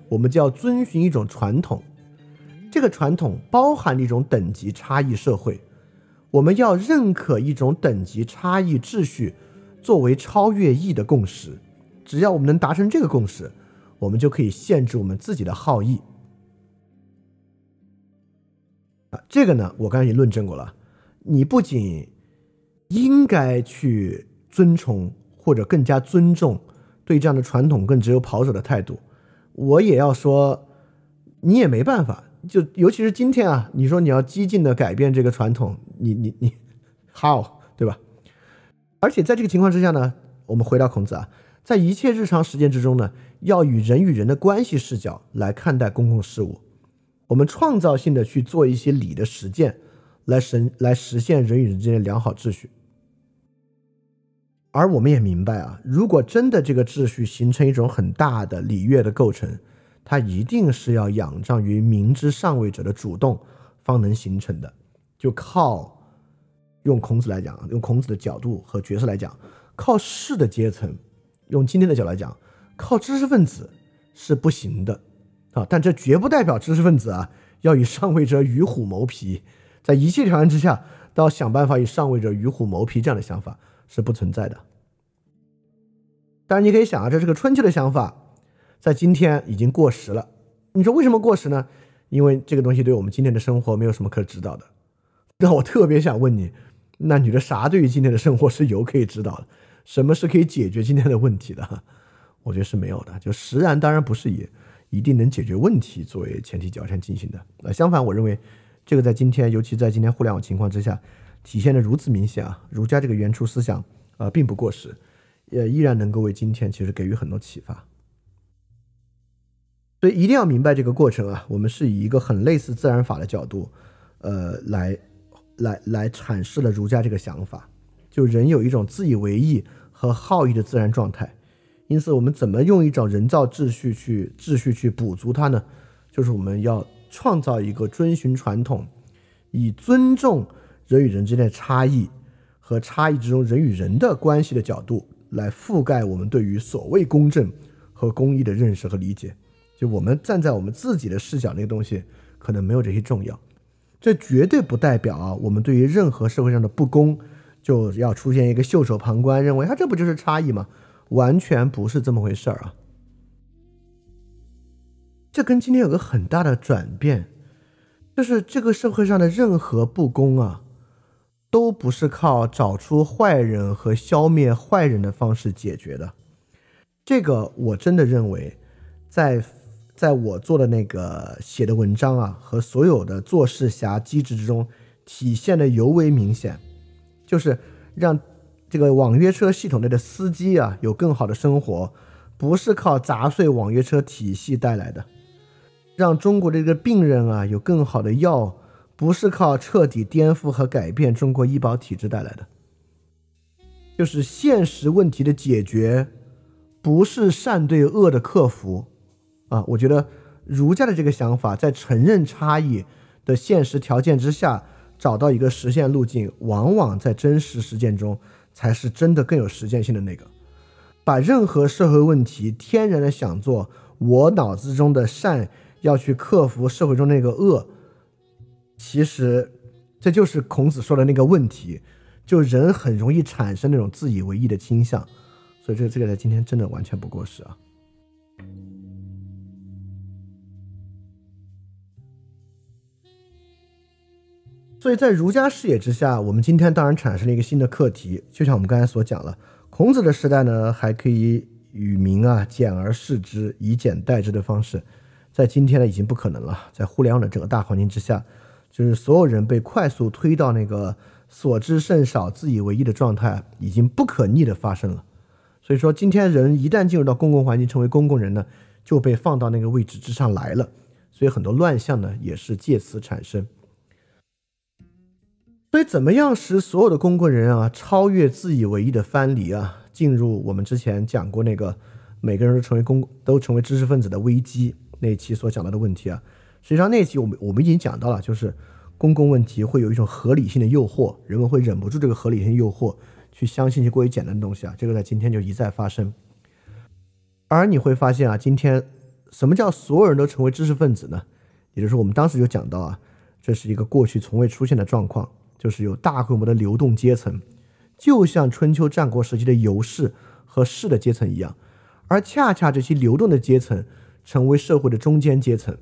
我们就要遵循一种传统，这个传统包含一种等级差异社会。我们要认可一种等级差异秩序。作为超越义的共识，只要我们能达成这个共识，我们就可以限制我们自己的好意。啊，这个呢，我刚才也论证过了。你不仅应该去尊崇或者更加尊重对这样的传统更只有跑者的态度，我也要说，你也没办法。就尤其是今天啊，你说你要激进的改变这个传统，你你你，how 对吧？而且在这个情况之下呢，我们回到孔子啊，在一切日常实践之中呢，要以人与人的关系视角来看待公共事务，我们创造性的去做一些礼的实践，来实来实现人与人之间的良好秩序。而我们也明白啊，如果真的这个秩序形成一种很大的礼乐的构成，它一定是要仰仗于明知上位者的主动方能形成的，就靠。用孔子来讲，用孔子的角度和角色来讲，靠士的阶层；用今天的角度来讲，靠知识分子，是不行的啊，但这绝不代表知识分子啊要与上位者与虎谋皮，在一切条件之下都要想办法与上位者与虎谋皮这样的想法是不存在的。当然，你可以想啊，这是个春秋的想法，在今天已经过时了。你说为什么过时呢？因为这个东西对我们今天的生活没有什么可指导的。那我特别想问你，那你觉得啥对于今天的生活是有可以指导的？什么是可以解决今天的问题的？我觉得是没有的。就实然当然不是以一定能解决问题作为前提条件进行的。呃，相反，我认为这个在今天，尤其在今天互联网情况之下，体现的如此明显啊。儒家这个原初思想啊，并不过时。也依然能够为今天其实给予很多启发，所以一定要明白这个过程啊。我们是以一个很类似自然法的角度，呃，来来来阐释了儒家这个想法。就人有一种自以为意和好意的自然状态，因此我们怎么用一种人造秩序去秩序去补足它呢？就是我们要创造一个遵循传统，以尊重人与人之间的差异和差异之中人与人的关系的角度。来覆盖我们对于所谓公正和公义的认识和理解，就我们站在我们自己的视角，那个东西可能没有这些重要。这绝对不代表啊，我们对于任何社会上的不公就要出现一个袖手旁观，认为他这不就是差异吗？完全不是这么回事儿啊！这跟今天有个很大的转变，就是这个社会上的任何不公啊。都不是靠找出坏人和消灭坏人的方式解决的，这个我真的认为，在在我做的那个写的文章啊和所有的做事侠机制之中体现的尤为明显，就是让这个网约车系统内的司机啊有更好的生活，不是靠砸碎网约车体系带来的，让中国的这个病人啊有更好的药。不是靠彻底颠覆和改变中国医保体制带来的，就是现实问题的解决，不是善对恶的克服，啊，我觉得儒家的这个想法，在承认差异的现实条件之下，找到一个实现路径，往往在真实实践中才是真的更有实践性的那个。把任何社会问题天然的想做我脑子中的善，要去克服社会中那个恶。其实，这就是孔子说的那个问题，就人很容易产生那种自以为意的倾向，所以这这个在今天真的完全不过时啊。所以在儒家视野之下，我们今天当然产生了一个新的课题，就像我们刚才所讲了，孔子的时代呢，还可以与民啊简而示之，以简代之的方式，在今天呢已经不可能了，在互联网的整个大环境之下。就是所有人被快速推到那个所知甚少、自以为意的状态，已经不可逆的发生了。所以说，今天人一旦进入到公共环境，成为公共人呢，就被放到那个位置之上来了。所以很多乱象呢，也是借此产生。所以，怎么样使所有的公共人啊超越自以为意的藩篱啊，进入我们之前讲过那个每个人都成为公都成为知识分子的危机那期所讲到的问题啊？实际上那期我们我们已经讲到了，就是公共问题会有一种合理性的诱惑，人们会忍不住这个合理性诱惑，去相信一些过于简单的东西啊。这个在今天就一再发生。而你会发现啊，今天什么叫所有人都成为知识分子呢？也就是，我们当时就讲到啊，这是一个过去从未出现的状况，就是有大规模的流动阶层，就像春秋战国时期的游士和士的阶层一样，而恰恰这些流动的阶层成为社会的中间阶层。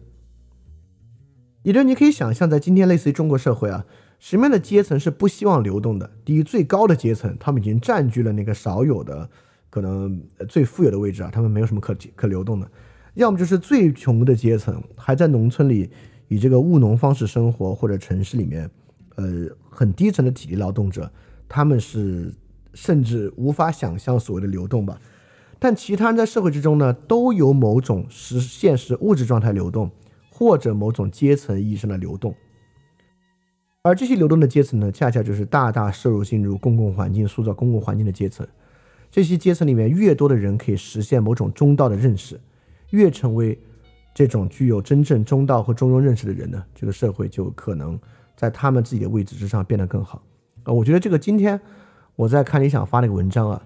也就是你可以想象，在今天类似于中国社会啊，什么样的阶层是不希望流动的？第一，最高的阶层，他们已经占据了那个少有的、可能最富有的位置啊，他们没有什么可可流动的；要么就是最穷的阶层，还在农村里以这个务农方式生活，或者城市里面，呃，很低层的体力劳动者，他们是甚至无法想象所谓的流动吧。但其他人在社会之中呢，都有某种实现实物质状态流动。或者某种阶层意义上的流动，而这些流动的阶层呢，恰恰就是大大摄入进入公共环境、塑造公共环境的阶层。这些阶层里面，越多的人可以实现某种中道的认识，越成为这种具有真正中道和中庸认识的人呢，这个社会就可能在他们自己的位置之上变得更好。啊，我觉得这个今天我在看理想发那个文章啊，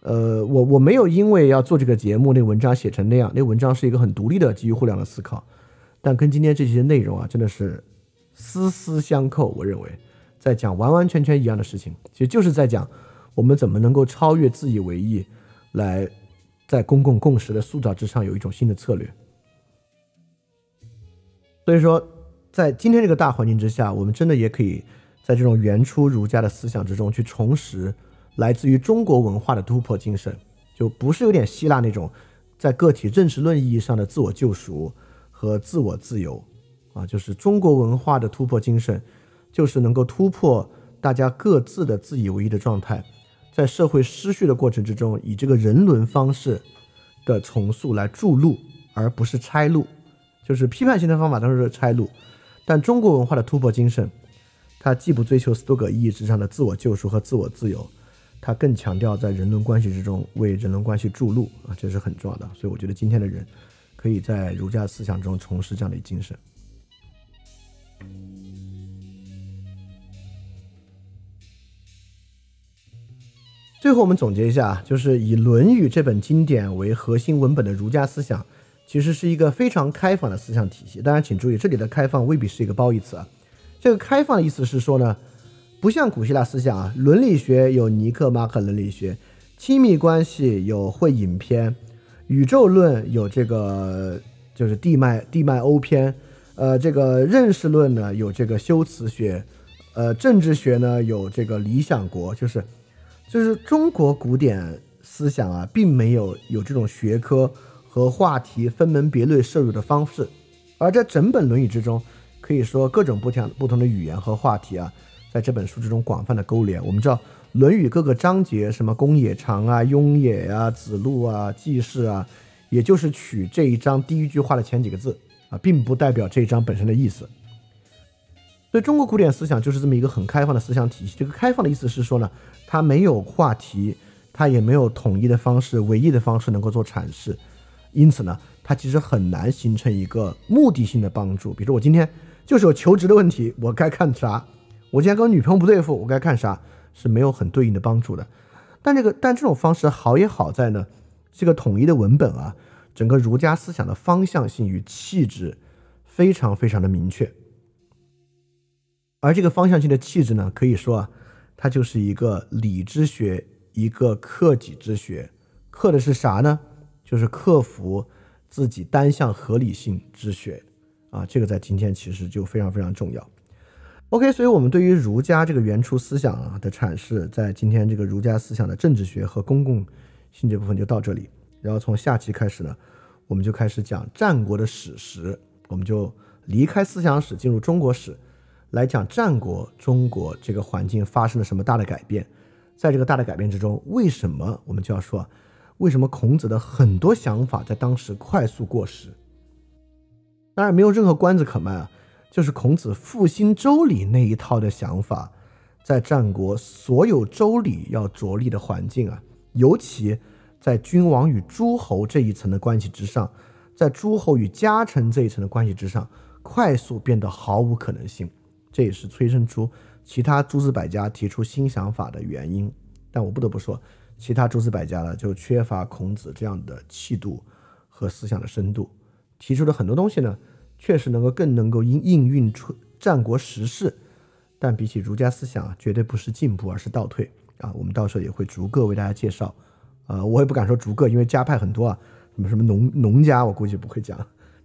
呃，我我没有因为要做这个节目，那个文章写成那样，那文章是一个很独立的基于互联网的思考，但跟今天这些内容啊，真的是丝丝相扣。我认为在讲完完全全一样的事情，其实就是在讲我们怎么能够超越自以为意，来在公共共识的塑造之上有一种新的策略。所以说，在今天这个大环境之下，我们真的也可以在这种原初儒家的思想之中去重拾。来自于中国文化的突破精神，就不是有点希腊那种在个体认识论意义上的自我救赎和自我自由啊，就是中国文化的突破精神，就是能够突破大家各自的自以为意的状态，在社会失序的过程之中，以这个人伦方式的重塑来筑路，而不是拆路。就是批判性的方法当然是拆路，但中国文化的突破精神，它既不追求斯多葛意义之上的自我救赎和自我自由。它更强调在人伦关系之中为人伦关系筑路啊，这是很重要的。所以我觉得今天的人可以在儒家思想中重拾这样的精神。最后我们总结一下，就是以《论语》这本经典为核心文本的儒家思想，其实是一个非常开放的思想体系。当然，请注意，这里的开放未必是一个褒义词啊。这个开放的意思是说呢。不像古希腊思想啊，伦理学有尼克马可伦理学，亲密关系有会影篇，宇宙论有这个就是地脉地脉欧篇，呃，这个认识论呢有这个修辞学，呃，政治学呢有这个理想国，就是就是中国古典思想啊，并没有有这种学科和话题分门别类摄入的方式，而在整本论语之中，可以说各种不同不同的语言和话题啊。在这本书之中广泛的勾连，我们知道《论语》各个章节，什么公冶长啊、雍也啊、子路啊、季氏啊，也就是取这一章第一句话的前几个字啊，并不代表这一章本身的意思。所以中国古典思想就是这么一个很开放的思想体系。这个开放的意思是说呢，它没有话题，它也没有统一的方式、唯一的方式能够做阐释，因此呢，它其实很难形成一个目的性的帮助。比如说我今天就是有求职的问题，我该看啥？我今天跟我女朋友不对付，我该看啥是没有很对应的帮助的。但这个但这种方式好也好在呢，这个统一的文本啊，整个儒家思想的方向性与气质非常非常的明确。而这个方向性的气质呢，可以说啊，它就是一个理之学，一个克己之学。克的是啥呢？就是克服自己单向合理性之学啊。这个在今天其实就非常非常重要。OK，所以，我们对于儒家这个原初思想啊的阐释，在今天这个儒家思想的政治学和公共性这部分就到这里。然后从下期开始呢，我们就开始讲战国的史实，我们就离开思想史，进入中国史，来讲战国中国这个环境发生了什么大的改变。在这个大的改变之中，为什么我们就要说，为什么孔子的很多想法在当时快速过时？当然，没有任何关子可卖啊。就是孔子复兴周礼那一套的想法，在战国所有周礼要着力的环境啊，尤其在君王与诸侯这一层的关系之上，在诸侯与家臣这一层的关系之上，快速变得毫无可能性。这也是催生出其他诸子百家提出新想法的原因。但我不得不说，其他诸子百家呢，就缺乏孔子这样的气度和思想的深度，提出的很多东西呢。确实能够更能够应应运出战国时事，但比起儒家思想啊，绝对不是进步，而是倒退啊。我们到时候也会逐个为大家介绍，呃，我也不敢说逐个，因为家派很多啊，什么什么农农家，我估计不会讲，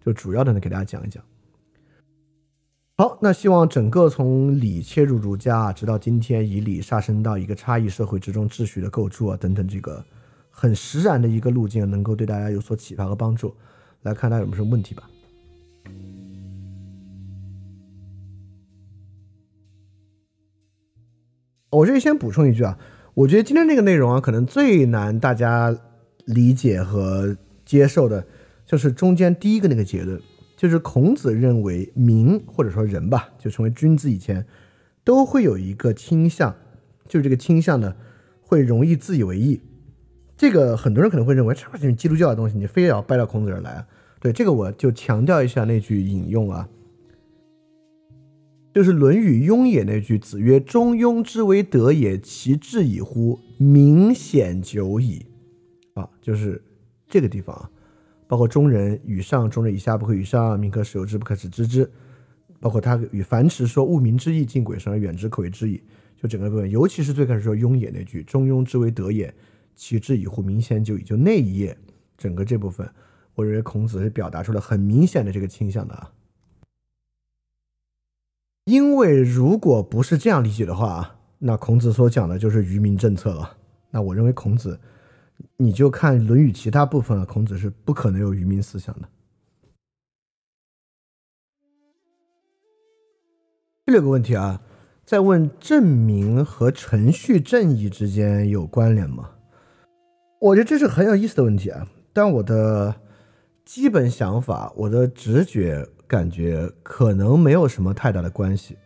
就主要的呢给大家讲一讲。好，那希望整个从礼切入儒家，直到今天以礼上升到一个差异社会之中秩序的构筑啊等等，这个很实然的一个路径，能够对大家有所启发和帮助。来看大家有没有什么问题吧。我这里先补充一句啊，我觉得今天这个内容啊，可能最难大家理解和接受的，就是中间第一个那个结论，就是孔子认为民或者说人吧，就成为君子以前，都会有一个倾向，就是这个倾向呢，会容易自以为意。这个很多人可能会认为，这是基督教的东西，你非要掰到孔子这儿来。对这个，我就强调一下那句引用啊。就是《论语雍也》那句：“子曰：中庸之为德也，其志矣乎！明显久矣。”啊，就是这个地方啊，包括中人与上，中人以下不可与上，民可使由之，不可使知之。包括他与樊迟说：“物明之义，近鬼神而远之，可为知矣。”就整个部分，尤其是最开始说雍也那句：“中庸之为德也，其志矣乎！明显久矣。”就那一页，整个这部分，我认为孔子是表达出了很明显的这个倾向的啊。因为如果不是这样理解的话，那孔子所讲的就是愚民政策了。那我认为孔子，你就看《论语》其他部分啊，孔子是不可能有愚民思想的。第六个问题啊，在问证明和程序正义之间有关联吗？我觉得这是很有意思的问题啊。但我的基本想法，我的直觉。感觉可能没有什么太大的关系，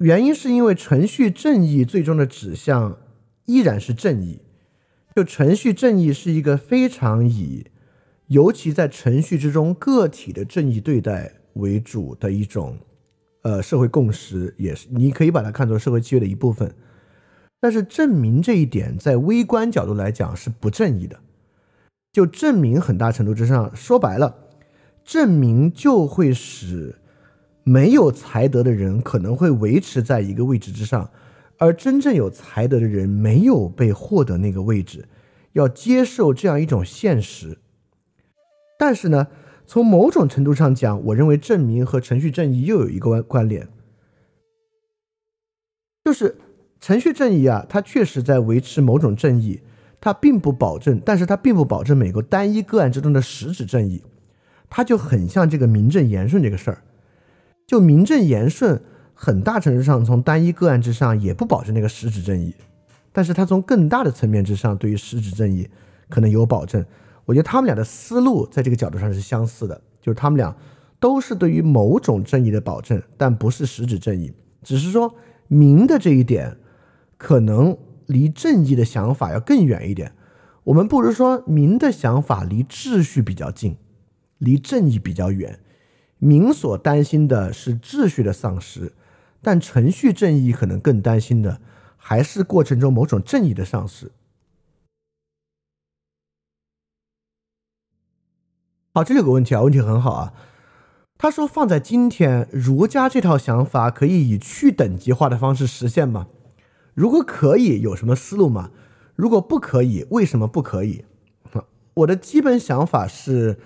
原因是因为程序正义最终的指向依然是正义，就程序正义是一个非常以，尤其在程序之中个体的正义对待为主的一种，呃，社会共识，也是你可以把它看作社会契约的一部分，但是证明这一点在微观角度来讲是不正义的。就证明很大程度之上，说白了，证明就会使没有才德的人可能会维持在一个位置之上，而真正有才德的人没有被获得那个位置，要接受这样一种现实。但是呢，从某种程度上讲，我认为证明和程序正义又有一个关关联，就是程序正义啊，它确实在维持某种正义。它并不保证，但是它并不保证每个单一个案之中的实质正义，它就很像这个名正言顺这个事儿，就名正言顺，很大程度上从单一个案之上也不保证那个实质正义，但是它从更大的层面之上对于实质正义可能有保证。我觉得他们俩的思路在这个角度上是相似的，就是他们俩都是对于某种正义的保证，但不是实质正义，只是说明的这一点可能。离正义的想法要更远一点，我们不如说民的想法离秩序比较近，离正义比较远。民所担心的是秩序的丧失，但程序正义可能更担心的还是过程中某种正义的丧失。好，这里有个问题啊，问题很好啊。他说放在今天，儒家这套想法可以以去等级化的方式实现吗？如果可以，有什么思路吗？如果不可以，为什么不可以？我的基本想法是，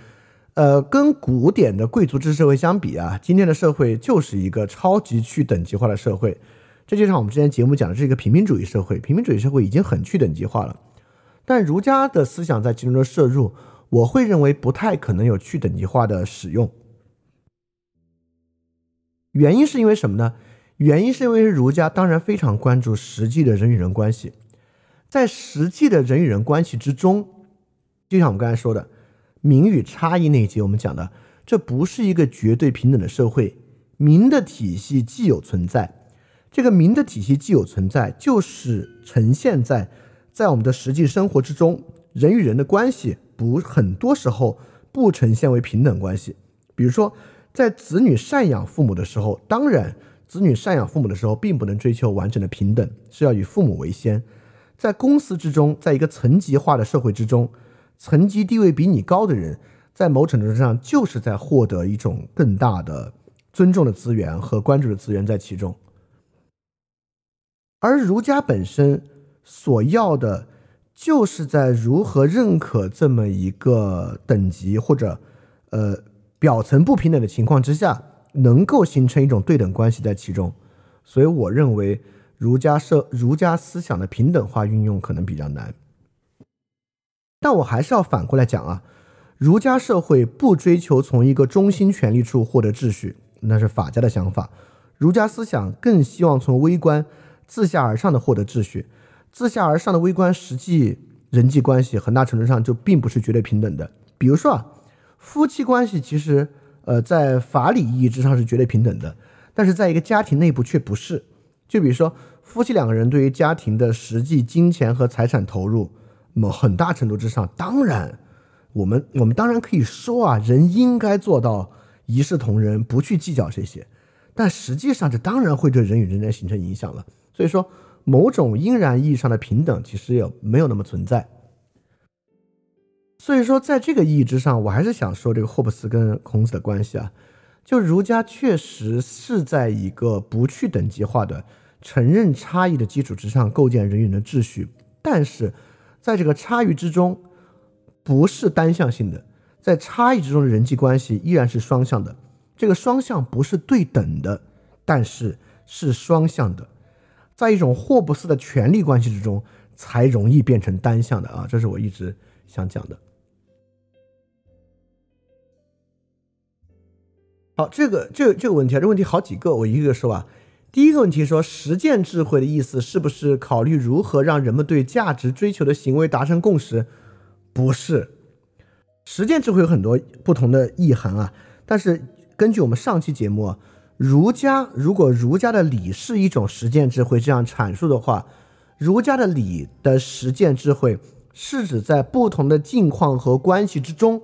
呃，跟古典的贵族制社会相比啊，今天的社会就是一个超级去等级化的社会。这就像我们之前节目讲的是一个平民主义社会，平民主义社会已经很去等级化了。但儒家的思想在其中的摄入，我会认为不太可能有去等级化的使用。原因是因为什么呢？原因是因为儒家当然非常关注实际的人与人关系，在实际的人与人关系之中，就像我们刚才说的“民与差异”那一节，我们讲的这不是一个绝对平等的社会，民的体系既有存在，这个民的体系既有存在，就是呈现在在我们的实际生活之中，人与人的关系不很多时候不呈现为平等关系，比如说在子女赡养父母的时候，当然。子女赡养父母的时候，并不能追求完整的平等，是要以父母为先。在公司之中，在一个层级化的社会之中，层级地位比你高的人，在某种程度上就是在获得一种更大的尊重的资源和关注的资源在其中。而儒家本身所要的，就是在如何认可这么一个等级或者呃表层不平等的情况之下。能够形成一种对等关系在其中，所以我认为儒家社儒家思想的平等化运用可能比较难。但我还是要反过来讲啊，儒家社会不追求从一个中心权力处获得秩序，那是法家的想法。儒家思想更希望从微观自下而上的获得秩序，自下而上的微观实际人际关系很大程度上就并不是绝对平等的。比如说啊，夫妻关系其实。呃，在法理意义之上是绝对平等的，但是在一个家庭内部却不是。就比如说，夫妻两个人对于家庭的实际金钱和财产投入，那么很大程度之上，当然，我们我们当然可以说啊，人应该做到一视同仁，不去计较这些。但实际上，这当然会对人与人之间形成影响了。所以说，某种应然意义上的平等，其实也没有那么存在。所以说，在这个意义之上，我还是想说这个霍布斯跟孔子的关系啊，就儒家确实是在一个不去等级化的、承认差异的基础之上构建人与人的秩序，但是在这个差异之中，不是单向性的，在差异之中的人际关系依然是双向的。这个双向不是对等的，但是是双向的，在一种霍布斯的权力关系之中，才容易变成单向的啊！这是我一直想讲的。好，这个这这个问题啊，这问题好几个，我一个个说啊。第一个问题说，实践智慧的意思是不是考虑如何让人们对价值追求的行为达成共识？不是，实践智慧有很多不同的意涵啊，但是。根据我们上期节目，儒家如果儒家的礼是一种实践智慧这样阐述的话，儒家的礼的实践智慧是指在不同的境况和关系之中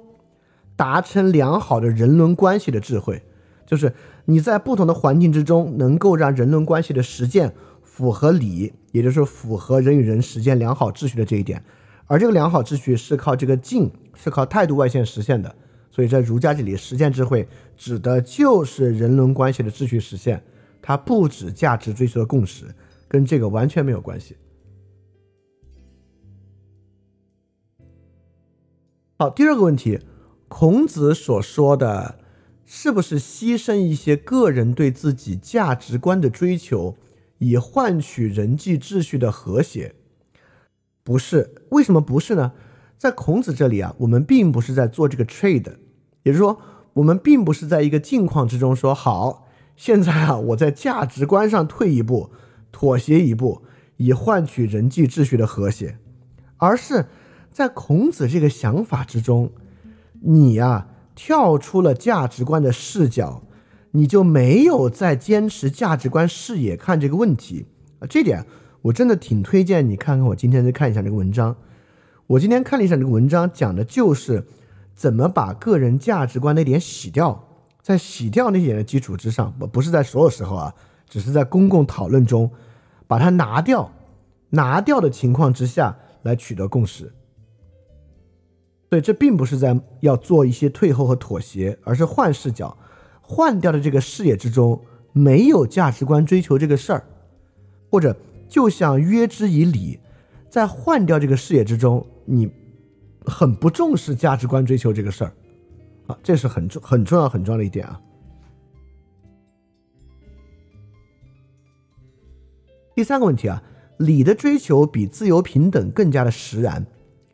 达成良好的人伦关系的智慧，就是你在不同的环境之中能够让人伦关系的实践符合理，也就是符合人与人实践良好秩序的这一点，而这个良好秩序是靠这个境，是靠态度外现实现的。所以在儒家这里，实践智慧指的就是人伦关系的秩序实现，它不止价值追求的共识，跟这个完全没有关系。好，第二个问题，孔子所说的是不是牺牲一些个人对自己价值观的追求，以换取人际秩序的和谐？不是，为什么不是呢？在孔子这里啊，我们并不是在做这个 trade。也就是说，我们并不是在一个境况之中说好，现在啊，我在价值观上退一步，妥协一步，以换取人际秩序的和谐，而是在孔子这个想法之中，你呀跳出了价值观的视角，你就没有在坚持价值观视野看这个问题啊。这点我真的挺推荐你看看，我今天再看一下这个文章。我今天看了一下这个文章，讲的就是。怎么把个人价值观那点洗掉，在洗掉那点的基础之上，不不是在所有时候啊，只是在公共讨论中把它拿掉，拿掉的情况之下来取得共识。所以这并不是在要做一些退后和妥协，而是换视角，换掉的这个视野之中没有价值观追求这个事儿，或者就像约之以礼，在换掉这个视野之中，你。很不重视价值观追求这个事儿，啊，这是很重很重要很重要的一点啊。第三个问题啊，礼的追求比自由平等更加的实然，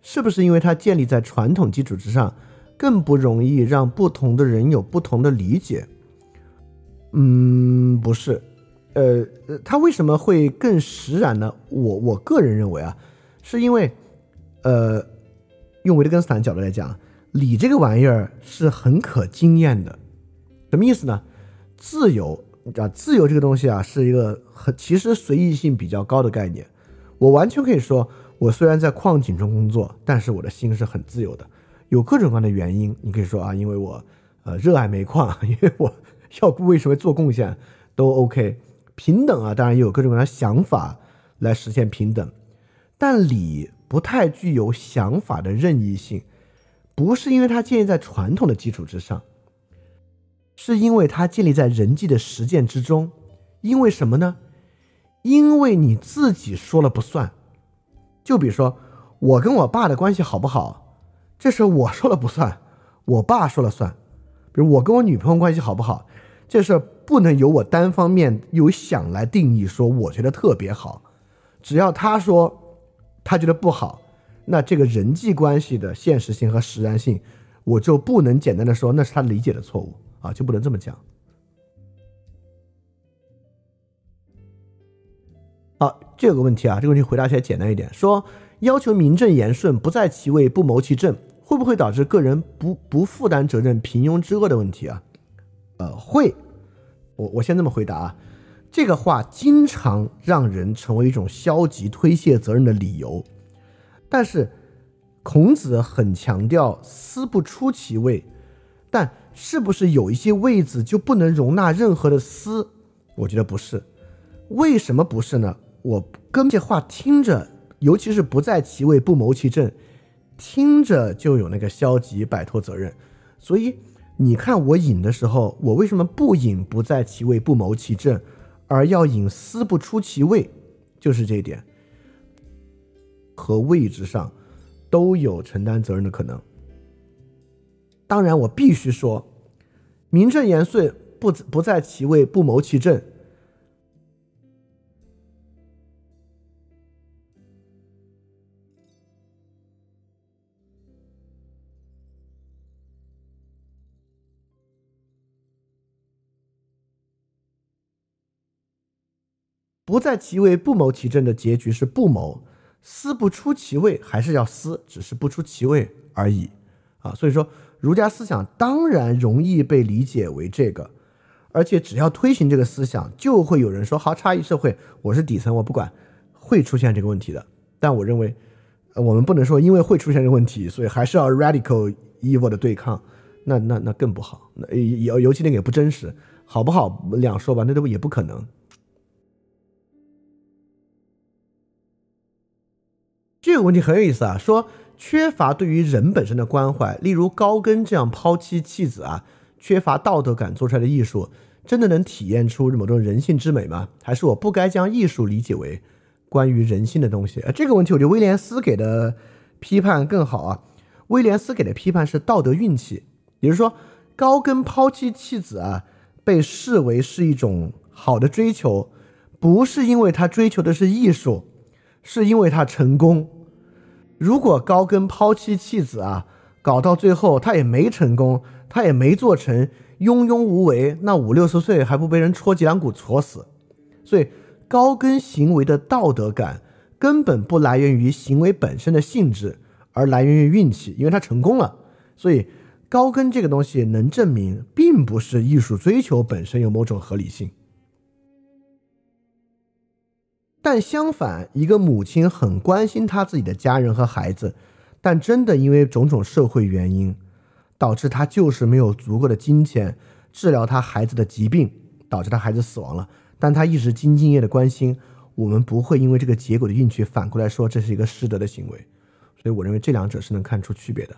是不是因为它建立在传统基础之上，更不容易让不同的人有不同的理解？嗯，不是，呃，它为什么会更实然呢？我我个人认为啊，是因为，呃。用维特根斯坦角度来讲，理这个玩意儿是很可经验的，什么意思呢？自由啊，自由这个东西啊，是一个很其实随意性比较高的概念。我完全可以说，我虽然在矿井中工作，但是我的心是很自由的。有各种各样的原因，你可以说啊，因为我呃热爱煤矿，因为我要为社会做贡献，都 OK。平等啊，当然也有各种各样的想法来实现平等，但礼。不太具有想法的任意性，不是因为它建立在传统的基础之上，是因为它建立在人际的实践之中。因为什么呢？因为你自己说了不算。就比如说，我跟我爸的关系好不好，这事我说了不算，我爸说了算。比如我跟我女朋友关系好不好，这事不能由我单方面有想来定义，说我觉得特别好，只要他说。他觉得不好，那这个人际关系的现实性和实然性，我就不能简单的说那是他理解的错误啊，就不能这么讲。好，这个问题啊，这个问题回答起来简单一点，说要求名正言顺，不在其位不谋其政，会不会导致个人不不负担责任、平庸之恶的问题啊？呃，会。我我先这么回答啊。这个话经常让人成为一种消极推卸责任的理由，但是孔子很强调“思不出其位”，但是不是有一些位子就不能容纳任何的思？我觉得不是。为什么不是呢？我跟这话听着，尤其是不在其位不谋其政，听着就有那个消极摆脱责任。所以你看我引的时候，我为什么不引不在其位不谋其政，而要引思不出其位？就是这一点。和位置上都有承担责任的可能。当然，我必须说，名正言顺不不在其位不谋其政。不在其位不谋其政的结局是不谋，思不出其位还是要思，只是不出其位而已啊。所以说。儒家思想当然容易被理解为这个，而且只要推行这个思想，就会有人说：“好，差异社会，我是底层，我不管，会出现这个问题的。”但我认为，我们不能说因为会出现这个问题，所以还是要 radical evil 的对抗，那那那更不好，那尤尤其那个也不真实，好不好两说吧，那都也不可能。这个问题很有意思啊，说。缺乏对于人本身的关怀，例如高更这样抛妻弃子啊，缺乏道德感做出来的艺术，真的能体验出某种人性之美吗？还是我不该将艺术理解为关于人性的东西？呃，这个问题，我觉得威廉斯给的批判更好啊。威廉斯给的批判是道德运气，也就是说，高更抛妻弃子啊，被视为是一种好的追求，不是因为他追求的是艺术，是因为他成功。如果高更抛妻弃子啊，搞到最后他也没成功，他也没做成，庸庸无为，那五六十岁还不被人戳脊梁骨戳死？所以高更行为的道德感根本不来源于行为本身的性质，而来源于运气，因为他成功了。所以高更这个东西能证明，并不是艺术追求本身有某种合理性。但相反，一个母亲很关心她自己的家人和孩子，但真的因为种种社会原因，导致她就是没有足够的金钱治疗她孩子的疾病，导致她孩子死亡了。但她一直兢兢业业的关心，我们不会因为这个结果的运气反过来说这是一个失德的行为。所以我认为这两者是能看出区别的。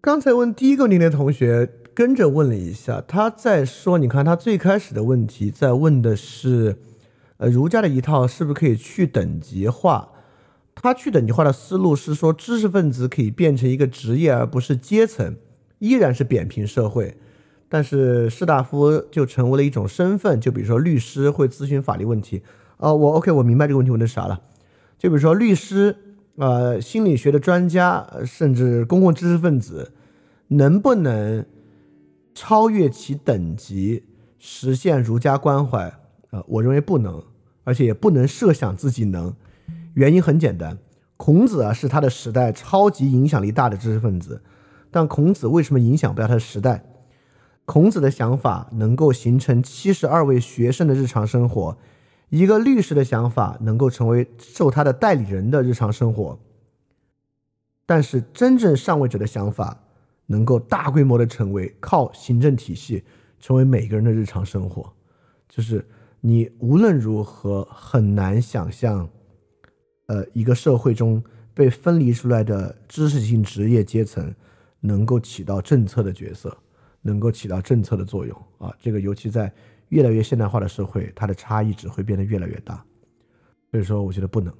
刚才问第一个问题的同学。跟着问了一下，他在说：“你看，他最开始的问题在问的是，呃，儒家的一套是不是可以去等级化？他去等级化的思路是说，知识分子可以变成一个职业，而不是阶层，依然是扁平社会，但是士大夫就成为了一种身份。就比如说律师会咨询法律问题，啊，我 OK，我明白这个问题问的啥了。就比如说律师，呃，心理学的专家，甚至公共知识分子，能不能？”超越其等级，实现儒家关怀，呃，我认为不能，而且也不能设想自己能。原因很简单，孔子啊是他的时代超级影响力大的知识分子，但孔子为什么影响不了他的时代？孔子的想法能够形成七十二位学生的日常生活，一个律师的想法能够成为受他的代理人的日常生活，但是真正上位者的想法。能够大规模的成为靠行政体系成为每个人的日常生活，就是你无论如何很难想象，呃，一个社会中被分离出来的知识性职业阶层能够起到政策的角色，能够起到政策的作用啊！这个尤其在越来越现代化的社会，它的差异只会变得越来越大。所以说，我觉得不能。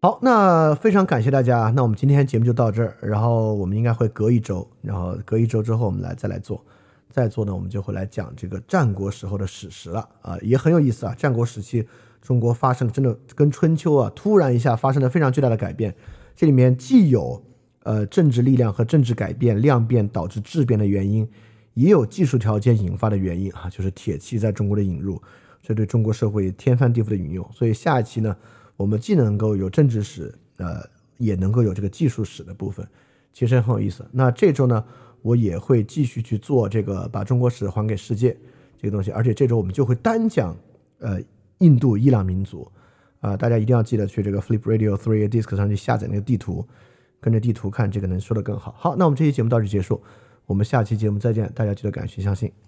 好，那非常感谢大家。那我们今天节目就到这儿，然后我们应该会隔一周，然后隔一周之后我们来再来做，再做呢，我们就会来讲这个战国时候的史实了啊，也很有意思啊。战国时期中国发生真的跟春秋啊，突然一下发生了非常巨大的改变，这里面既有呃政治力量和政治改变量变导致质变的原因，也有技术条件引发的原因啊，就是铁器在中国的引入，这对中国社会天翻地覆的引用。所以下一期呢。我们既能够有政治史，呃，也能够有这个技术史的部分，其实很有意思。那这周呢，我也会继续去做这个把中国史还给世界这个东西，而且这周我们就会单讲，呃，印度伊朗民族，啊，大家一定要记得去这个 Flip Radio Three Disc 上去下载那个地图，跟着地图看，这个能说得更好。好，那我们这期节目到这结束，我们下期节目再见，大家记得敢学相信。